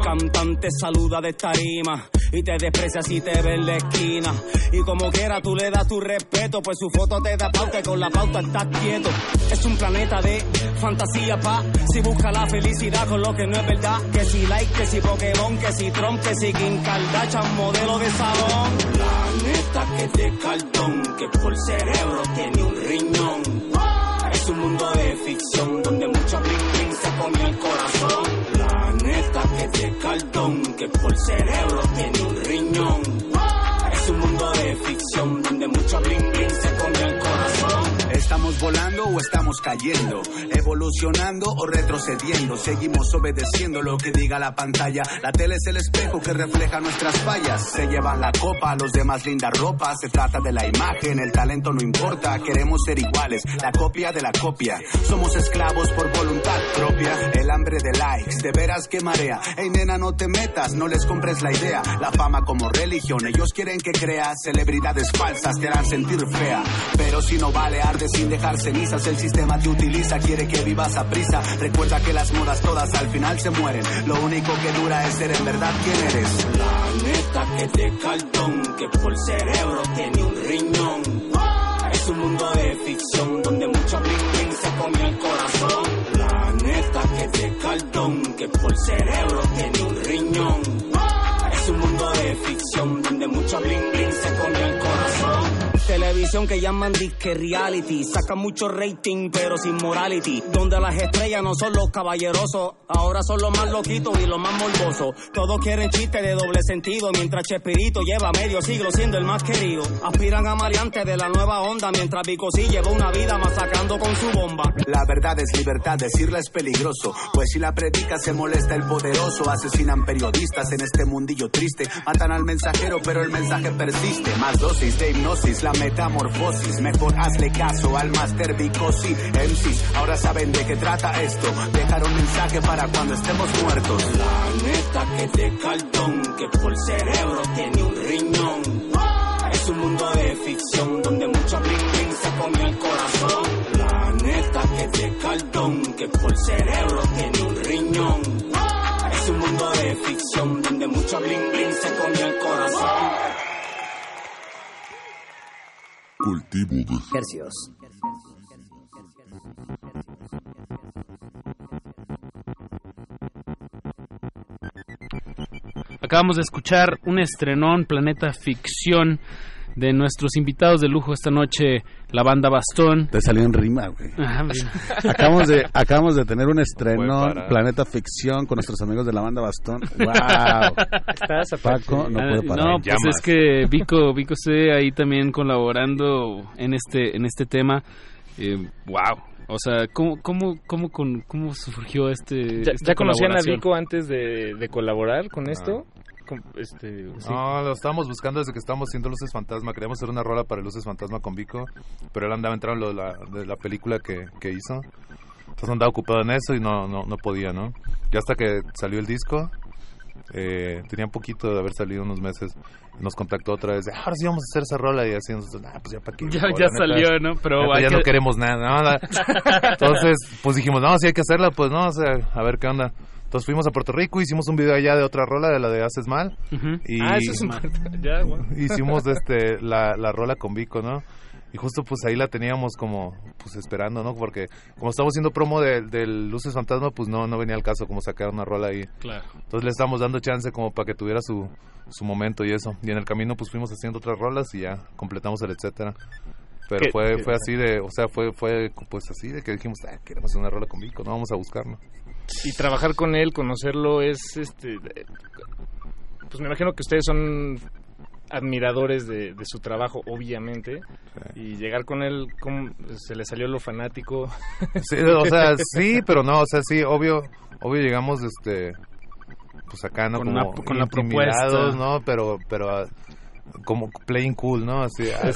S21: Cantante saluda de tarima y te desprecia si te ve en la esquina. Y como quiera tú le das tu respeto, pues su foto te da pauta y con la pauta estás quieto. Es un planeta de fantasía, pa. Si busca la felicidad con lo que no es verdad. Que si like, que si Pokémon, que si Trump, que si Kim Kardashian, modelo de salón. Planeta que es de cartón, que por cerebro tiene un riñón. Es un mundo de ficción donde mucho bling bling se el corazón. Planeta que es de cartón, que por cerebro tiene un riñón.
S22: ¿Estamos volando o estamos cayendo? ¿Evolucionando o retrocediendo? Seguimos obedeciendo lo que diga la pantalla. La tele es el espejo que refleja nuestras fallas. Se llevan la copa, los demás linda ropa. Se trata de la imagen, el talento no importa. Queremos ser iguales, la copia de la copia. Somos esclavos por voluntad propia. El hambre de likes, de veras que marea. Ey nena, no te metas, no les compres la idea. La fama como religión, ellos quieren que creas. Celebridades falsas te harán sentir fea. Pero si no vale, arde sin dejar cenizas. El sistema te utiliza, quiere que vivas a prisa. Recuerda que las modas todas al final se mueren. Lo único que dura es ser en verdad quien eres.
S21: Planeta que es de cartón, que por cerebro tiene un riñón. Es un mundo de ficción donde mucho bling se comió el corazón. Planeta que es de cartón, que por cerebro tiene un riñón. Es un mundo de ficción donde mucho bling Televisión que llaman disque reality, saca mucho rating pero sin morality, donde las estrellas no son los caballerosos, ahora son los más loquitos y los más morbosos. Todos quieren chistes de doble sentido, mientras Chespirito lleva medio siglo siendo el más querido. Aspiran a maleantes de la nueva onda, mientras Bicosí lleva una vida masacrando con su bomba.
S22: La verdad es libertad, decirla es peligroso. Pues si la predica se molesta el poderoso. Asesinan periodistas en este mundillo triste. Matan al mensajero, pero el mensaje persiste. Más dosis de hipnosis, la metamorfosis. Mejor hazle caso al Master Bicosi. MCs ahora saben de qué trata esto. Dejar un mensaje para cuando estemos muertos.
S21: Planeta que es de cartón, que por cerebro tiene un riñón. Es un mundo de ficción donde mucho bling se comió el corazón. Planeta que es de cartón, que por cerebro tiene un riñón. Es un mundo de ficción donde mucho bling bling se comió el corazón.
S2: Cultivo de
S23: Hercios.
S17: Acabamos de escuchar un estrenón, Planeta Ficción, de nuestros invitados de lujo esta noche, la banda Bastón.
S20: Te salió en rima, güey.
S17: Ajá, mira. <laughs>
S20: acabamos, de, acabamos de tener un estreno. Planeta Ficción, con nuestros amigos de la banda Bastón. <laughs> ¡Wow! Paco no puede parar.
S17: No, pues es que Vico, Vico esté ahí también colaborando en este, en este tema. Eh, wow. O sea, ¿cómo, cómo, cómo, con, cómo surgió este?
S18: ¿Ya, conocían a? Vico antes de, de colaborar con esto? Este, sí.
S19: No, lo estábamos buscando desde que estábamos haciendo Luces Fantasma. Queríamos hacer una rola para Luces Fantasma con Vico, pero él andaba entrando de la, de la película que, que hizo. Entonces andaba ocupado en eso y no, no, no podía, ¿no? Y hasta que salió el disco, eh, tenía un poquito de haber salido unos meses, nos contactó otra vez, ahora sí vamos a hacer esa rola y así, nosotros, ah, pues ya para qué.
S17: Ya- ya
S19: neta,
S17: salió, ¿no? Pero
S19: neta, ya
S17: que-
S19: no queremos nada, ¿no? La- <laughs> Entonces, pues dijimos, no, si hay que hacerla, pues no, o sea, a ver qué onda. Entonces fuimos a Puerto Rico, hicimos un video allá de otra rola, de la de Haces Mal.
S17: Ujú.
S19: y
S18: Ah, eso es importante. Ya, <laughs> bueno.
S19: hicimos <laughs> este la, la rola con Vico, ¿no? Y justo pues ahí la teníamos como pues esperando, ¿no? Porque como estamos haciendo promo de, del Luces Fantasma, pues no, no venía al caso como sacar una rola ahí.
S17: Claro.
S19: Entonces le estábamos dando chance como para que tuviera su, su momento y eso. Y en el camino pues fuimos haciendo otras rolas y ya completamos el etcétera. Pero
S18: ¿Qué-
S19: fue,
S18: qué-
S19: fue así de, o sea, fue, fue pues así de que dijimos, ah, queremos hacer una rola con Vico, no vamos a buscarlo.
S18: Y trabajar con él, conocerlo, es este. Pues me imagino que ustedes son admiradores de, de su trabajo, obviamente. Y llegar con él, ¿cómo se le salió lo fanático?
S19: Sí, o sea, sí, pero no, o sea, sí, obvio, obvio llegamos, este, pues acá, ¿no?
S17: Con
S19: Como
S17: la- con la propuesta.
S19: ¿no? Pero, pero, ah, como playing cool, ¿no? Así, ah.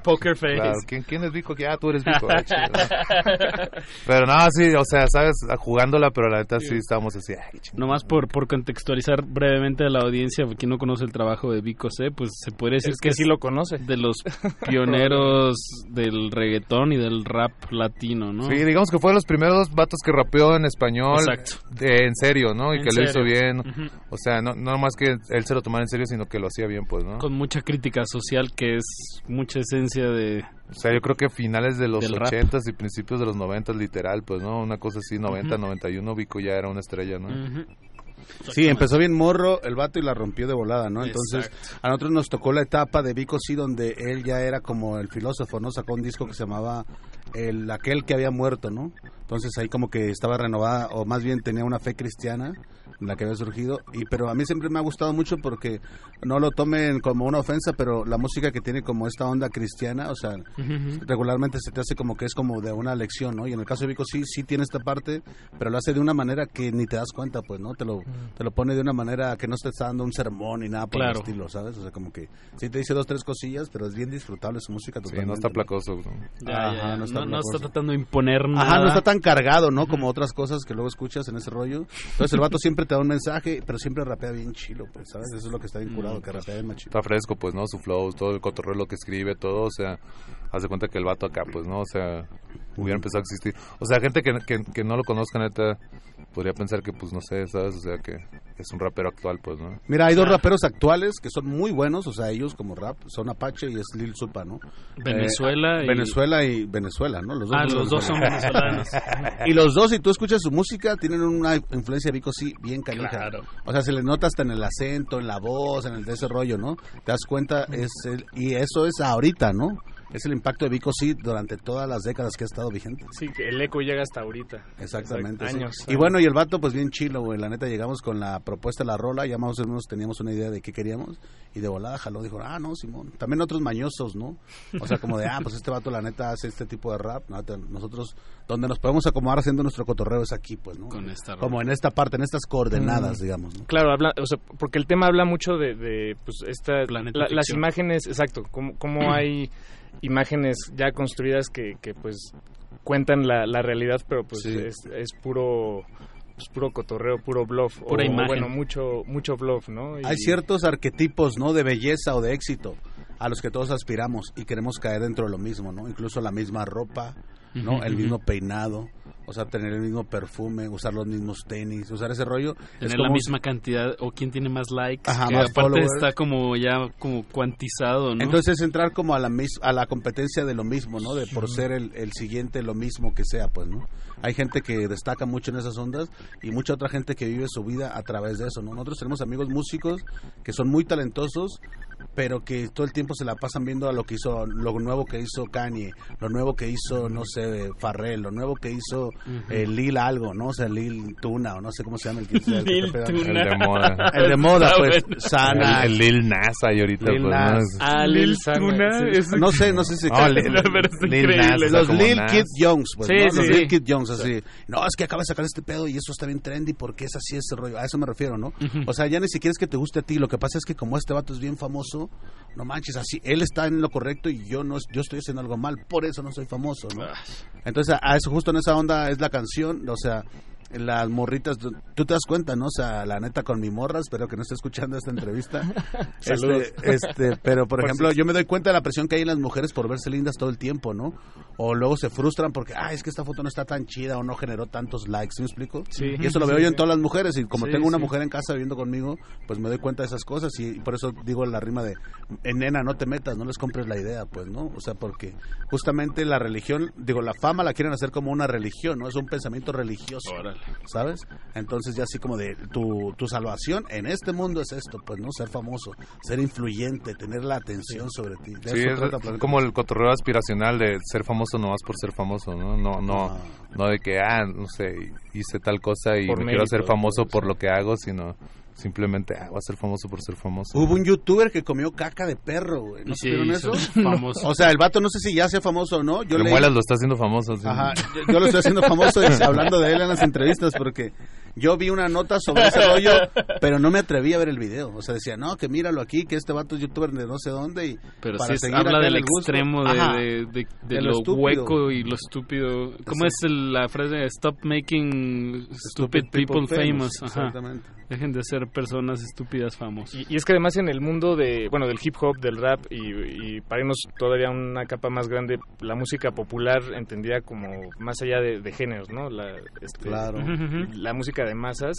S19: <laughs>
S17: Poker face.
S19: Claro, ¿quién, ¿quién es Vico? Ah, tú eres Vico. <laughs> ah, chido, ¿no? Pero no, sí, o sea, sabes, jugándola, pero la neta sí estábamos así. ay,
S17: Nomás por, por contextualizar brevemente a la audiencia, quien no conoce el trabajo de Vico C, pues se podría decir
S18: Es que sí lo conoce.
S17: de los <laughs> pioneros del reggaetón y del rap latino, ¿no?
S19: Sí, digamos que fue de los primeros vatos que rapeó en español
S17: Exacto.
S19: de- en serio, ¿no? Y
S17: En
S19: que lo hizo bien. O sea, no, no más que él se lo tomara en serio, sino que lo hacía bien, pues, ¿no?
S17: Con mucha crítica social que es mucha esencia de...
S19: O sea, yo creo que finales de los
S17: Del rap.
S19: 80s y principios de los 90 literal, pues, ¿no? Una cosa así, 90,
S17: Ujú.
S19: 91, Vico ya era una estrella, ¿no?
S20: Sí, empezó bien morro el vato y la rompió de volada, ¿no? Entonces, a nosotros nos tocó la etapa de Vico sí donde él ya era como el filósofo, ¿no? Sacó un disco que se llamaba el aquel que había muerto, ¿no? Entonces ahí como que estaba renovada o más bien tenía una fe cristiana en la que había surgido y pero a mí siempre me ha gustado mucho porque no lo tomen como una ofensa, pero la música que tiene como esta onda cristiana, o sea, regularmente se te hace como que es como de una lección, ¿no? Y en el caso de Vico sí, sí tiene esta parte, pero lo hace de una manera que ni te das cuenta, pues, ¿no? Te lo, te lo pone de una manera que no te está dando un sermón ni nada por
S17: Claro.
S20: el estilo, ¿sabes? O sea, como que sí te dice dos, tres cosillas, pero es bien disfrutable su música
S19: Sí,
S20: totalmente.
S19: no está placoso. ¿no?
S17: Ya, ya, ya.
S20: Ajá,
S17: no,
S20: está
S17: no
S20: placoso.
S17: está tratando de imponer nada.
S20: Ajá, no está tan cargado, ¿no? Como otras cosas que luego escuchas en ese rollo. Entonces el vato siempre te da un mensaje, pero siempre rapea bien chilo, pues, ¿sabes? Eso es lo que está bien curado, que rapea bien machito.
S19: Está fresco, pues, ¿no? Su flow, todo el cotorreo, lo que escribe, todo, o sea, hace cuenta que el vato acá, pues, ¿no? O sea, hubiera empezado a existir. O sea, gente que, que, que no lo conozca, neta, podría pensar que, pues, no sé, ¿sabes? O sea, que es un rapero actual, pues, ¿no?
S20: Mira, hay dos raperos actuales que son muy buenos, o sea, ellos como rap son Apache y es Lil Supa, ¿no?
S17: Venezuela
S20: Eh,
S17: y-
S20: Venezuela y Venezuela, ¿no? Los dos,
S17: Ah, los dos son venezolanos. <laughs>
S20: y los dos, si tú escuchas su música, tienen una influencia Vico sí bien canija.
S17: Claro.
S20: O sea, se le nota hasta en el acento, en la voz, en el de ese rollo, ¿no? Te das cuenta, es el, y eso es ahorita, ¿no? Es el impacto de Vico sí durante todas las décadas que ha estado vigente.
S18: Sí, que el eco llega hasta ahorita.
S20: Exactamente. Sí.
S18: años,
S20: Y bueno, y el vato, pues bien chilo, güey. La neta, llegamos con la propuesta de la rola, ya más o menos teníamos una idea de qué queríamos. Y de volada jaló, dijo, ah, no, Simón. También otros mañosos, ¿no? O sea, como de, ah, pues este vato, la neta, hace este tipo de rap. Nosotros, donde nos podemos acomodar haciendo nuestro cotorreo es aquí, pues, ¿no?
S17: Con esta
S20: Como
S17: rola.
S20: en esta parte, en estas coordenadas,
S18: Mm.
S20: digamos, ¿no?
S18: Claro, habla, o sea, porque el tema habla mucho de, de, pues, esta,
S17: Planeta
S18: la- las imágenes, exacto, cómo, cómo <clears throat> hay imágenes ya construidas que, que pues, cuentan la, la realidad, pero pues
S20: Sí.
S18: es, es puro pues, puro cotorreo, puro bluff.
S17: Pura
S18: o,
S17: imagen.
S18: Bueno, mucho, mucho bluff, ¿no? Y-
S20: Hay ciertos arquetipos, ¿no? De belleza o de éxito a los que todos aspiramos y queremos caer dentro de lo mismo, ¿no? Incluso la misma ropa, ¿no? El mismo peinado, o sea, tener el mismo perfume, usar los mismos tenis, usar ese rollo. es
S17: Tener la misma cantidad o quién tiene más likes.
S20: Ajá,
S17: que
S20: más
S17: aparte
S20: followers.
S17: está como ya como cuantizado, ¿no?
S20: Entonces entrar como a la mis- a la competencia de lo mismo, ¿no? De por ser el, el siguiente lo mismo que sea, pues, ¿no? Hay gente que destaca mucho en esas ondas y mucha otra gente que vive su vida a través de eso, ¿no? Nosotros tenemos amigos músicos que son muy talentosos, pero que todo el tiempo se la pasan viendo a lo que hizo, lo nuevo que hizo Kanye, lo nuevo que hizo, no sé, Farrell, lo nuevo que hizo eh, Lil algo, ¿no? O sea, Lil Tuna, o no sé cómo se llama el que, el
S17: Lil Tuna.
S19: El de moda.
S20: El de moda,
S17: Está
S20: pues. Sana.
S19: El, el Lil Nas ahí ahorita,
S20: Lil
S19: pues.
S17: Ah,
S18: Lil
S17: Lil
S18: Sana,
S17: Tuna.
S18: sí.
S20: No sé, no sé si...
S19: No, Lil- Lil sea,
S20: los Lil
S19: Nas.
S20: Kid Youngs, pues,
S18: Sí,
S20: ¿no?
S18: sí,
S20: los
S18: sí.
S20: Lil Kid Youngs, así. No, es que acaba de sacar este pedo y eso está bien trendy porque es así ese rollo. A eso me refiero, ¿no? O sea, ya ni siquiera es que te guste a ti. Lo que pasa es que como este vato es bien famoso, no manches, así. Él está en lo correcto y yo no yo estoy haciendo algo mal. Por eso no soy famoso, ¿no? Entonces, a a eso justo en esa onda es la canción. O sea, las morritas, tú tú te das cuenta, ¿no? O sea, la neta con mi morra, espero que no esté escuchando esta entrevista.
S18: Saludos. <laughs>
S20: Este, este, pero por
S18: Por
S20: ejemplo, yo me doy cuenta de la presión que hay en las mujeres por verse lindas todo el tiempo, ¿no? O luego se frustran porque, ah, es que esta foto no está tan chida o no generó tantos likes, ¿sí me explico?
S18: Sí.
S20: Y eso lo veo
S18: Sí,
S20: yo en
S18: sí.
S20: todas las mujeres y como tengo una mujer en casa viviendo conmigo, pues me doy cuenta de esas cosas y por eso digo la rima de, en nena, no te metas, no les compres la idea, pues, ¿no? O sea, porque justamente la religión, digo, la fama la quieren hacer como una religión, ¿no? Es un pensamiento religioso,
S17: Órale.
S20: ¿sabes? Entonces ya así como de tu, tu salvación en este mundo es esto, pues, ¿no? Ser famoso, ser influyente, tener la atención sobre ti. De
S19: Sí,
S20: eso
S19: es como el cotorreo aspiracional de ser famoso no más por ser famoso, ¿no? No, no,
S20: Ah.
S19: no de que, ah, no sé, hice tal cosa y
S18: Por
S19: me quiero
S18: mérito,
S19: famoso
S18: pues,
S19: por
S18: sí.
S19: lo que hago, sino simplemente, ah, voy a ser famoso por ser famoso.
S20: Hubo un youtuber que comió caca de perro, güey. ¿No
S17: se
S20: supieron eso?
S17: famoso.
S20: O sea, el vato no sé si ya sea famoso o no. Yo
S19: Muelas lo está haciendo famoso. sí.
S20: Ajá, yo, yo lo estoy haciendo famoso y hablando de él en las entrevistas porque Yo vi una nota sobre ese <laughs> rollo, pero no me atreví a ver el video. O sea, decía, no, que míralo aquí, que este vato es youtuber de no sé dónde. Y
S17: Pero
S20: para
S17: sí habla del extremo de, de, de- de
S20: De lo
S17: hueco y lo estúpido. ¿Cómo es el- la frase? Stop making stupid, people, famous. Ajá.
S20: Exactamente.
S17: Dejen de ser personas estúpidas famosas.
S18: Y, y es que además en el mundo de, bueno, del hip hop, del rap y, y para irnos todavía una capa más grande, la música popular entendida como más allá de, de géneros, ¿no? La, este,
S20: Claro.
S18: La música de masas,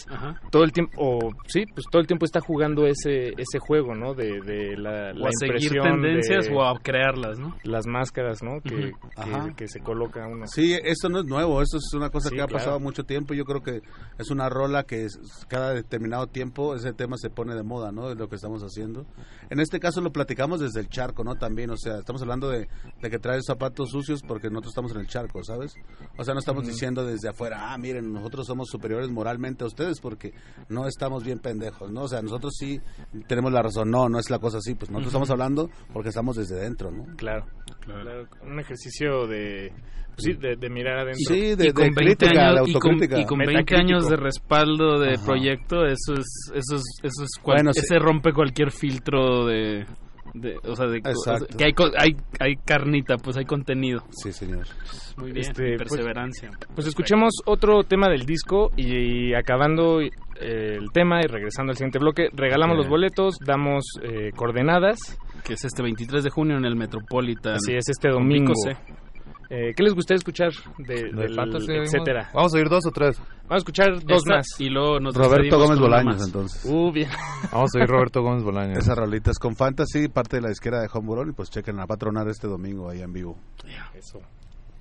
S18: todo el tiempo, o sí, pues todo el tiempo está jugando ese ese juego, ¿no? De, de la,
S17: O
S18: la
S17: a seguir tendencias
S18: de
S17: o a crearlas, ¿no?
S18: Las máscaras, ¿no? Que, que-
S20: Ajá.
S18: que se coloca uno.
S20: Sí, esto no es nuevo, esto es una cosa
S18: Sí,
S20: que ha
S18: claro.
S20: pasado mucho tiempo. Yo creo que es una rola que es- cada determinado tiempo ese tema se pone de moda, ¿no? De lo que estamos haciendo. En este caso lo platicamos desde el charco, ¿no? También, o sea, estamos hablando de, de que traes zapatos sucios porque nosotros estamos en el charco, ¿sabes? O sea, no estamos
S18: Ujú.
S20: diciendo desde afuera, ah, miren, nosotros somos superiores a ustedes porque no estamos bien pendejos, ¿no? O sea, nosotros sí tenemos la razón. No, no es la cosa así, pues nosotros estamos hablando porque estamos desde dentro, ¿no?
S18: Claro, claro. Un ejercicio de, pues sí, de, de mirar adentro.
S20: Sí, de-
S17: y con
S20: de
S17: 20
S20: crítica, de
S17: años, y con,
S20: autocrítica.
S17: y con 20
S18: Metacrítico.
S17: años de respaldo de
S20: Ajá.
S17: proyecto, eso es eso es eso es cual-
S20: Bueno, sí.
S17: ese rompe cualquier filtro de, de- o sea, de, o sea,
S20: Exacto.
S17: que hay co- hay hay carnita, pues hay contenido.
S20: Sí, señor.
S17: Muy bien,
S18: Este, pues-
S17: perseverancia.
S18: Pues escuchemos otro tema del disco y, acabando eh, el tema y regresando al siguiente bloque, regalamos los boletos, damos eh, coordenadas.
S17: Que es este 23 de junio en el Metropolitan.
S18: Así es, este
S17: con
S18: domingo.
S17: Pico C.
S18: Eh, ¿Qué les gustaría escuchar de,
S19: De
S18: del
S19: Fantasy, oímos.
S18: etcétera?
S19: Vamos a oír dos o tres.
S18: Vamos a escuchar dos
S17: Esta,
S18: más.
S17: Y luego nos
S20: Roberto Gómez Bolaños, entonces.
S18: Uh, bien. <laughs>
S19: Vamos a oír Roberto Gómez Bolaños.
S20: Esa rolita es con Fantasy, parte de la disquera de Homeburón y pues chequen a patronar este domingo ahí en vivo.
S18: Eso.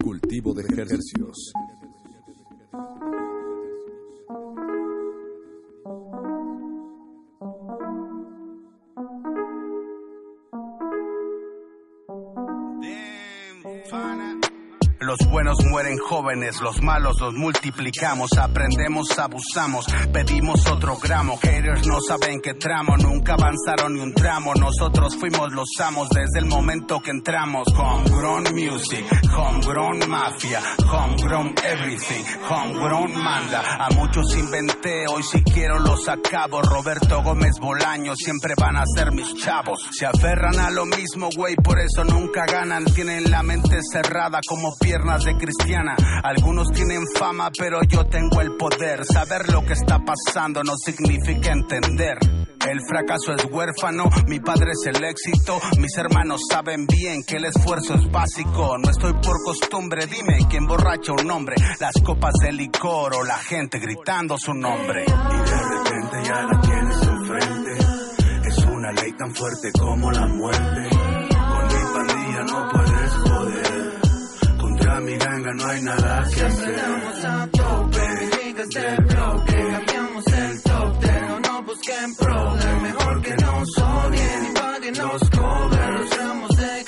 S2: Cultivo de ejercicios.
S22: Los buenos mueren jóvenes, los malos los multiplicamos, aprendemos, abusamos, pedimos otro gramo. Haters no saben qué tramo, nunca avanzaron ni un tramo. Nosotros fuimos los amos desde el momento que entramos. Homegrown music, homegrown mafia, homegrown everything, homegrown manda. A muchos inventé, hoy si quiero los acabo. Roberto Gómez Bolaño, siempre van a ser mis chavos. Se aferran a lo mismo, güey, por eso nunca ganan. Tienen la mente cerrada como piernas de cristiana. Algunos tienen fama, pero yo tengo el poder. Saber lo que está pasando no significa entender. El fracaso es huérfano, mi padre es el éxito. Mis hermanos saben bien que el esfuerzo es básico. No estoy por costumbre, dime quién borracha un hombre. Las copas de licor o la gente gritando su nombre.
S21: Y de repente ya la tienes enfrente. Es una ley tan fuerte como la muerte. Con mi pandilla no. Mi ganga no hay nada que hacer. Tope del bloque. Cambiamos el top ten. No, no busquen problem. Mejor que nos odien y paguen los covers. Los gramos de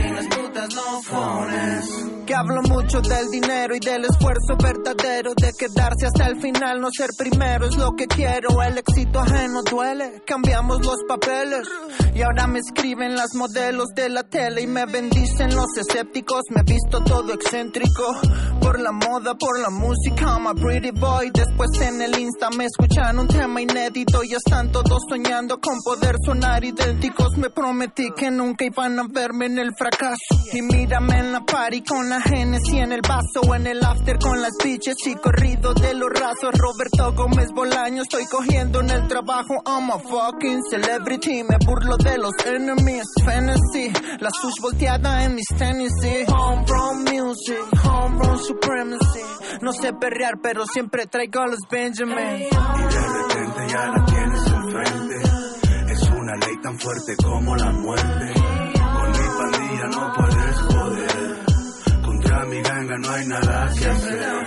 S21: y las putas no fones.
S23: Hablo mucho del dinero y del esfuerzo verdadero de quedarse hasta el final, no ser primero es lo que quiero. El éxito ajeno duele, cambiamos los papeles y ahora me escriben las modelos de la tele y me bendicen los escépticos. Me he visto todo excéntrico por la moda, por la música. I'm a pretty boy. Después en el Insta me escuchan un tema inédito y están todos soñando con poder sonar idénticos. Me prometí que nunca iban a verme en el fracaso y mírame en la party con la Genesis en el vaso en el after con las bitches y corrido de los rasos. Roberto Gómez Bolaño, estoy cogiendo en el trabajo. I'm a fucking celebrity. Me burlo de los enemies. Fantasy, la sush volteada en mis tenis. Homegrown music, homegrown supremacy. No sé perrear, pero siempre traigo a los Benjamin.
S21: Y de repente ya la tienes enfrente. Es una ley tan fuerte como la muerte. No hay nada que hacer.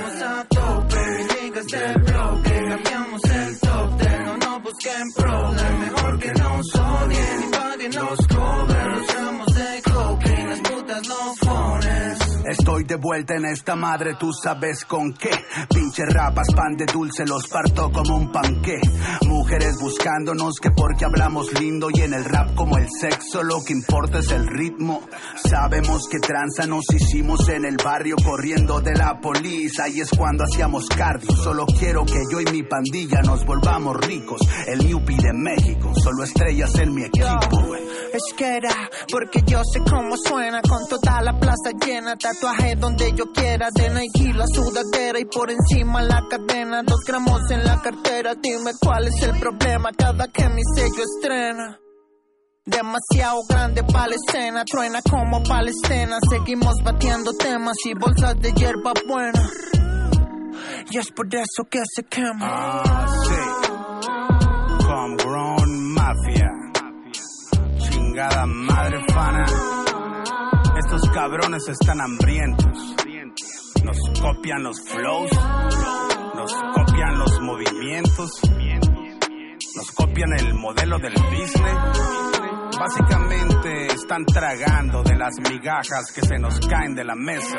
S22: Estoy de vuelta en esta madre, tú sabes con qué. Pinche rapas, pan de dulce, los parto como un panqué. Mujeres buscándonos que porque hablamos lindo y en el rap como el sexo, lo que importa es el ritmo. Sabemos que tranza nos hicimos en el barrio corriendo de la poliza y es cuando hacíamos cardio. Solo quiero que yo y mi pandilla nos volvamos ricos. El Newbie de México, solo estrellas en mi equipo. güey.
S23: Es que era, porque yo sé cómo suena con toda la plaza llena, tatuaje donde yo quiera, de Nike la sudadera y por encima la cadena, dos gramos en la cartera, dime cuál es el problema cada que mi sello estrena. Demasiado grande para la escena, truena como palestina, seguimos batiendo temas y bolsas de hierba buena. Y es por eso que se quema.
S22: Ah, sí. Homegrown Mafia. Chingada madre fana. Cabrones están hambrientos. Nos copian los flows. Nos copian los movimientos. Nos copian el modelo del business. Básicamente están tragando de las migajas que se nos caen de la mesa.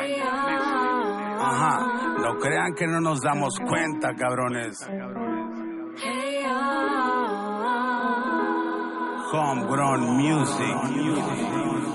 S22: Ajá, no crean que no nos damos cuenta, cabrones. Homegrown music.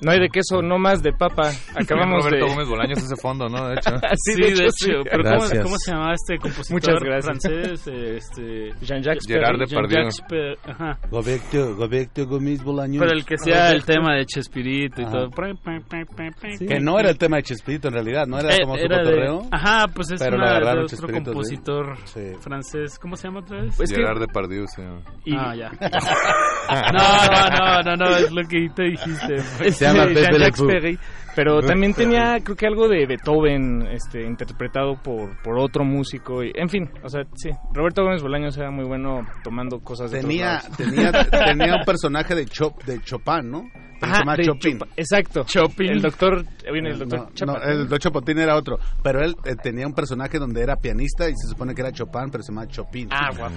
S18: No hay de queso, no más de papa. <laughs> Acabamos
S19: Roberto
S18: de...
S19: Gómez Bolaños ese fondo, ¿no? De hecho. <laughs>
S17: Sí, de hecho. Pero ¿cómo,
S19: Gracias.
S17: cómo se llamaba este compositor
S18: Muchas gracias.
S17: francés? Eh, <laughs> Este,
S18: Jean-Jacques
S19: Gerard. Depardieu.
S17: Ajá.
S20: Roberto, Roberto Gómez Bolaños.
S17: Pero el que sea el tema de Chespirito y
S20: Ajá.
S17: todo.
S20: Que no era el tema de Chespirito en realidad, no era
S17: Eh,
S20: como su
S17: era de-
S20: cotorreo.
S17: Ajá, pues es
S20: pero
S17: una de otro
S20: Chespirito, sí.
S17: compositor
S20: Sí.
S17: francés. ¿Cómo se llama otra vez?
S19: Pues Gerard Depardieu, sí.
S17: Ah, ya. no, no, no, no, es lo que te dijiste.
S18: Se
S20: llama
S18: Sí,
S20: Pepe
S18: Jean-Jacques
S20: Le Fou.
S18: Perry. Pero también tenía, creo que algo de Beethoven este, interpretado por, por otro músico. Y, en fin, o sea, sí. Roberto Gómez Bolaños era muy bueno tomando cosas de
S20: Tenía, tenía, <laughs> tenía un personaje de, Chop, de Chopin, ¿no? Pero
S18: Ajá,
S20: se llama
S18: de
S20: Chopin.
S18: Exacto.
S17: Chopin.
S18: El doctor, eh, viene el doctor
S20: No, el Doctor Chopotín era otro. Pero él eh, tenía un personaje donde era pianista y se supone que era Chopin, pero se llama Chopin.
S18: Ah, guapo.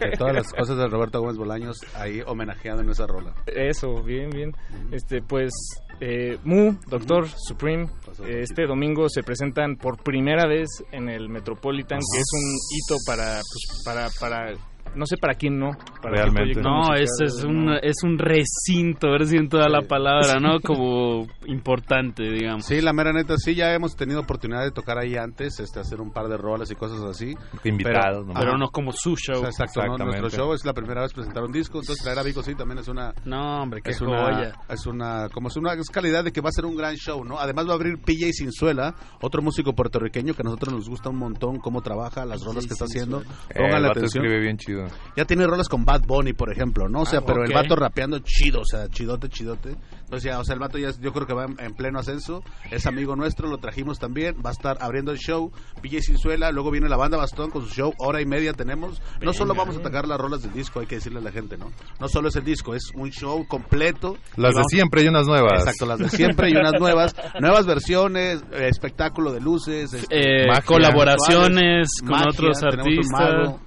S20: Que <laughs> todas las cosas de Roberto Gómez Bolaños ahí homenajeado en esa rola.
S18: Eso, bien, bien. Este, pues, eh, Mu, Doctor Supreme, eh, este domingo se presentan por primera vez en el Metropolitan, que es un hito para, pues, para, para, no sé para quién no. Para
S19: Realmente.
S17: No,
S18: musical,
S17: es
S18: ¿no?
S17: un, es un recinto, a ver si en toda la palabra, ¿no? <laughs> Como importante, digamos.
S20: Sí, la mera neta, sí, ya hemos tenido oportunidad de tocar ahí antes, este, hacer un par de rolas y cosas así.
S19: Invitados,
S20: Pero-
S19: ¿no?
S17: Pero no como su show.
S20: O sea, exacto, ¿no? Nuestro show es la primera vez presentar un disco, entonces traer a Vico sí también es una
S17: No, hombre, qué
S20: es
S17: joya.
S20: una, es una como es una es calidad de que va a ser un gran show, ¿no? Además va a abrir PJ Sinzuela, otro músico puertorriqueño que a nosotros nos gusta un montón cómo trabaja, las rolas que está haciendo.
S19: Eh, el
S20: Pónganle
S19: vato
S20: atención.
S19: escribe bien chido.
S20: Ya tiene rolas con Bad Bunny, por ejemplo, ¿no? O sea,
S17: Ah,
S20: pero el vato rapeando chido, o sea, chidote, chidote. Entonces ya, o sea, el vato ya es- yo creo que va en, en pleno ascenso. Es amigo nuestro, lo trajimos también. Va a estar abriendo el show. PJ Sinzuela, luego viene la banda Bastón con su show. Hora y media tenemos. No solo vamos a atacar las rolas del disco, hay que decirle a la gente, ¿no? No solo es el disco, es un show completo.
S19: Las de siempre y unas nuevas.
S20: Exacto, las de siempre y unas nuevas. Nuevas versiones, eh, espectáculo de luces. este,
S17: Eh,
S19: Magia.
S17: colaboraciones con
S20: Magia,
S17: otros
S20: un
S17: artistas.
S20: mago.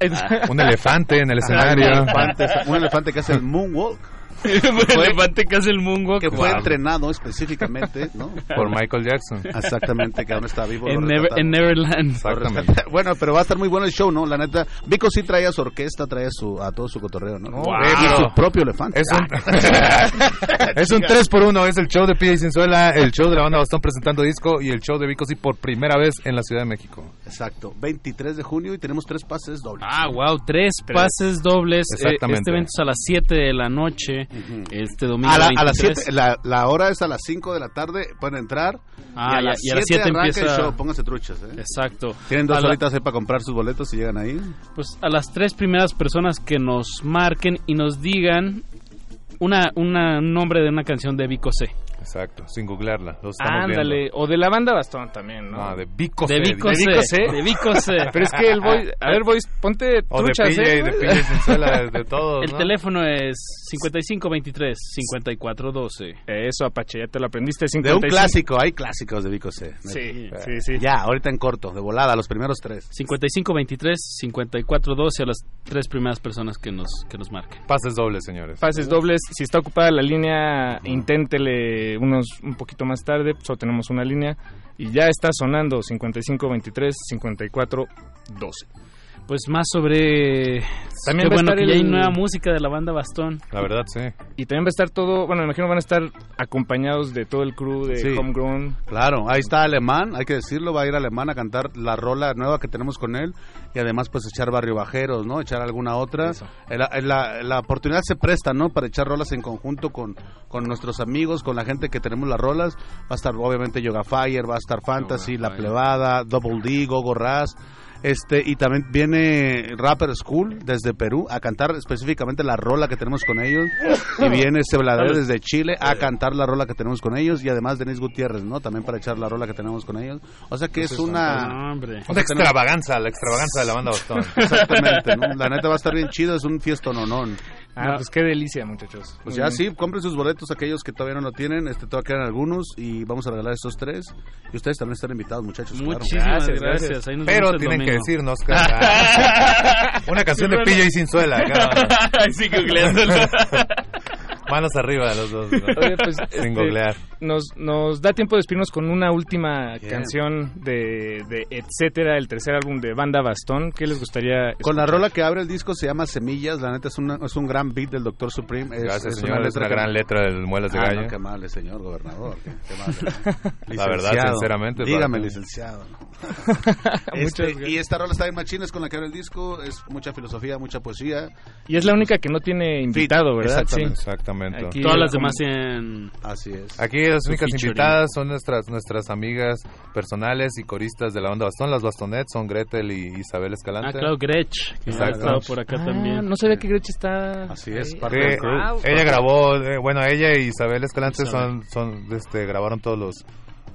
S19: Un elefante en el
S20: Ajá,
S19: escenario.
S20: Un elefante, un elefante que hace el moonwalk. <laughs>
S17: el elefante que hace el moonwalk.
S20: que fue
S17: Wow.
S20: entrenado específicamente, ¿no? <laughs>
S19: Por Michael Jackson.
S20: Exactamente, que aún está vivo.
S17: En, Never-
S20: rescataron.
S17: en Neverland.
S19: Exactamente.
S20: Bueno, pero va a estar muy bueno el show, ¿no? La neta, Vico sí traía su orquesta, traía su, a todo su cotorreo, ¿no?
S19: Wow.
S20: Y su propio elefante.
S19: Es un, <laughs> es un 3 por 1 es el show de Pia y Sinzuela, el show de la banda Bastón presentando disco y el show de Vico sí por primera vez en la Ciudad de México.
S20: Exacto, 23 de junio y tenemos tres pases dobles.
S17: Ah, wow, tres pases dobles. Eh,
S19: Exactamente.
S17: Este evento es a las 7 de la noche. Este domingo.
S20: A, la, a las
S17: 23.
S20: 7, la, la hora es a las 5 de la tarde, pueden entrar.
S17: Ah,
S20: y a las
S17: y a las
S20: 7
S17: siete
S20: arranca
S17: empieza-
S20: el show, pónganse truchas, ¿eh?
S17: Exacto.
S20: Tienen dos
S17: A la-
S20: horitas para comprar sus boletos si llegan ahí.
S17: Pues a las tres primeras personas que nos marquen y nos digan una, una un nombre de una canción de Vico C.
S19: Exacto, sin googlearla. Lo estamos
S18: Ándale,
S19: viendo.
S18: o de la banda Bastón también, ¿no?
S19: No, de Vico
S18: De
S19: C,
S18: Vico.
S19: De Vico C.
S18: De Vico C. <laughs> Pero es que el boy, a ver, boys, ponte
S19: O de
S18: truchas,
S19: PJ,
S18: ¿eh?
S19: de PJ Sinzuela, de todos, <laughs>
S17: El
S19: ¿no?
S17: teléfono es 5523-5412.
S18: Eso, Apache, ya te lo aprendiste.
S20: De un
S18: 55.
S20: clásico, hay clásicos de Vico C.
S18: Sí, sí, sí.
S20: Ya, ahorita en corto, de volada, los primeros tres.
S17: 5523-5412 a las tres primeras personas que nos, que nos marquen.
S19: Pases dobles, señores.
S18: Pases dobles. Si está ocupada la línea, inténtele unos un poquito más tarde. Solo tenemos una línea. Y ya está sonando 5523-5412.
S17: Pues más sobre...
S18: También
S17: Qué
S18: va a estar
S17: que ya hay nueva música de la banda Bastón.
S19: La verdad, sí.
S18: Y también va a estar todo, bueno, me imagino van a estar acompañados de todo el crew de
S20: Sí.
S18: Homegrown.
S20: Claro, ahí está Alemán, hay que decirlo, va a ir Alemán a cantar la rola nueva que tenemos con él y además pues echar Barrio Bajeros, ¿no? Echar alguna otra. Eh, La, eh, la- la oportunidad se presta, ¿no? Para echar rolas en conjunto con, con nuestros amigos, con la gente que tenemos las rolas. Va a estar obviamente Yoga Fire, va a estar Fantasy, La Plebada, Double D, Gogo Raz. Este, y también viene Rapper School desde Perú a cantar específicamente la rola que tenemos con ellos. Y viene Seblador desde Chile a cantar la rola que tenemos con ellos. Y además Denis Gutiérrez, ¿no? También para echar la rola que tenemos con ellos. O sea que es una...
S19: Una extravaganza, la extravaganza de la banda Bastón.
S20: Exactamente, ¿no? La neta va a estar bien chido, es un fiestononón.
S18: Ah, pues qué delicia, muchachos.
S20: Pues
S18: Muy
S20: ya
S18: bien.
S20: sí, compren sus boletos aquellos que todavía no lo tienen, este todavía quedan algunos y vamos a regalar estos tres. Y ustedes también están invitados, muchachos. claro.
S17: Muchísimas gracias. Ahí nos
S19: Pero
S17: vemos el
S19: tienen que decirnos <laughs> que- <laughs> una canción de Pillo y Sinzuela. cada uno.
S17: Sí, googleándolo. <laughs>
S19: Manos arriba los dos. ¿no?
S18: Oye, pues,
S19: Sin
S18: este,
S19: googlear.
S18: Nos, nos da tiempo de despedirnos con una última canción de, de Etcétera, el tercer álbum de Banda Bastón. ¿Qué les gustaría?
S20: Con la rola que abre el disco se llama Semillas, la neta es, una- es un gran beat del Doctor Supreme. Es,
S19: Gracias,
S20: es
S19: señor. Es una
S20: que-
S19: gran letra del Muelas de
S20: Ah,
S19: Gallo.
S20: no, qué mal, señor gobernador. Qué, qué mal. <laughs>
S19: La verdad, sinceramente,
S20: Dígame, licenciado. <laughs> Este, y esta rola está en machines con la que abre el disco. Es mucha filosofía, mucha poesía.
S18: Y es la única que no tiene invitado, ¿verdad? Sí.
S19: Exactamente.
S18: Aquí-
S17: Todas las demás tienen...
S20: Así es.
S19: Aquí las únicas
S17: featuring.
S19: invitadas son nuestras nuestras amigas personales y coristas de la banda Bastón. Las Bastonets son Gretel y Isabel Escalante.
S17: Ah, claro, Gretsch, que ha
S19: Exacto.
S17: estado por acá
S18: Ah,
S17: también.
S18: No sabía que Gretsch está.
S20: Así es, parte del.
S18: Ah,
S19: ella grabó, eh, bueno, ella y Isabel Escalante
S17: Isabel.
S19: son, son este, grabaron todos los,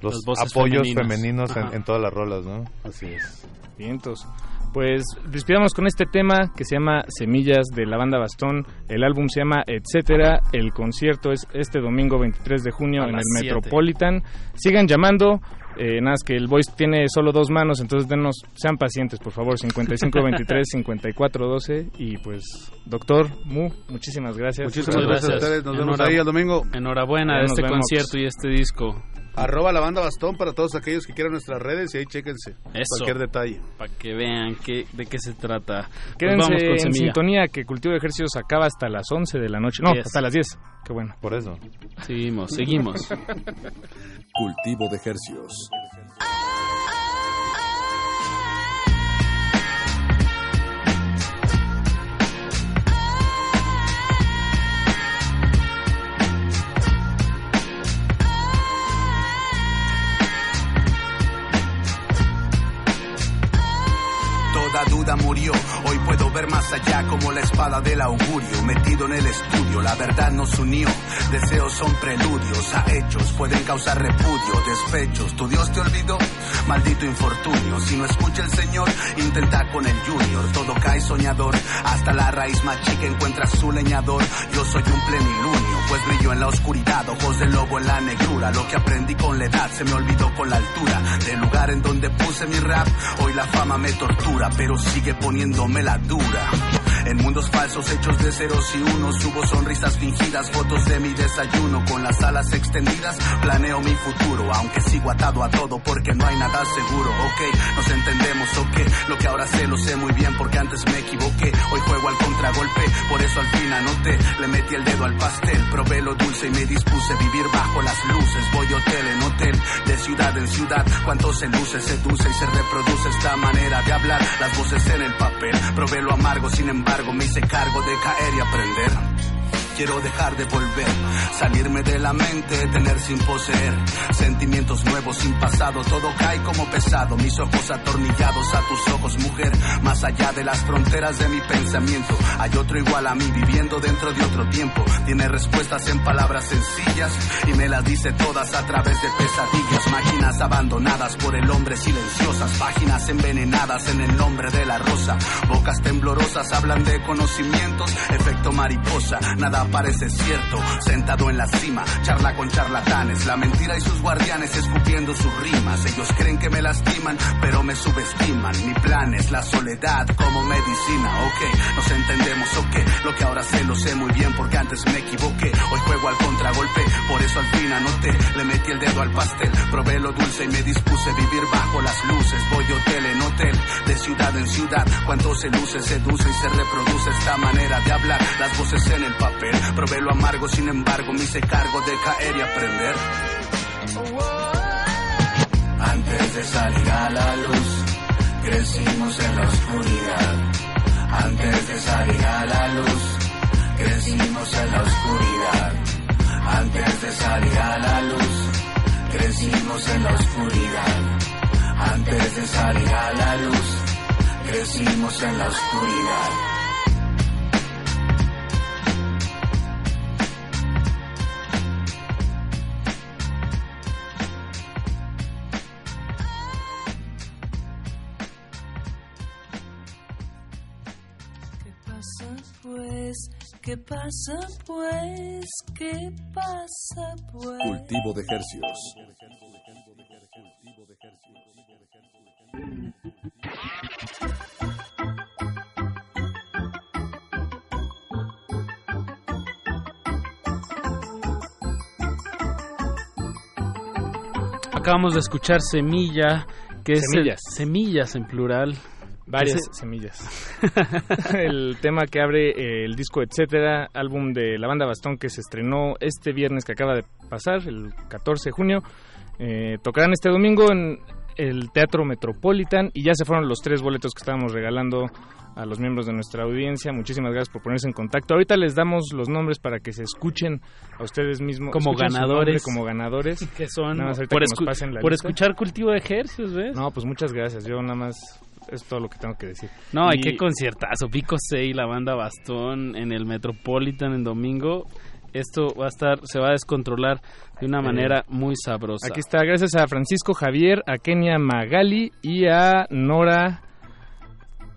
S19: los apoyos femeninos en, todas las rolas, ¿no?
S20: Así es.
S18: Vientos. Pues despidamos con este tema que se llama Semillas de la banda Bastón. El álbum se llama Etcétera. El concierto es este domingo 23 de junio
S17: A
S18: en el. Metropolitan. Sigan llamando. Eh, nada, es que el voice tiene solo dos manos, entonces denos, sean pacientes, por favor. 5523-5412. <laughs> Y pues, doctor Mu, muchísimas gracias.
S20: Muchísimas gracias, a ustedes. Nos vemos
S17: Enhora-
S20: ahí el domingo.
S17: Enhorabuena de este
S20: vemos.
S17: concierto y este disco.
S20: Arroba la banda Bastón para todos aquellos que quieran nuestras redes y ahí chéquense
S17: Eso.
S20: cualquier detalle.
S17: Para que vean qué, de qué se trata. Pues
S18: Quédense
S17: vamos con
S18: en
S17: Semilla.
S18: sintonía que Cultivo de Ejercicios acaba hasta las 11 de la noche. No,
S17: Yes.
S18: hasta las 10. Qué bueno.
S19: Por eso.
S17: Seguimos, seguimos. <laughs>
S2: Cultivo de hercios.
S22: Murió, hoy puedo ver más allá como la espada del augurio, metido en el estudio, la verdad nos unió, deseos son preludios a hechos, pueden causar repudio, despechos, tu Dios te olvidó, maldito infortunio, si no escucha el Señor, intenta con el Junior, todo cae soñador, hasta la raíz más chica encuentra su leñador, yo soy un plenilunio, pues brillo en la oscuridad, ojos de lobo en la negrura, lo que aprendí con la edad se me olvidó con la altura, del lugar en donde puse mi rap, hoy la fama me tortura, pero sigue poniéndome la dura. En mundos falsos hechos de ceros y unos subo sonrisas fingidas, fotos de mi desayuno con las alas extendidas, planeo mi futuro, aunque sigo atado a todo porque no hay nada seguro, ok, nos entendemos, ok, lo que ahora sé lo sé muy bien porque antes me equivoqué, hoy juego al contragolpe, por eso al fin anoté, le metí el dedo al pastel, probé lo dulce y me dispuse vivir bajo las luces, voy hotel en hotel, de ciudad en ciudad, cuánto se luce, seduce y se reproduce esta manera de hablar, las voces en el papel, probé lo amargo, sin embargo me hice cargo de caer y aprender. Quiero dejar de volver. Salirme de la mente, tener sin poseer. Sentimientos nuevos sin pasado, todo cae como pesado. Mis ojos atornillados a tus ojos, mujer. Más allá de las fronteras de mi pensamiento, hay otro igual a mí viviendo dentro de otro tiempo. Tiene respuestas en palabras sencillas y me las dice todas a través de pesadillas. Máquinas abandonadas por el hombre, silenciosas. Páginas envenenadas en el nombre de la rosa. Bocas temblorosas hablan de conocimientos. Efecto mariposa, nada parece cierto. Sentado en la cima, charla con charlatanes. La mentira y sus guardianes escupiendo sus rimas. Ellos creen que me lastiman, pero me subestiman. Mi plan es la soledad como medicina. Ok, nos entendemos, ok. Lo que ahora sé lo sé muy bien porque antes me equivoqué. Hoy juego al contragolpe, por eso al fin anoté. Le metí el dedo al pastel, probé lo dulce y me dispuse a vivir bajo las luces. Voy hotel en hotel, de ciudad en ciudad. Cuando se luce, seduce y se reproduce esta manera de hablar. Las voces en el papel, probé lo amargo, sin embargo, me hice cargo de caer y aprender. Antes de salir a la luz, crecimos en la oscuridad. Antes de salir a la luz, crecimos en la oscuridad. Antes de salir a la luz, crecimos en la oscuridad. Antes de salir a la luz, crecimos en la oscuridad.
S24: ¿Qué pasa pues? ¿Qué pasa pues?
S2: Cultivo de hercios.
S17: Acabamos de escuchar Semilla, que es el-
S18: Semillas.
S17: semillas en plural.
S18: Varias
S17: Ese-
S18: semillas. <laughs> el tema que abre eh, el disco Etcétera, álbum de la banda Bastón que se estrenó este viernes que acaba de pasar, el 14 de junio. Eh, tocarán este domingo en el Teatro Metropolitan y ya se fueron los tres boletos que estábamos regalando a los miembros de nuestra audiencia. Muchísimas gracias por ponerse en contacto. Ahorita les damos los nombres para que se escuchen a ustedes mismos.
S17: Como ganadores.
S18: nombre como ganadores. <laughs>
S17: Que son
S18: Nada más ahorita
S17: por,
S18: que nos pasen la
S17: por
S18: lista.
S17: escuchar cultivo de ejercicios, ¿ves?
S18: No, pues muchas gracias. Yo nada más es todo lo que tengo que decir.
S17: No, hay
S18: Y-
S17: que conciertazo. Pico 6, la banda Bastón en el Metropolitan en domingo. Esto va a estar, se va a descontrolar de una
S18: Eh,
S17: manera muy sabrosa.
S18: Aquí está, gracias a Francisco Javier, a Kenia Magali y a Nora.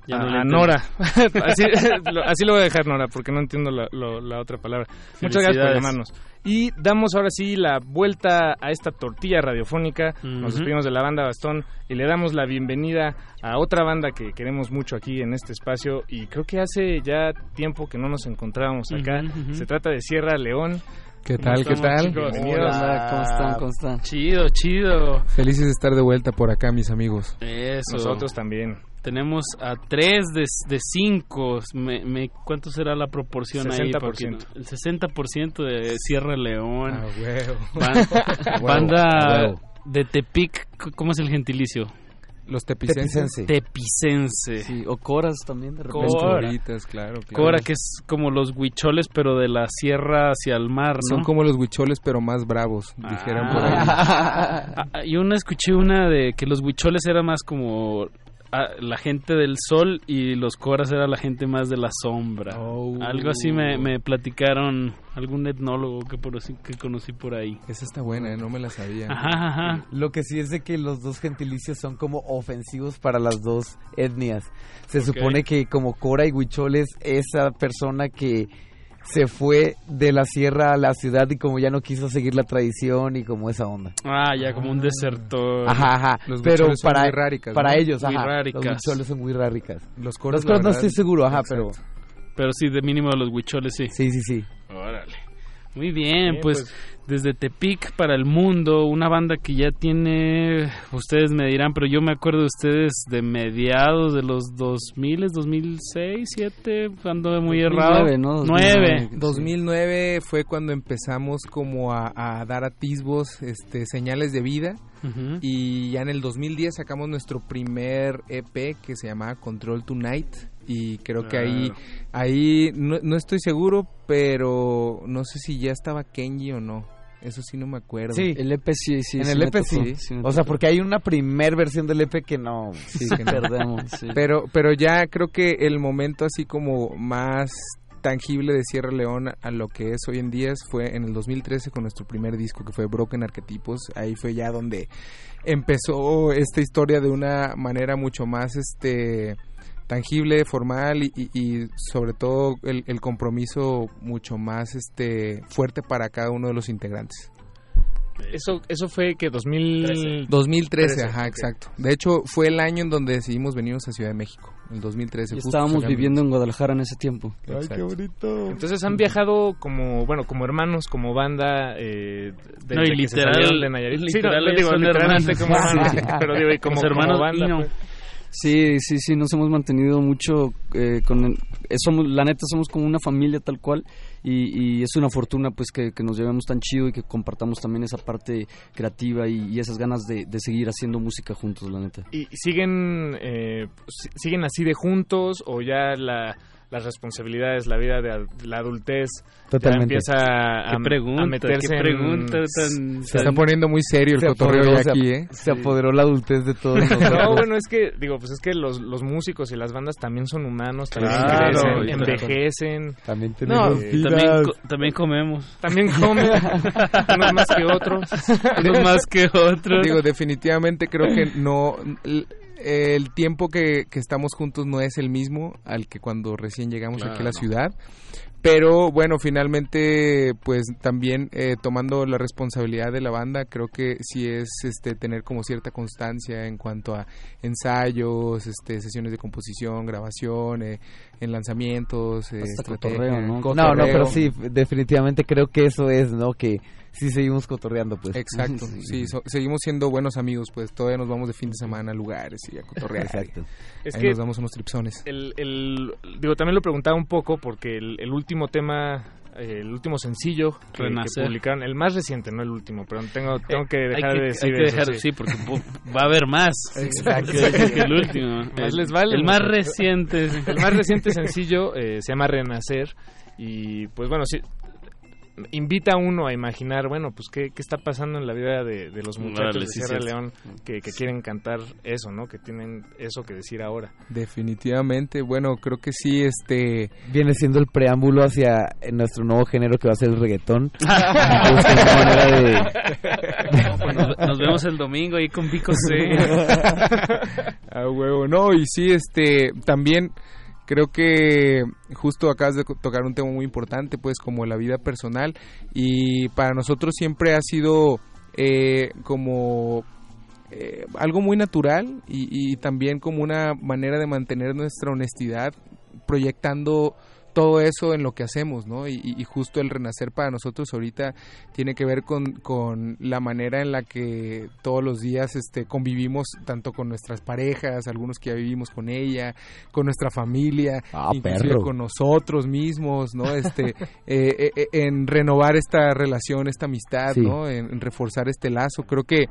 S17: Ya no
S18: a. Nora. <laughs> así, <laughs> lo, así lo voy a dejar, Nora, porque no entiendo la, lo- la otra palabra. Muchas gracias por llamarnos. Y damos ahora sí la vuelta a esta tortilla radiofónica. Nos despedimos de la banda Bastón y le damos la bienvenida a otra banda que queremos mucho aquí en este espacio. Y creo que hace ya tiempo que no nos encontrábamos acá. Se trata de Sierra León.
S25: ¿Qué
S18: ¿Cómo
S25: tal? ¿Qué tal?
S18: chicos?
S25: Hola, ¿cómo están? ¿Cómo están?
S17: Chido, chido.
S25: Felices de estar de vuelta por acá, mis amigos.
S17: Eso.
S18: Nosotros también.
S17: Tenemos a 3 de, de 5. Me, me- ¿Cuánto será la proporción ahí?
S18: 60%.
S17: Porque El 60% de Sierra León.
S25: Ah, huevo.
S17: Ban-
S25: Ah, <laughs> huevo,
S17: banda
S25: ah, huevo.
S17: de Tepic. ¿Cómo es el gentilicio?
S25: Los tepicenses.
S17: Tepicense.
S26: Sí, o coras también de repente.
S17: Cora.
S25: Coritas, claro, claro.
S17: Cora, que es como los huicholes, pero de la sierra hacia el mar, ¿no?
S25: Son como los huicholes, pero más bravos, dijeran por ahí.
S17: Ah, ah, y una escuché una de que los huicholes era más como ah, la gente del sol y los coras era la gente más de la sombra. Algo así me, me platicaron algún etnólogo que, por, que conocí por ahí.
S25: Esa está buena, ¿eh? no me la sabía.
S17: Ajá, ajá.
S26: Lo que sí es de que los dos gentilicios son como ofensivos para las dos etnias. Se supone que como Cora y Huicholes, esa persona que se fue de la sierra a la ciudad y como ya no quiso seguir la tradición y como esa onda.
S17: Ah, ya como un desertor.
S26: Ajá, ajá.
S25: Los
S26: pero
S25: huicholes son
S26: para,
S25: muy ráricas,
S26: para
S25: ¿no?
S26: ellos,
S17: Muy
S26: ajá.
S17: ráricas.
S26: Los huicholes son muy ráricas.
S25: Los coras,
S26: Los
S25: la
S26: coras no estoy seguro, ajá,
S25: exacto.
S26: pero...
S17: Pero sí, de mínimo los huicholes, sí.
S26: Sí, sí, sí.
S17: Órale. Muy bien,
S18: Bien,
S17: pues,
S18: pues.
S17: desde Tepic para el mundo, una banda que ya tiene, ustedes me dirán, pero yo me acuerdo de ustedes de mediados de los 2000, 2006, 2007, ando muy errado.
S26: 2009, ¿no?
S17: 9.
S25: 2009 fue cuando empezamos como a, a dar atisbos, este, señales de vida.
S17: Ujú.
S25: Y ya en el 2010 sacamos nuestro primer EP que se llamaba Control Tonight. Y creo que ahí ahí no, no estoy seguro, pero no sé si ya estaba Kenji o no. Eso sí no me acuerdo.
S26: Sí.
S27: El EP sí, sí.
S26: en
S27: sí
S26: el EP
S27: tocó,
S26: sí. o sea, porque hay una primer versión del EP que no.
S25: Sí, que no.
S27: Perdemos, sí.
S25: Pero, pero ya creo que el momento así como más tangible de Sierra León a lo que es hoy en día fue en el 2013 con nuestro primer disco que fue Broken Arquetipos. Ahí fue ya donde empezó esta historia de una manera mucho más este tangible, formal y, y- y sobre todo el, el compromiso mucho más este fuerte para cada uno de los integrantes.
S18: Eso, eso fue que 2000...
S25: 2013, ajá,
S18: ok.
S25: exacto. De hecho, fue el año en donde decidimos venirnos a Ciudad de México, el 2013.
S27: Y
S25: justo
S27: estábamos viviendo en Guadalajara en ese tiempo.
S25: Exacto.
S18: Entonces han viajado como, bueno, como hermanos, como banda, eh, desde
S17: No, y
S18: que se
S17: literal-
S18: salieron de Nayarit. Sí, no,
S17: literal
S18: digo,
S17: son
S18: literalmente
S17: hermanos.
S18: como hermanos, <laughs> pero digo, y como,
S17: Los
S18: como
S17: hermanos
S18: banda, pues.
S27: Sí, sí, sí, nos hemos mantenido mucho eh, con... eh, somos, la neta, somos como una familia tal cual y, y es una fortuna pues que, nos llevemos tan chido y que compartamos también esa parte creativa y, esas ganas de, de seguir haciendo música juntos, la neta.
S18: ¿Y siguen, eh, si- siguen así de juntos o ya la, las responsabilidades, la vida de ad- la adultez
S26: Totalmente.
S18: ya empieza a,
S17: pregunta,
S18: a meterse
S17: qué
S18: en-
S17: pregunta tan-
S25: Se está poniendo muy serio el
S26: Se
S25: cotorreo
S26: apoderó,
S25: ya
S26: se-
S25: aquí, ¿eh?
S26: Se apoderó la adultez de todos <laughs> nosotros.
S18: No, bueno, es que, digo, pues es que los, los músicos y las bandas también son humanos, también
S17: Claro,
S18: crecen,
S17: y-
S18: envejecen.
S26: También
S18: No,
S26: tenemos vidas.
S17: También, co- también comemos.
S18: También comen, <laughs> unos más que otros.
S17: Unos más que otros.
S25: Digo, definitivamente creo que no... El tiempo que, que estamos juntos no es el mismo al que cuando recién llegamos aquí a la ciudad. Pero bueno, finalmente, pues también eh, tomando la responsabilidad de la banda, creo que sí es este tener como cierta constancia en cuanto a ensayos, este sesiones de composición, grabación, eh, en lanzamientos, eh,
S27: Hasta
S25: estrategia,
S27: cotorreo, ¿no?
S26: No, no, pero sí, definitivamente creo que eso es, ¿no? Que sí seguimos cotorreando, pues.
S25: Exacto, <laughs> sí, so- seguimos siendo buenos amigos, pues todavía nos vamos de fin de semana a lugares y a cotorrear.
S26: Exacto.
S18: Es
S25: Ahí
S18: que
S25: nos damos unos tripsones.
S18: el, el- digo, también lo preguntaba un poco porque el, el último tema, eh, el último sencillo que, que publicaron, el más reciente, no el último, pero tengo, tengo que dejar
S17: que-
S18: de decir
S17: hay que
S18: eso,
S17: dejar-
S18: sí.
S17: sí, porque po- va a haber más.
S18: Exacto.
S17: Que, que el último. <laughs>
S18: Más
S17: el,
S18: les vale,
S17: el más reciente.
S18: El más reciente sencillo eh, se llama Renacer y pues bueno, sí, invita a uno a imaginar, bueno, pues qué, qué está pasando en la vida de, de los muchachos de
S17: sí,
S18: Sierra. León que, que quieren cantar eso, ¿no? Que tienen eso que decir ahora.
S25: Definitivamente, bueno, creo que sí, este...
S26: Viene siendo el preámbulo hacia eh, nuestro nuevo género que va a ser el reggaetón. <laughs> <laughs>
S17: Pues nos, nos vemos el domingo ahí con Pico C. <laughs>
S25: A huevo, no, y sí, este, también creo que justo acabas de tocar un tema muy importante, pues como la vida personal, y para nosotros siempre ha sido eh, como eh, algo muy natural y, y también como una manera de mantener nuestra honestidad proyectando todo eso en lo que hacemos, ¿no? Y, y- justo el renacer para nosotros ahorita tiene que ver con, con la manera en la que todos los días este, convivimos tanto con nuestras parejas, algunos que ya vivimos con ella, con nuestra familia,
S26: Ah,
S25: inclusive con nosotros mismos, ¿no? Este, <laughs> eh, eh, eh, en renovar esta relación, esta amistad,
S26: Sí.
S25: ¿no? En, en reforzar este lazo. Creo que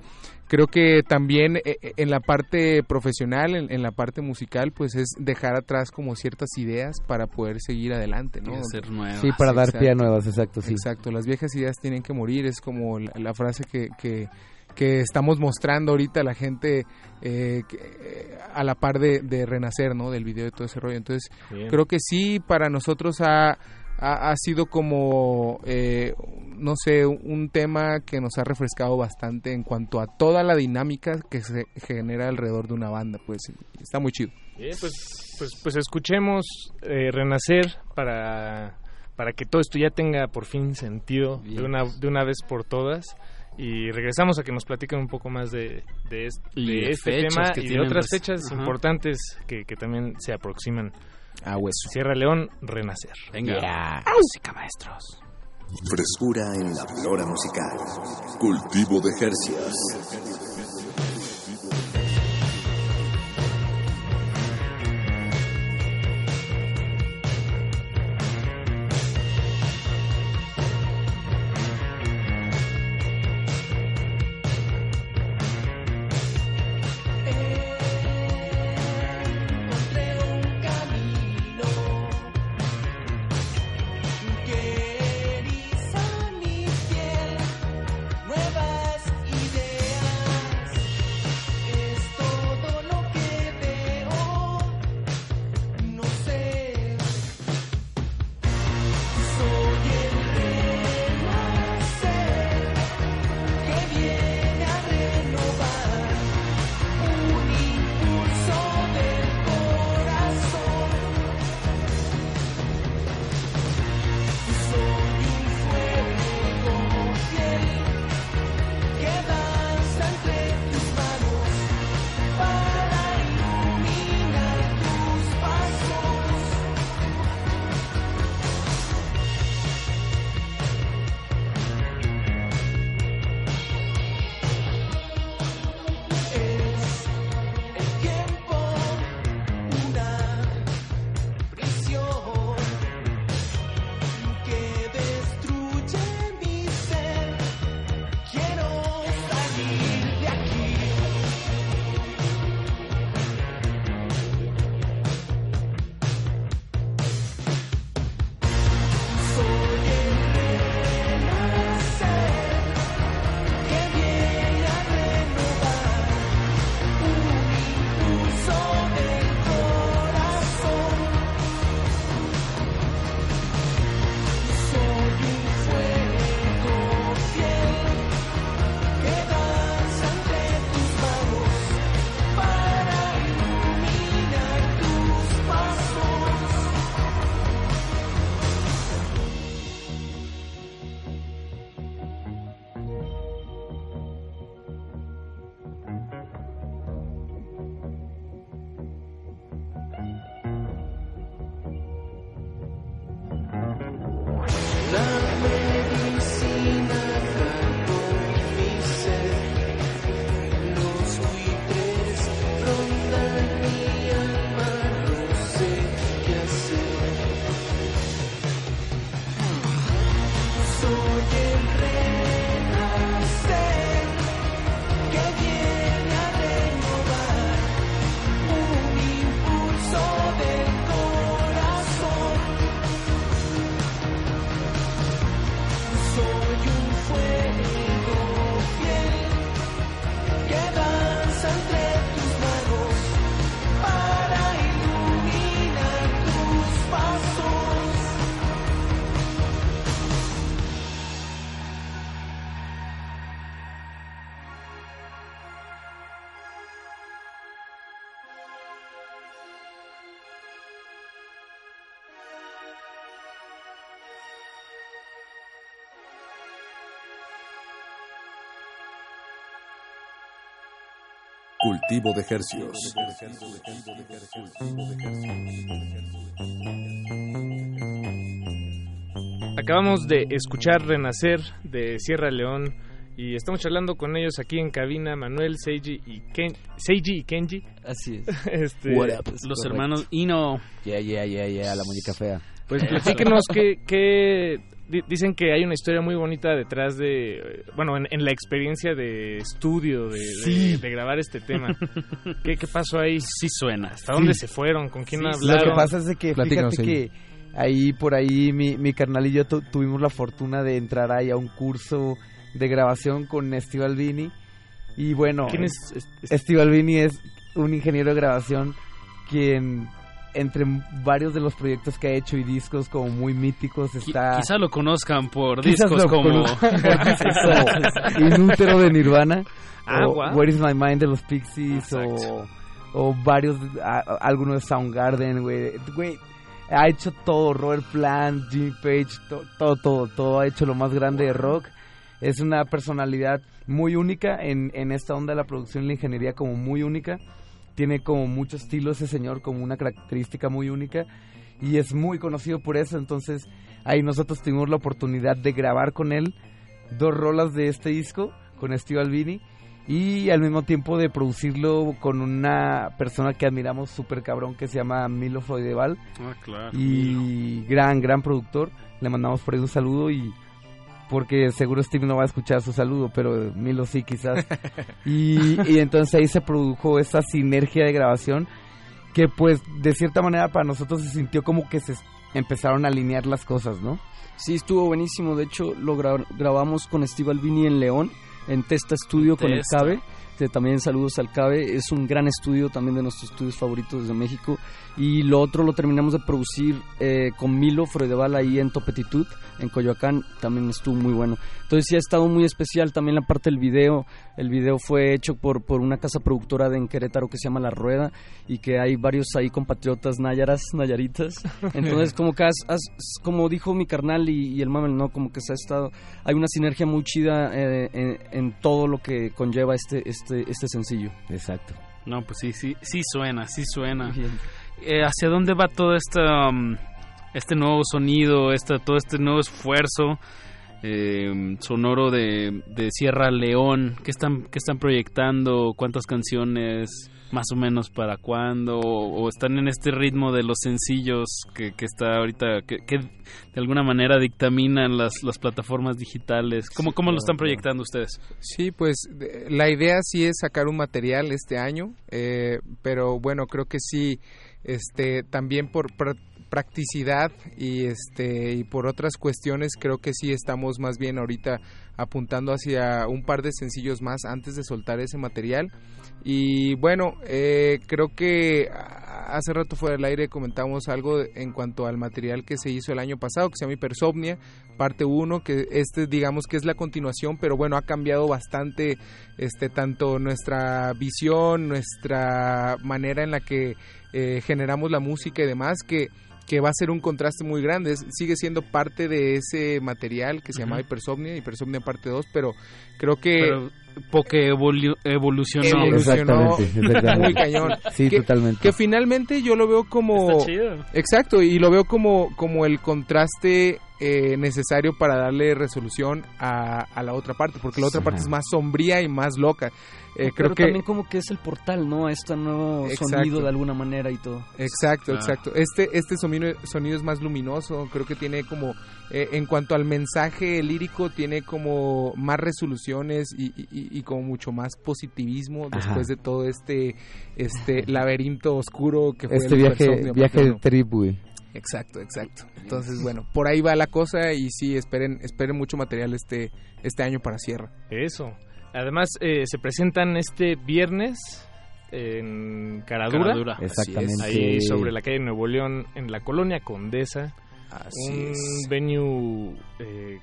S25: creo que también eh, eh, en la parte profesional, en, en la parte musical, pues es dejar atrás como ciertas ideas para poder seguir adelante, ¿no?
S17: Hacer nuevas.
S26: Sí, para dar pie a nuevas, exacto, sí.
S25: Exacto, las viejas ideas tienen que morir, es como la, la frase que, que, que estamos mostrando ahorita a la gente eh, que, eh, a la par de, de renacer, ¿no? Del video y todo ese rollo. Entonces,
S18: Bien.
S25: creo que sí, para nosotros ha, ha, ha sido como, eh, no sé, un tema que nos ha refrescado bastante en cuanto a toda la dinámica que se genera alrededor de una banda, pues está muy chido.
S18: Bien, pues, pues, pues escuchemos eh, Renacer para, para que todo esto ya tenga por fin sentido de una, de una vez por todas. Y regresamos a que nos platiquen un poco más de, de, este tema
S17: que
S18: y de
S17: tienen,
S18: otras fechas
S17: ajá.
S18: importantes que, que también se aproximan.
S25: A hueso.
S18: Sierra León, Renacer.
S17: Venga.
S18: Música, maestros.
S2: Frescura en la flora musical. Cultivo de hercias. Cultivo de Hercios.
S18: Acabamos de escuchar Renacer de Sierra León y estamos charlando con ellos aquí en cabina, Manuel, Seiji y, Ken, Seiji y Kenji.
S27: Así es. <laughs>
S18: Este,
S17: What up? Los hermanos Ino.
S26: Yeah, yeah, yeah, yeah, la muñeca fea.
S18: Pues platíquenos que, que di- dicen que hay una historia muy bonita detrás de, bueno, en, en la experiencia de estudio, de,
S17: Sí.
S18: grabar este tema. <laughs> ¿Qué, ¿Qué pasó ahí?
S17: Sí suena.
S18: ¿Hasta dónde
S26: Sí.
S18: se fueron? ¿Con quién
S26: Lo
S18: hablaron?
S26: que pasa es de que
S18: Platícanos,
S26: fíjate que ahí por ahí mi, mi carnal y yo tu- tuvimos la fortuna de entrar ahí a un curso de grabación con Steve Albini y bueno
S18: ¿Quién es
S26: eh, Steve Albini es un ingeniero de grabación quien entre varios de los proyectos que ha hecho y discos como muy míticos está
S17: Quizá lo conozcan por discos
S26: lo
S17: como... <laughs>
S26: Inútero de Nirvana
S17: Ah,
S26: o. Where is my mind de los Pixies o, o varios a- algunos de Soundgarden güey güey ha hecho todo Robert Plant Jimmy Page to- todo todo todo ha hecho lo más grande de rock. Es una personalidad muy única en, en esta onda de la producción y la ingeniería como muy única tiene como mucho estilo ese señor como una característica muy única y es muy conocido por eso entonces ahí nosotros tuvimos la oportunidad de grabar con él dos rolas de este disco con Steve Albini y al mismo tiempo de producirlo con una persona que admiramos súper cabrón que se llama Milo Freudeval
S17: Ah, claro.
S26: y gran, gran productor. Le mandamos por ahí un saludo y porque seguro Steve no va a escuchar su saludo, pero Milo sí quizás. <laughs> y, y entonces ahí se produjo esa sinergia de grabación que pues de cierta manera para nosotros se sintió como que se empezaron a alinear las cosas, ¿no?
S27: Sí, estuvo buenísimo. De hecho, lo gra- grabamos con Steve Albini en León, en Testa Studio con el. Cabe. Que también saludos al Cabe. Es un gran estudio, también de nuestros estudios favoritos de México. Y lo otro lo terminamos de producir eh, con Milo Freudeval ahí en Topetitud, en Coyoacán. También estuvo muy bueno. Entonces sí ha estado muy especial también la parte del video. El video fue hecho por, por una casa productora de en Querétaro que se llama La Rueda y que hay varios ahí compatriotas nayaras, nayaritas. <laughs> Entonces como que has- has- como dijo mi carnal y, y el Mamel, ¿no? Como que se ha estado, hay una sinergia muy chida eh, en, en todo lo que conlleva este, este, este sencillo.
S26: Exacto.
S17: No, pues sí, sí, sí suena, sí suena. Eh, ¿Hacia dónde va todo este, um, este nuevo sonido, este, todo este nuevo esfuerzo eh, sonoro de, de Sierra León? ¿Qué están, ¿Qué están proyectando? ¿Cuántas canciones? ¿Más o menos para cuándo? ¿O están en este ritmo de los sencillos que, que está ahorita, que, que de alguna manera dictaminan las, las plataformas digitales? ¿Cómo, cómo lo están proyectando ustedes?
S25: Sí, pues la idea sí es sacar un material este año, eh, pero bueno, creo que sí, este, también por pra- practicidad y este y por otras cuestiones creo que sí estamos más bien ahorita apuntando hacia un par de sencillos más antes de soltar ese material. Y bueno eh, creo que hace rato fuera del aire comentamos algo en cuanto al material que se hizo el año pasado que se llama Hipersomnia parte 1 que este digamos que es la continuación pero bueno ha cambiado bastante este tanto nuestra visión nuestra manera en la que eh, generamos la música y demás que que va a ser un contraste muy grande. Es- sigue siendo parte de ese material que se llama
S17: Ujú.
S25: Hipersomnia, Hipersomnia parte 2, pero creo que...
S17: Pero porque evolu- evolucionó.
S25: evolucionó
S26: Exactamente, exactamente.
S25: muy cañón.
S26: Sí,
S25: que,
S26: totalmente.
S25: Que finalmente yo lo veo como...
S17: Está chido.
S25: Exacto, y lo veo como, como el contraste eh, necesario para darle resolución a, a la otra parte, porque la otra parte es más sombría y más loca. Eh,
S27: Pero
S25: creo que...
S27: también como que es el portal, ¿no? A este nuevo
S25: Exacto.
S27: sonido de alguna manera y todo.
S25: Exacto,
S27: Ah.
S25: exacto. Este, este sonido, sonido es más luminoso, creo que tiene como, eh, en cuanto al mensaje lírico, tiene como más resoluciones y, y- y- como mucho más positivismo
S26: Ajá.
S25: después de todo este, este laberinto oscuro que fue
S26: Este
S25: el
S26: viaje, viaje de güey.
S25: Exacto, exacto. Entonces, bueno, por ahí va la cosa y sí, esperen, esperen mucho material este, este año para Sierra.
S18: Eso. Además, eh, se presentan este viernes en Caradura.
S17: Caradura.
S26: Exactamente.
S18: Ahí sobre la calle Nuevo León, en la colonia Condesa.
S25: Así
S18: un
S25: es.
S18: venue eh,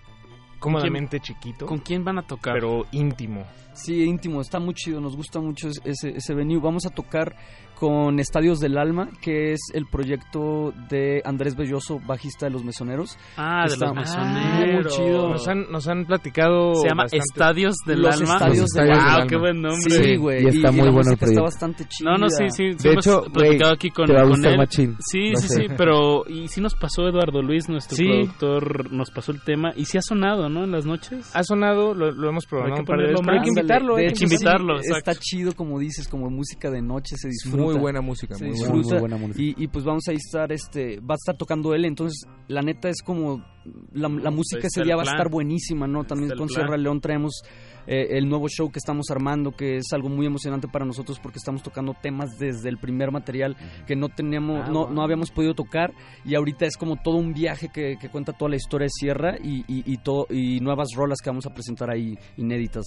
S18: cómodamente chiquito.
S17: ¿Con quién van a tocar?
S18: Pero íntimo.
S27: Sí, íntimo, está muy chido, nos gusta mucho es- ese, ese venue. Vamos a tocar con Estadios del Alma, que es el proyecto de Andrés Belloso, bajista de Los Mesoneros.
S17: Ah, de los Mesoneros.
S27: Muy chido.
S18: Nos han, nos han platicado.
S17: Se llama
S18: bastante.
S17: Estadios del
S27: Los
S17: Alma.
S27: Estadios del
S18: Estadios
S27: Alma.
S17: Wow, qué buen nombre.
S27: Sí, güey.
S26: y está muy
S27: la
S26: bueno el
S27: música está
S26: proyecto.
S27: bastante chida.
S17: No, no, sí, sí. sí
S26: De
S17: hemos
S26: hecho,
S17: platicado
S26: güey,
S17: aquí con,
S26: te va a
S17: con él.
S26: machín,
S17: Sí,
S26: lo
S17: sí,
S26: sé.
S17: sí, pero y sí nos pasó Eduardo Luis, nuestro
S18: Sí.
S17: productor, nos pasó el tema y sí ha sonado, ¿no? En las noches.
S18: Ha sonado, lo, lo hemos programado
S17: Hay
S18: un
S17: que
S18: par de veces,
S17: ponerlo
S18: pero hay que invitarlo.
S27: De
S18: hay que
S27: sí,
S17: invitarlo,
S27: está chido, como dices, como música de noche, se disfruta.
S25: Muy buena música,
S27: se
S25: muy buena.
S27: disfruta.
S26: Muy buena música.
S27: Y, y pues vamos a estar, este, va a estar tocando él, entonces la neta es como, la, la música ese día va a estar buenísima, ¿no? También con
S17: plan.
S27: Sierra León traemos eh, el nuevo show que estamos armando, que es algo muy emocionante para nosotros porque estamos tocando temas desde el primer material que no teníamos,
S17: Ah,
S27: no,
S17: wow.
S27: no habíamos podido tocar y ahorita es como todo un viaje que, que cuenta toda la historia de Sierra y, y, y, todo, y nuevas rolas que vamos a presentar ahí inéditas.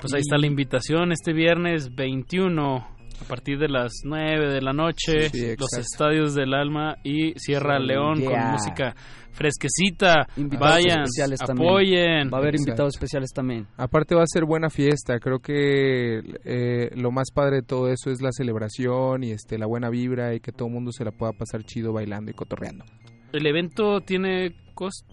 S17: Pues ahí está la invitación este viernes 21 a partir de las 9 de la noche,
S25: Sí,
S17: los estadios del alma y Sierra
S26: Sí,
S17: León con música fresquecita.
S27: Invitados
S17: Vayan,
S27: especiales también.
S17: apoyen.
S27: Va a haber
S25: Exacto.
S27: invitados especiales también.
S25: Aparte va a ser buena fiesta, creo que eh, lo más padre de todo eso es la celebración y este la buena vibra y que todo el mundo se la pueda pasar chido bailando y cotorreando.
S17: El evento tiene costo.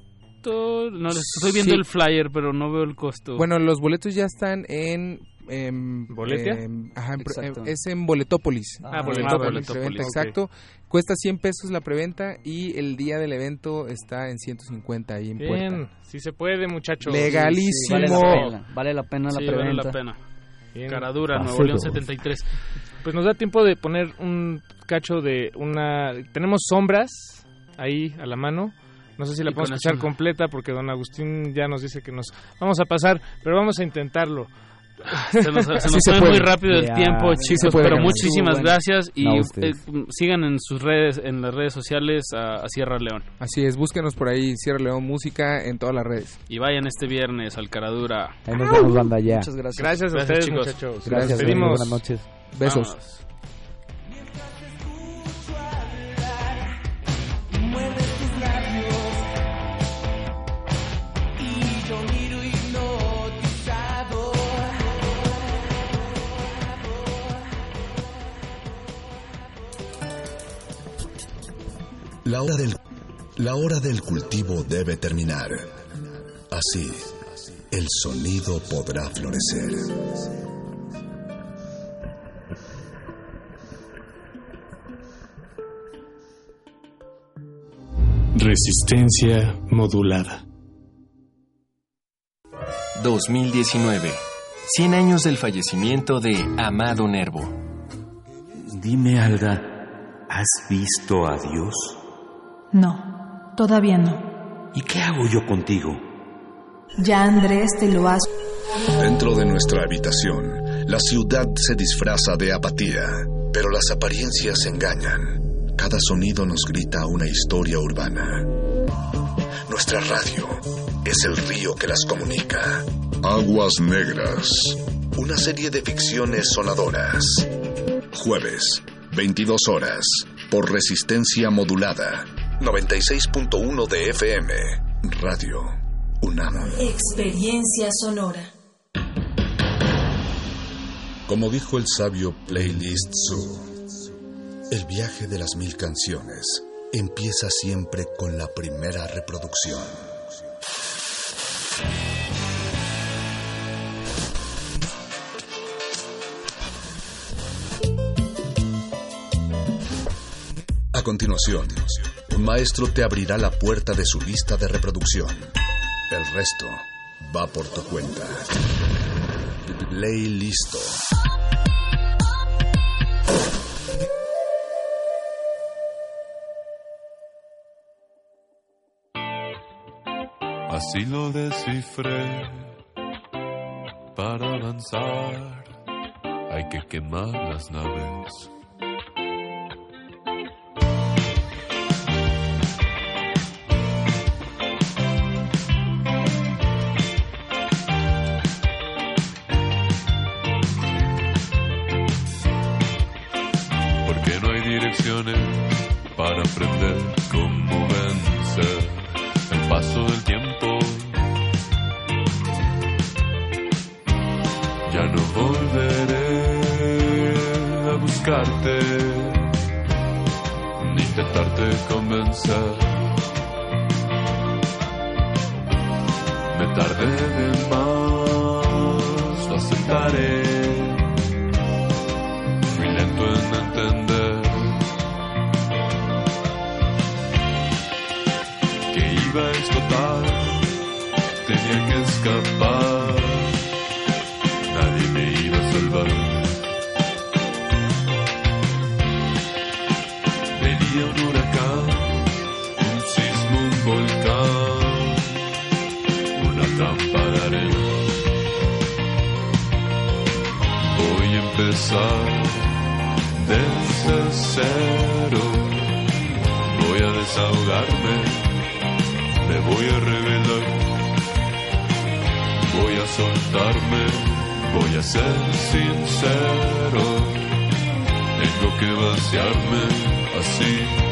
S17: No, les estoy viendo
S25: Sí.
S17: el flyer, pero no veo el costo.
S25: Bueno, los boletos ya están en... en
S17: ¿Boletia?
S25: en- ajá, en-
S27: Exacto.
S25: es en Boletópolis.
S17: Ah,
S25: Ah,
S17: Boletópolis.
S25: la preventa,
S17: Ok.
S25: Exacto. Cuesta 100 pesos la preventa y el día del evento está en 150 ahí en
S18: Bien,
S25: puerta.
S18: si se puede, muchachos.
S25: Legalísimo.
S27: Vale la pena, vale la pena la
S17: Sí, vale
S27: preventa.
S17: la pena.
S18: Bien.
S17: Caradura, Nuevo León
S26: dos.
S17: 73.
S18: Pues nos da tiempo de poner un cacho de una... Tenemos sombras ahí a la mano. No sé si la podemos escuchar completa porque don Agustín ya nos dice que nos vamos a pasar, pero vamos a intentarlo.
S17: Se nos, se <laughs> nos
S25: Sí
S17: fue muy rápido el tiempo, chicos, pero muchísimas
S27: bueno.
S17: gracias y
S26: No,
S17: eh,
S26: ustedes.
S17: sigan en sus redes, en las redes sociales a, a Sierra León
S25: Así es, búsquenos por ahí, Sierra León Música en todas las redes.
S17: y vayan este viernes al Caradura.
S26: Ahí nos vemos, banda, ya.
S27: Muchas gracias.
S18: Gracias a
S17: Gracias,
S18: ustedes,
S17: chicos.
S18: muchachos.
S26: Gracias, buenas noches.
S25: Besos.
S2: La hora del, la hora del cultivo debe terminar. Así, el sonido podrá florecer.
S28: Resistencia modulada.
S29: 2019. 100 años del fallecimiento de Amado Nervo.
S30: Dime, Alda, ¿has visto a Dios?
S31: No, todavía no.
S30: ¿Y qué hago yo contigo?
S31: Ya Andrés te lo has...
S2: Dentro de nuestra habitación, la ciudad se disfraza de apatía, pero las apariencias engañan. Cada sonido nos grita una historia urbana. Nuestra radio es el río que las comunica. Aguas Negras, una serie de ficciones sonadoras. Jueves, 22 horas, por resistencia modulada. 96.1 de FM, Radio UNAM.
S31: Experiencia sonora.
S2: Como dijo el sabio Playlist Zoo, el viaje de las mil canciones empieza siempre con la primera reproducción. A continuación, un maestro te abrirá la puerta de su lista de reproducción. El resto va por tu cuenta. Ley listo.
S32: Así lo descifré. Para avanzar hay que quemar las naves. para aprender cómo vencer el paso del tiempo. Ya no volveré a buscarte, ni intentarte convencer. Me tardé de más, lo aceptaré. iba a explotar, tenía que escapar, nadie me iba a salvar. Venía un huracán, un sismo, un volcán, una tampararé. Voy a empezar desde cero, voy a desahogarme voy a revelar, voy a soltarme, voy a ser sincero, tengo que vaciarme así.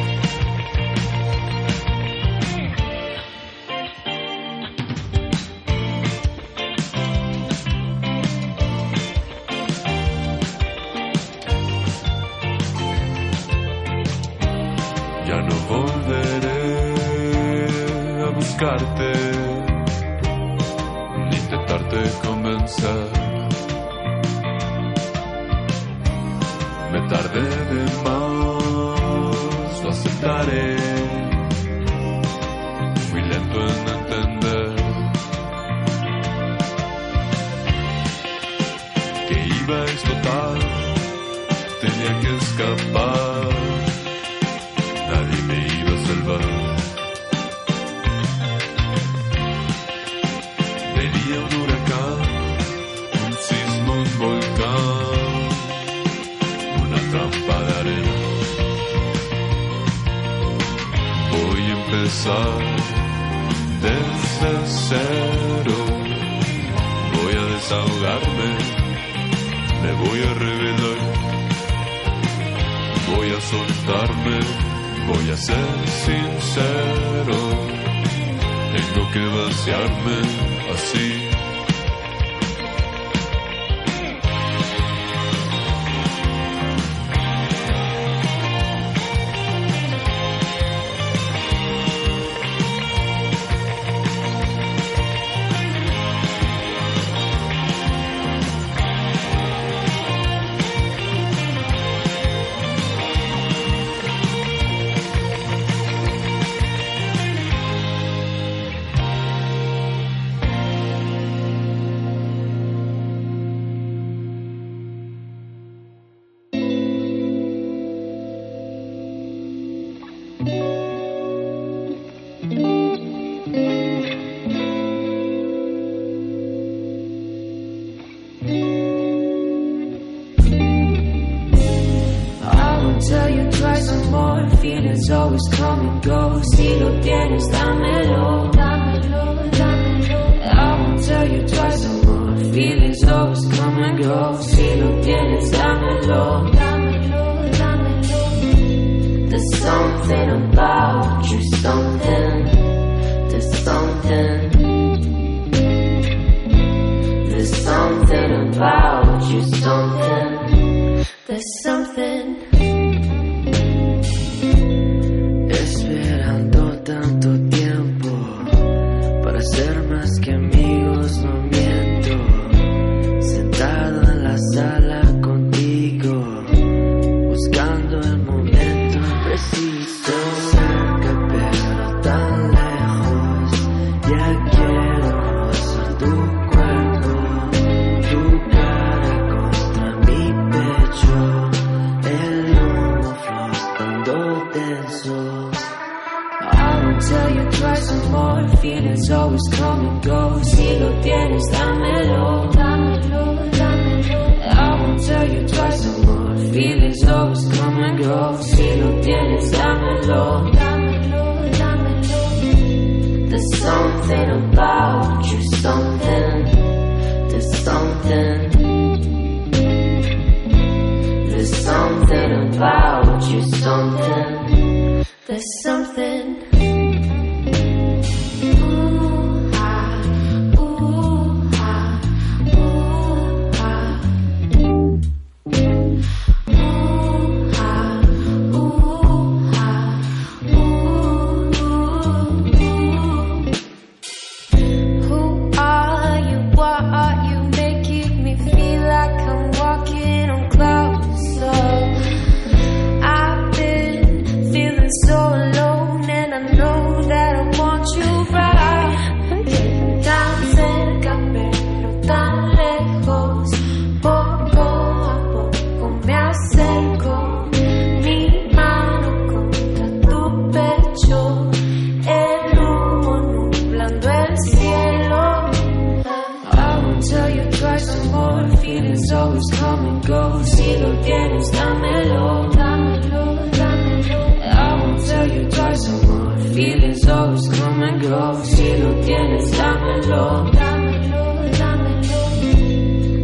S33: You more. Feelings always come and go. Si lo tienes, dámelo, dámelo, dámelo.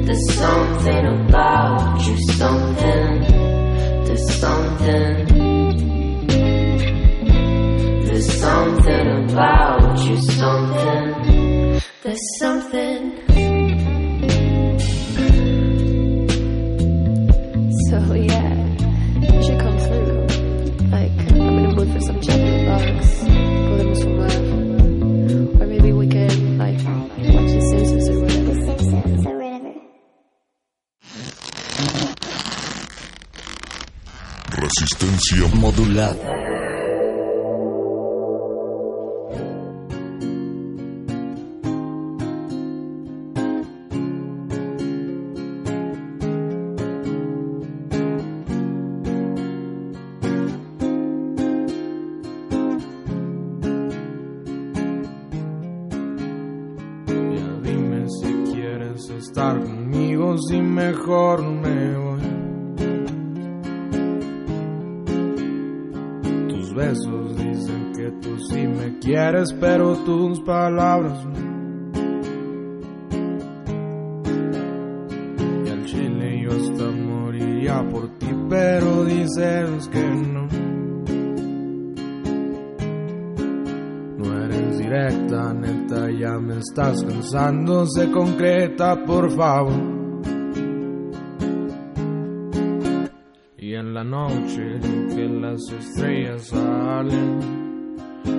S33: There's something about you, something. There's something. There's something about you, something. There's something.
S2: Modulada.
S34: Me quieres, pero tus palabras. Y al chile yo hasta moriría por ti, pero dices que no. No eres directa, neta, ya me estás cansando, se concreta, por favor. Y en la noche que las estrellas salen,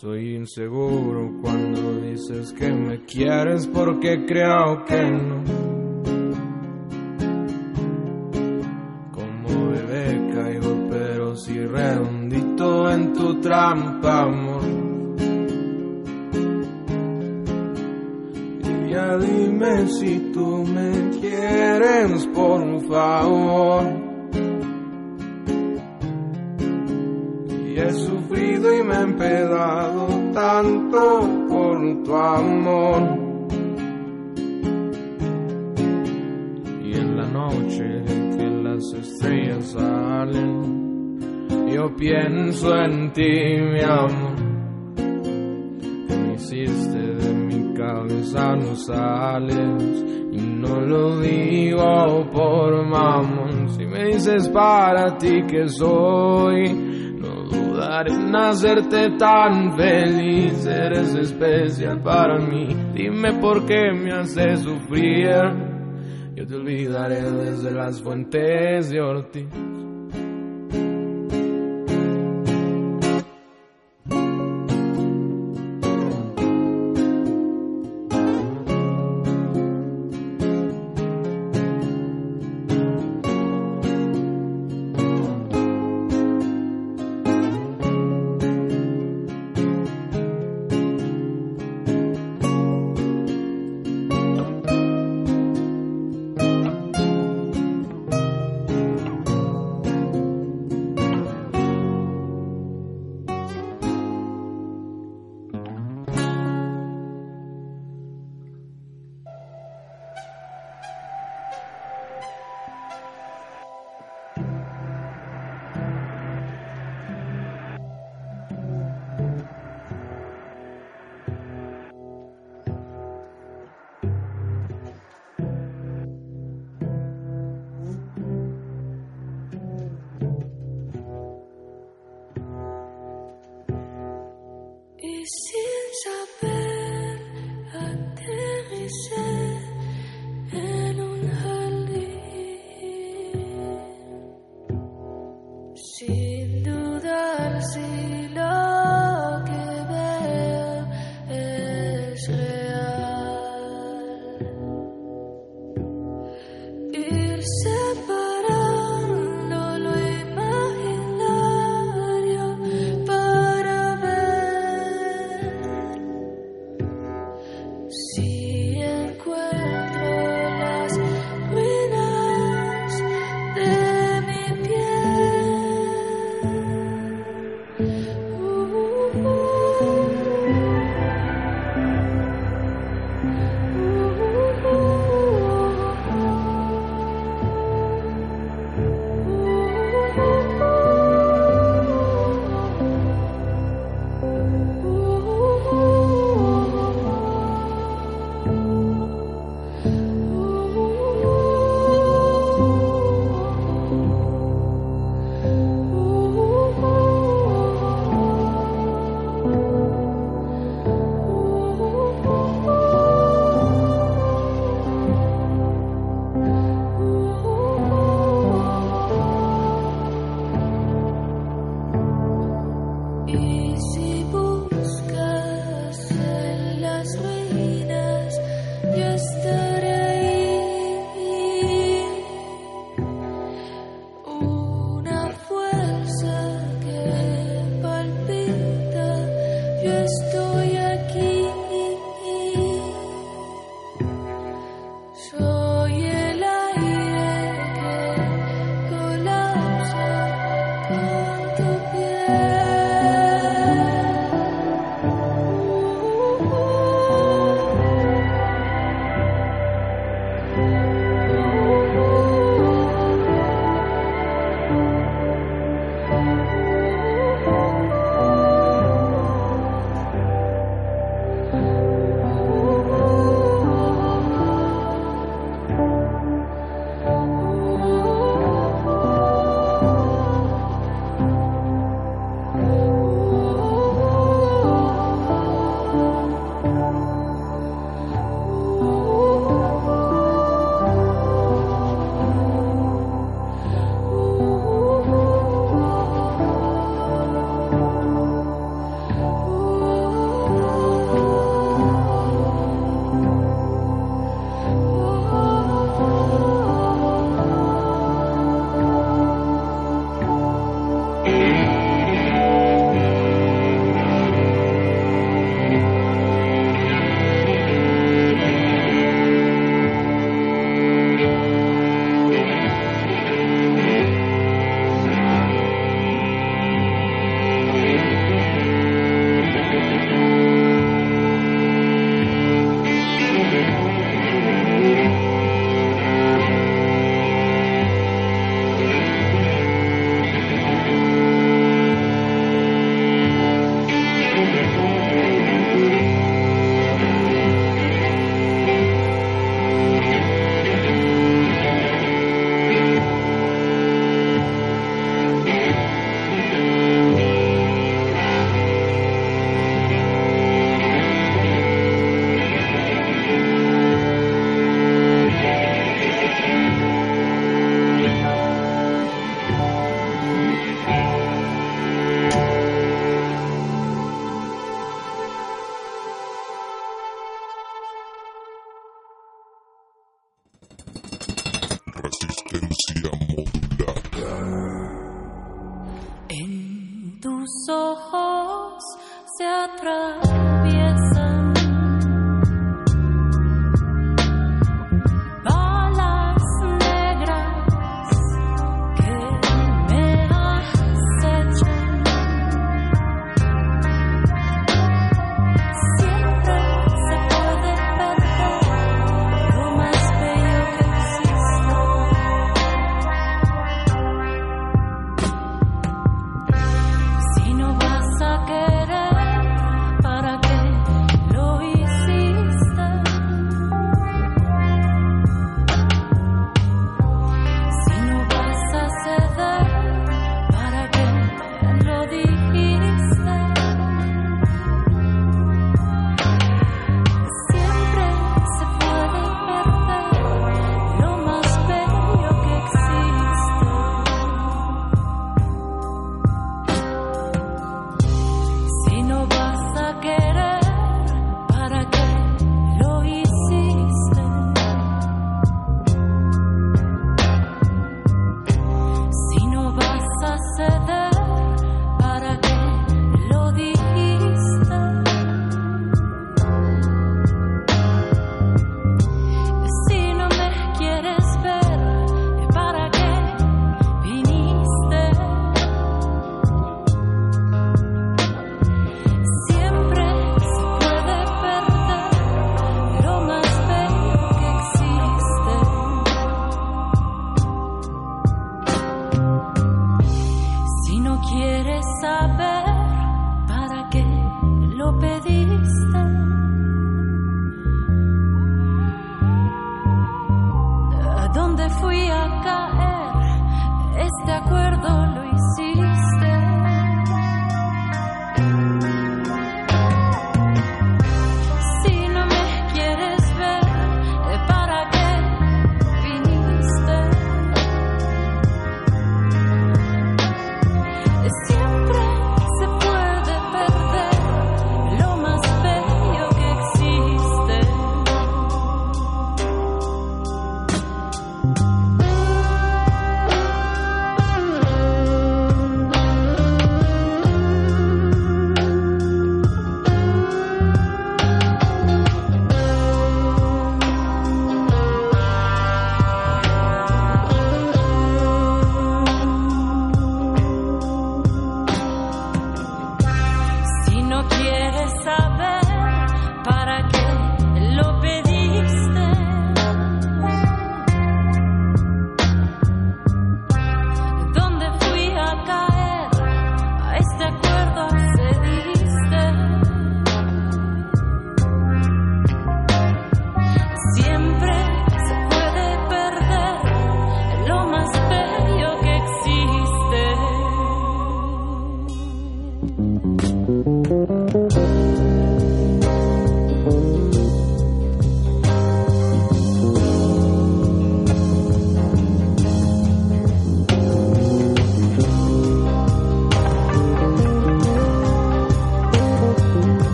S34: Soy inseguro cuando dices que me quieres porque creo que no. Como bebé caigo pero si redondito en tu trampa, amor. Y ya dime si tú me quieres, por favor. Y he sufrido y me he empedado tanto por tu amor. Y en la noche que las estrellas salen, yo pienso en ti, mi amor. Que me hiciste de mi cabeza, no sales. Y no lo digo por mamón. Si me dices para ti que soy, no dudaré en hacerte tan feliz. Eres especial para mí. Dime por qué me haces sufrir. Yo te olvidaré desde las fuentes de Ortiz.